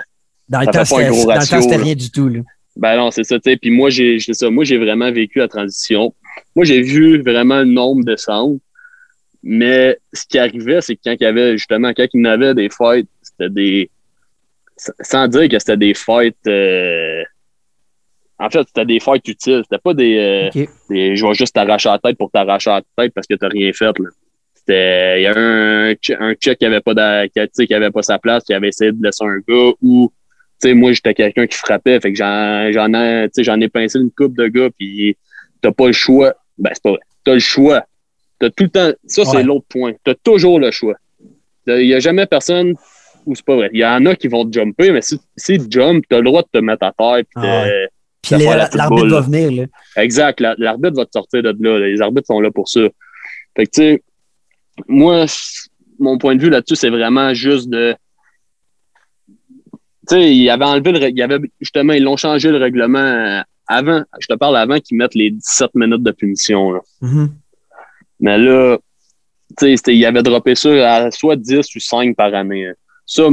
Dans le ça temps, fait pas un gros dans le ratio, temps, c'était là. rien du tout. Là. ben non, c'est ça. Puis moi, j'ai ça. Moi, j'ai vraiment vécu la transition. Moi, j'ai vu vraiment le nombre descendre. Mais ce qui arrivait, c'est que quand il y avait, justement, quand il y en avait des fights, c'était des. Sans dire que c'était des fights. euh, En fait, c'était des fights utiles. C'était pas des, euh, des. Je vais juste t'arracher la tête pour t'arracher la tête parce que t'as rien fait, là. C'était. Il y a un, un check qui avait pas d'a- qui, qui avait pas sa place, qui avait essayé de laisser un gars ou tu sais, moi, j'étais quelqu'un qui frappait, fait que j'en, j'en ai, tu sais, j'en ai pincé une coupe de gars, puis t'as pas le choix. Ben, c'est pas vrai. T'as le choix. T'as tout le temps, ça, c'est Ouais. l'autre point. T'as toujours le choix. Il y a jamais personne où c'est pas vrai. Il y en a qui vont te jumper, mais si, si tu jump, t'as le droit de te mettre à terre, puis Ah Puis la petite l'arbitre va venir. Là. Exact. la- L'arbitre va te sortir de là. Les arbitres sont là pour ça. Fait que, tu sais, moi, mon point de vue là-dessus, c'est vraiment juste de. Tu sais, il avait enlevé le. Il avait, justement, ils l'ont changé le règlement euh, avant. Je te parle avant qu'ils mettent les 17 minutes de punition. Là. Mhm. Mais là, tu sais, il avait droppé ça à soit 10 ou 5 par année. hein. Ça,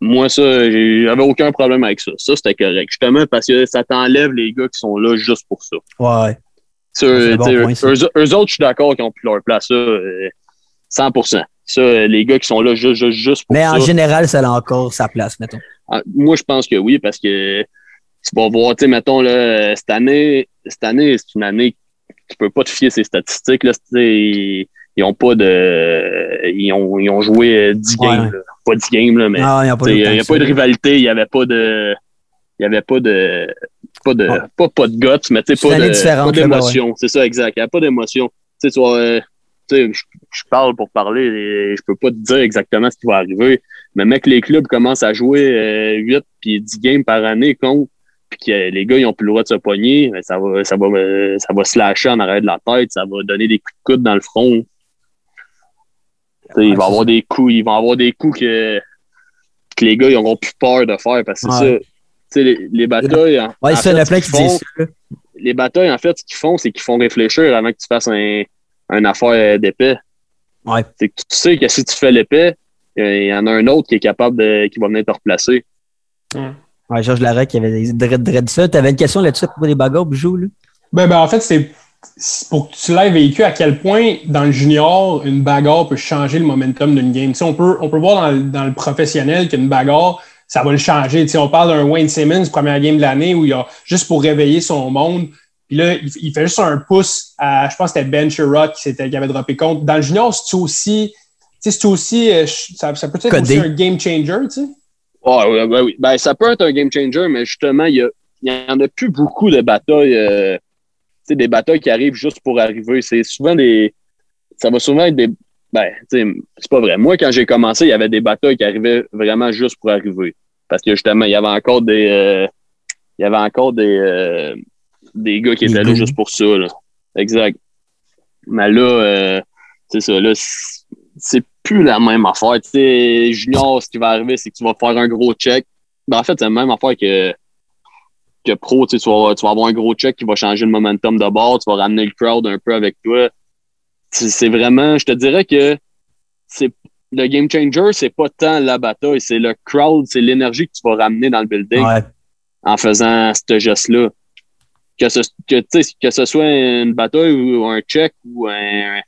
moi, ça, j'avais aucun problème avec ça. Ça, c'était correct. Justement, parce que ça t'enlève les gars qui sont là juste pour ça. Ouais. Ça, bon point, ça. eux, eux autres, je suis d'accord qu'ils ont plus leur place, ça, euh, 100 Ça, euh, les gars qui sont là juste, juste, juste pour Mais ça. en général, ça a encore sa place, mettons. Ah, Moi, je pense que oui, parce que tu vas voir, tu sais, mettons, là, cette année, cette année, c'est une année tu peux pas te fier ces statistiques. Là, ils, ils ont pas de. Ils ont, ils ont joué euh, 10 Ouais, games. là. Pas 10 games, là, mais Ah, il n'y a pas de a pas rivalité, il n'y avait pas de. Il n'y avait pas de. Pas de. Ouais. Pas, pas de guts, mais tu pas d'émotion. C'est ça, exact. Il n'y a pas d'émotion. Tu sais, euh, tu sais, je, je parle pour parler et je peux pas te dire exactement ce qui va arriver. Mais mec, les clubs commencent à jouer euh, 8 puis 10 games par année contre, puis que les gars ils ont plus le droit de se pogner, ça va, ça va, ça va se lâcher en arrière de la tête, ça va donner des coups de coude dans le front. Tu sais, il Ouais, va avoir des coups, ils vont avoir des coups que, que les gars ils auront plus peur de faire parce que c'est Ouais. ça. Tu sais, les, les batailles. en- Ouais, en ça, fait, ce font- ça. les batailles, en fait, ce qu'ils font, c'est qu'ils font réfléchir avant que tu fasses un, un affaire d'épais. Ouais. C'est que tu sais que si tu fais l'épais, il y en a un autre qui est capable de, qui va venir te replacer. Ouais, Georges Larac qui avait des dread, dread ça. Tu avais une question là-dessus pour des bagarres, Bijou, là? Ben, ben, en fait, c'est pour que tu l'aies vécu à quel point dans le junior, une bagarre peut changer le momentum d'une game. On, peut, on peut voir dans le, dans le professionnel qu'une bagarre, ça va le changer. On parle d'un Wayne Simmons, première game de l'année, où il a juste pour réveiller son monde. Puis là, il, il fait juste un pouce à, je pense que c'était Ben Sherrod qui, qui avait droppé compte. Dans le junior, c'est aussi, c'est aussi, euh, ça, ça peut être Codé. aussi un game changer, tu sais. Ah, ouais, ouais, oui. Ben, ça peut être un game changer, mais justement, il y, a, il y en a plus beaucoup de batailles, euh, tu sais, des batailles qui arrivent juste pour arriver. C'est souvent des. Ça va souvent être des. Ben, c'est pas vrai. Moi, quand j'ai commencé, il y avait des batailles qui arrivaient vraiment juste pour arriver. Parce que justement, il y avait encore des. euh, il y avait encore des. euh, des gars qui étaient là juste pour ça, là. Exact. Mais là, euh, c'est ça, là, c'est plus la même affaire. Tu sais, junior, ce qui va arriver, c'est que tu vas faire un gros check. Ben, en fait, c'est la même affaire que, que pro. Tu, sais, tu, vas, tu vas avoir un gros check qui va changer le momentum de bord, tu vas ramener le crowd un peu avec toi. C'est vraiment, je te dirais que c'est le game changer, c'est pas tant la bataille, c'est le crowd, c'est l'énergie que tu vas ramener dans le building Ouais. en faisant ce geste-là. Que ce, que, tu sais, que ce soit une bataille ou un check ou un.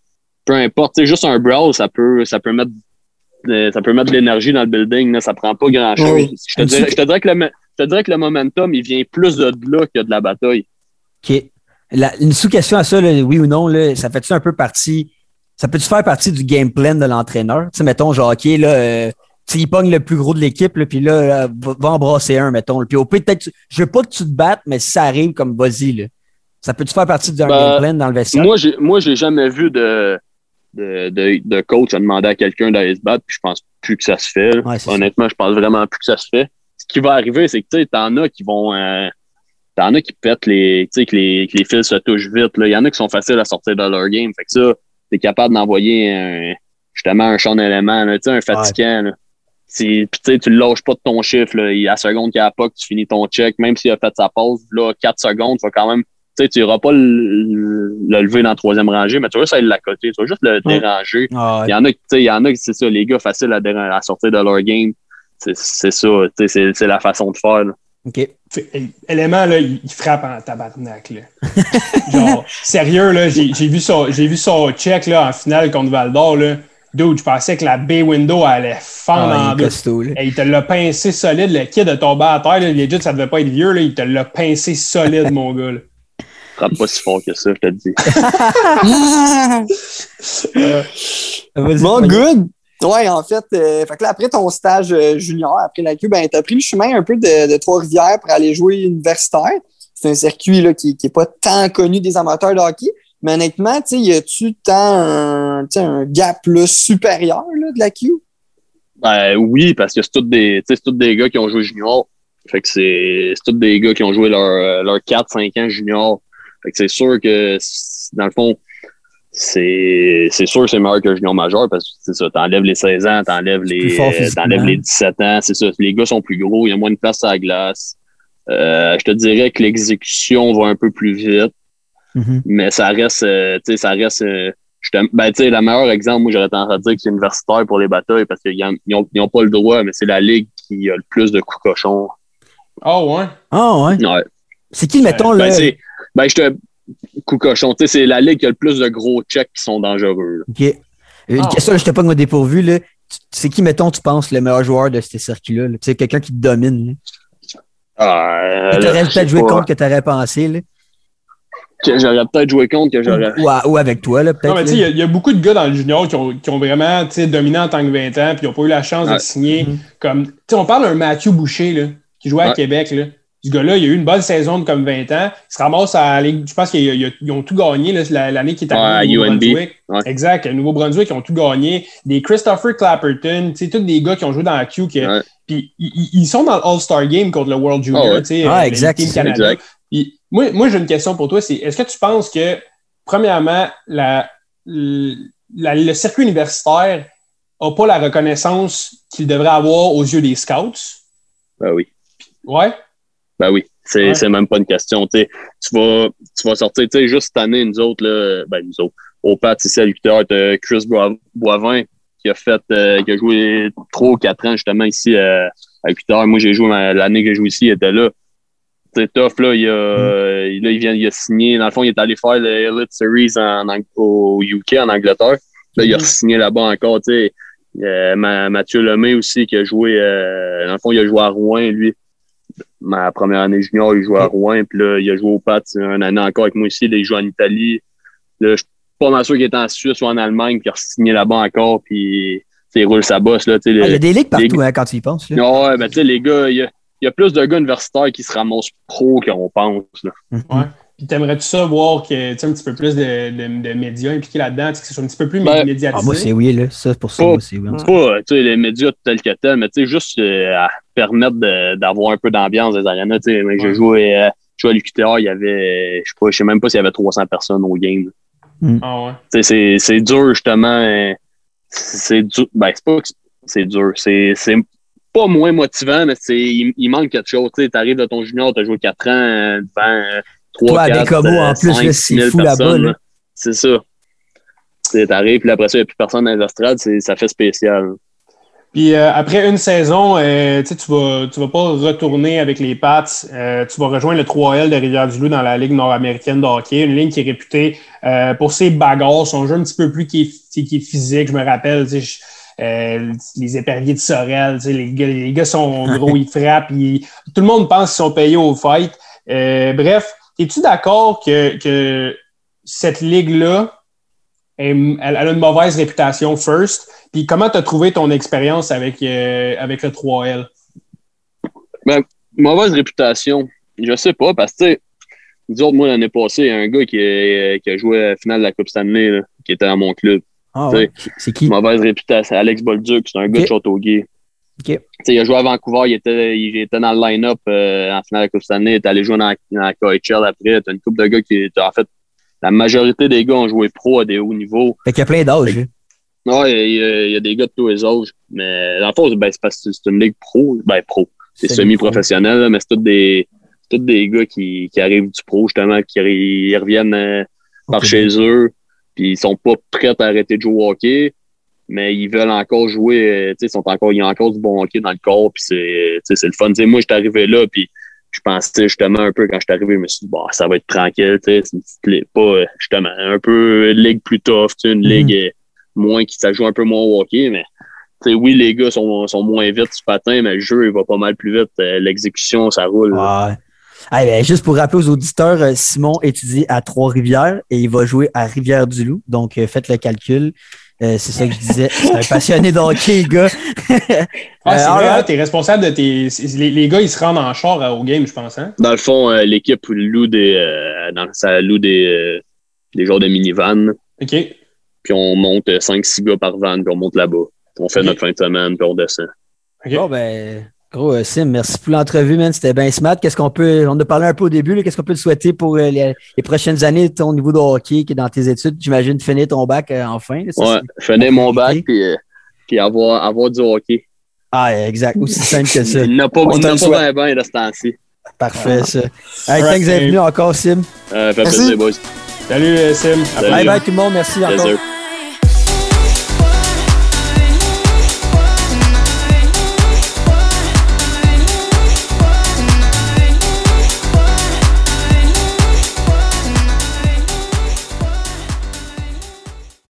Peu importe, juste un brawl, ça peut, ça peut mettre. de- Ça peut mettre de l'énergie dans le building, là, ça prend pas grand-chose. Oui. Je, te dirais, je, te dirais que le, je te dirais que le momentum, il vient plus de là que de la bataille. OK. La- une sous-question à ça, là, oui ou non, là, ça fait-tu un peu partie. Ça peut-tu faire partie du game plan de l'entraîneur? Tu sais, mettons, genre, OK, là, euh, il pogne le plus gros de l'équipe, puis là, euh, va, va embrasser un, mettons. Puis au peut-être, je veux pas que tu te battes, mais si ça arrive, comme vas-y, là. Ça peut-tu faire partie d'un Ben, game plan dans le vestiaire? Moi, j'ai, moi, j'ai jamais vu de, de, de, de coach à demander à quelqu'un d'aller se battre, puis je pense plus que ça se fait. Ouais, Honnêtement, je pense vraiment plus que ça se fait. Ce qui va arriver, c'est que tu sais, t'en as qui vont. euh, t'en as qui pètent les. Tu sais, que les, que les fils se touchent vite. Il y en a qui sont faciles à sortir de leur game. Fait que ça, t'es capable d'envoyer un, justement un champ d'éléments, là, tu sais, un fatigant. Là. C'est- Puis tu sais, tu le lâches pas de ton chiffre. Là. Il y a la seconde qu'il y a pas que tu finis ton check, même s'il a fait sa pause, là, 4 secondes, tu vas quand même sais, tu n'iras pas le, le lever dans la troisième rangée, mais tu vas juste aller l'accoter, tu vas juste le déranger. Ah, ouais. Il y en a, qui- tu sais, il y en a qui, c'est ça, les gars faciles à, sortir de leur game. C'est c'est ça, tu sais, c'est c'est la façon de faire. là. OK. Élément, là, il, frappe en tabarnak. Là. Genre, sérieux, là, j'ai j'ai vu, son- j'ai vu son check là, en finale contre Val d'Or. Là. Dude, je pensais que la bay window allait fendre Ah, il en deux. il te l'a pincé solide. Le kid a tombé à terre. Là. Legit, ça devait pas être vieux. Là. Il te l'a pincé solide, mon gars. là. Frappe pas si fort que ça, je te le dis. Vas-y, Bon, good. Ouais, en fait, euh, fait que là, après ton stage euh, junior, après la Q, ben, tu as pris le chemin un peu de, de Trois-Rivières pour aller jouer universitaire. C'est un circuit là, qui n'est pas tant connu des amateurs de hockey. Mais honnêtement, y a-tu tant un, un gap là, supérieur là, de la Q? Ben oui, parce que c'est tous des, des gars qui ont joué junior. Fait que c'est c'est tous des gars qui ont joué leur, euh, leur 4-5 ans junior. Fait que c'est sûr que, dans le fond, c'est c'est sûr que c'est meilleur que le junior majeur parce que c'est ça, t'enlèves les 16 ans, t'enlèves les euh, t'enlèves les 17 ans, c'est ça. Les gars sont plus gros, il y a moins de place à la glace. Euh, je te dirais que l'exécution va un peu plus vite, Mhm. mais ça reste, euh, tu sais, ça reste. euh, ben, tu sais, le meilleur exemple, moi, j'aurais tendance à dire que c'est universitaire pour les batailles parce qu'ils n'ont pas le droit, mais c'est la ligue qui a le plus de coups cochons. Oh, ouais? Ah ouais. Ouais. C'est qui, mettons, Ben, là? Ben, je te. Coup cochon, tu sais, c'est la ligue qui a le plus de gros checks qui sont dangereux. là. OK. Une Ah. question, je te pas moi dépourvu. Là. Tu- C'est qui, mettons, tu penses, le meilleur joueur de ce circuit-là? là? Tu sais, quelqu'un qui te domine. Là. Ah, euh, je sais peut-être joué pas. contre que t'aurais pensé. Là. Que j'aurais peut-être joué contre, que j'aurais. Ou, à- ou avec toi, là, Non, peut-être. mais tu sais, il y a- il y, a beaucoup de gars dans le junior qui ont, qui ont vraiment tu sais, dominé en tant que 20 ans, puis ils n'ont pas eu la chance de signer. Mhm. Comme, tu sais, on parle d'un Mathieu Boucher, là, qui jouait à Ouais. Québec. Là. Ce gars-là, il a eu une bonne saison de comme 20 ans. Il se ramasse à la Ligue. Je pense qu'ils ils ont tout gagné l'année qui est Ouais, arrivée. à au UNB. Nouveau-Brunswick. Ouais. Exact. Le Nouveau-Brunswick, ils ont tout gagné. Des Christopher Clapperton, tu sais, tous des gars qui ont joué dans la Q. Qui, Ouais. Puis ils, sont dans le All-Star Game contre le World Junior. Ah ouais. tu sais, Ah, euh, exact, Team Canada. exact. Puis moi, moi j'ai une question pour toi. C'est est-ce que tu penses que, premièrement, la, la- le circuit universitaire n'a pas la reconnaissance qu'il devrait avoir aux yeux des scouts? Ben oui. Ouais? Ben oui. C'est Ouais. c'est même pas une question. Tu sais, tu vas, tu vas sortir, tu sais, juste cette année, nous autres, là, ben nous autres, au PAT, ici à l'Ucteur, t'as Chris Boi- Boivin qui a fait, euh, qui a joué trois ou quatre ans justement ici euh, à l'Ucteur. Moi, j'ai joué l'année que j'ai joué ici, il était là. C'est tough, là. Il, a, Mm. là, il vient, il a signé. Dans le fond, il est allé faire le Elite Series en, au UK, en Angleterre. Là, il a Mhm. signé là-bas encore, tu sais. Euh, Ma- Mathieu Lemay aussi, qui a joué, euh, dans le fond, il a joué à Rouen, lui. Ma première année junior, il jouait à Rouen, puis là, il a joué au PAT une année encore avec moi ici. Là, il joue en Italie. Là, je suis pas mal sûr qu'il est en Suisse ou en Allemagne, puis il a signé là-bas encore, puis il roule sa bosse, là. Ah, Il y a le- des ligues partout les- hein, quand tu y penses. Là. ouais, ben, tu sais, les gars, il y a, il y a plus de gars universitaires qui se ramassent pro qu'on pense, là. Mhm. Puis t'aimerais-tu ça voir que tu sais, un petit peu plus de, de, de médias impliqués là-dedans, que ce soit un petit peu plus Ben, médiatisé? Ah, moi, c'est oui, là. Ça, pour ça, c'est oui. C'est pas, tu sais, les médias tels que tels, mais tu sais, juste euh, à permettre d'avoir un peu d'ambiance des arénas, tu sais. Euh, je jouais à l'UQTR, il y avait, je sais pas, je sais même pas s'il y avait 300 personnes au game. Ah ouais. Tu sais, c'est, dur, justement. euh, C'est dur. Ben, c'est pas que c'est dur. C'est, pas moins motivant, mais c'est, il, il manque quelque chose. Tu sais, t'arrives de ton junior, t'as joué 4 ans euh, devant euh, 3, Toi, à 4, Bécomo, en euh, plus, 5, là, 6 c'est 000 fou là-bas. C'est ça. Tu sais, T'arrives, puis après ça, il n'y a plus personne dans les estrades, c'est, ça fait spécial. Puis euh, après une saison, euh, tu vas, tu vas pas retourner avec les Pats. euh, tu vas rejoindre le 3L de Rivière-du-Loup dans la Ligue nord-américaine de hockey, une ligne qui est réputée euh, pour ses bagarres, son jeu un petit peu plus qui est, qui est physique. Je me rappelle, je- euh, les éperviers de Sorel, les, gars, les gars sont gros, ils frappent. ils- tout le monde pense qu'ils sont payés au fight. Euh, bref, es-tu d'accord que, que cette ligue-là, elle, elle a une mauvaise réputation first? Puis comment tu as trouvé ton expérience avec, euh, avec le 3L? Mauvaise réputation. Je sais pas, parce que, tu sais, nous autres, moi, l'année passée, il y a un gars qui, a- qui a joué à la finale de la Coupe Stanley, là, qui était dans mon club. Ah, ouais. C'est qui? Mauvaise réputation. Alex Bolduc, c'est un gars de Châteauguay. Ok. Tu sais, il a joué à Vancouver, il était, il était dans le line-up euh, en finale de la Coupe Stanley, il est allé jouer dans, dans la KHL après. T'as une couple de gars qui, en fait, la majorité des gars ont joué pro à des hauts niveaux. Fait qu'il y a plein d'âges. il y, a, il y a des gars de tous les âges. Mais dans le fond, ben, c'est parce que c'est une ligue pro. Ben, pro. C'est Semi-pro. semi-professionnel, mais c'est tous des, tous des gars qui, qui arrivent du pro, justement, qui ils reviennent euh, par chez eux, puis ils sont pas prêts à arrêter de jouer au hockey, mais ils veulent encore jouer, euh, tu sais, ils sont encore, ils ont encore du bon hockey dans le corps, puis c'est, c'est le fun. Tu sais, moi, j'étais arrivé là, puis je pensais justement un peu quand je suis arrivé, je me suis dit, bon, ça va être tranquille, tu sais, c'est une petite ligue, pas, euh, justement, un peu ligue plus tough, tu sais, une Mhm. ligue euh, moins qui, ça joue un peu moins au hockey, mais tu sais, oui, les gars sont, sont moins vite ce patin, mais le jeu, il va pas mal plus vite. Euh, L'exécution, ça roule. Ouais. Ben, juste pour rappeler aux auditeurs, euh, Simon étudie à Trois-Rivières et il va jouer à Rivière-du-Loup. Donc, euh, faites le calcul. Euh, c'est ça que je disais. C'est un passionné de hockey, le gars. Ah, c'est Euh, vrai, hein, t'es responsable de tes. Les, les gars, ils se rendent en char euh, au game, je pense. Hein? Dans le fond, euh, l'équipe loue des, euh, dans, ça loue des, euh, des genres de minivan. OK. Puis on monte 5-6 gars par van, puis on monte là-bas. On fait notre fin de semaine, puis on descend. OK. Bon, ben, Gros, euh, Sim, merci pour l'entrevue, man. C'était bien smart. Qu'est-ce qu'on peut. On a parlé un peu au début. Qu'est-ce qu'on peut te souhaiter pour euh, les, les prochaines années ton niveau de hockey qui est dans tes études? J'imagine finir ton bac euh, enfin. ça, Ouais, finir mon bac puis, euh, puis avoir, avoir du hockey. Ah, exact. Aussi simple que ça. Il n'a pas, On n'a pas bien bien de ce temps-ci. Parfait, ça. Hey, thanks d'être thank- venu encore, Sim. Euh, fait Merci. plaisir, boys. Salut, Sim. Salut. Bye bye tout le monde. Merci encore.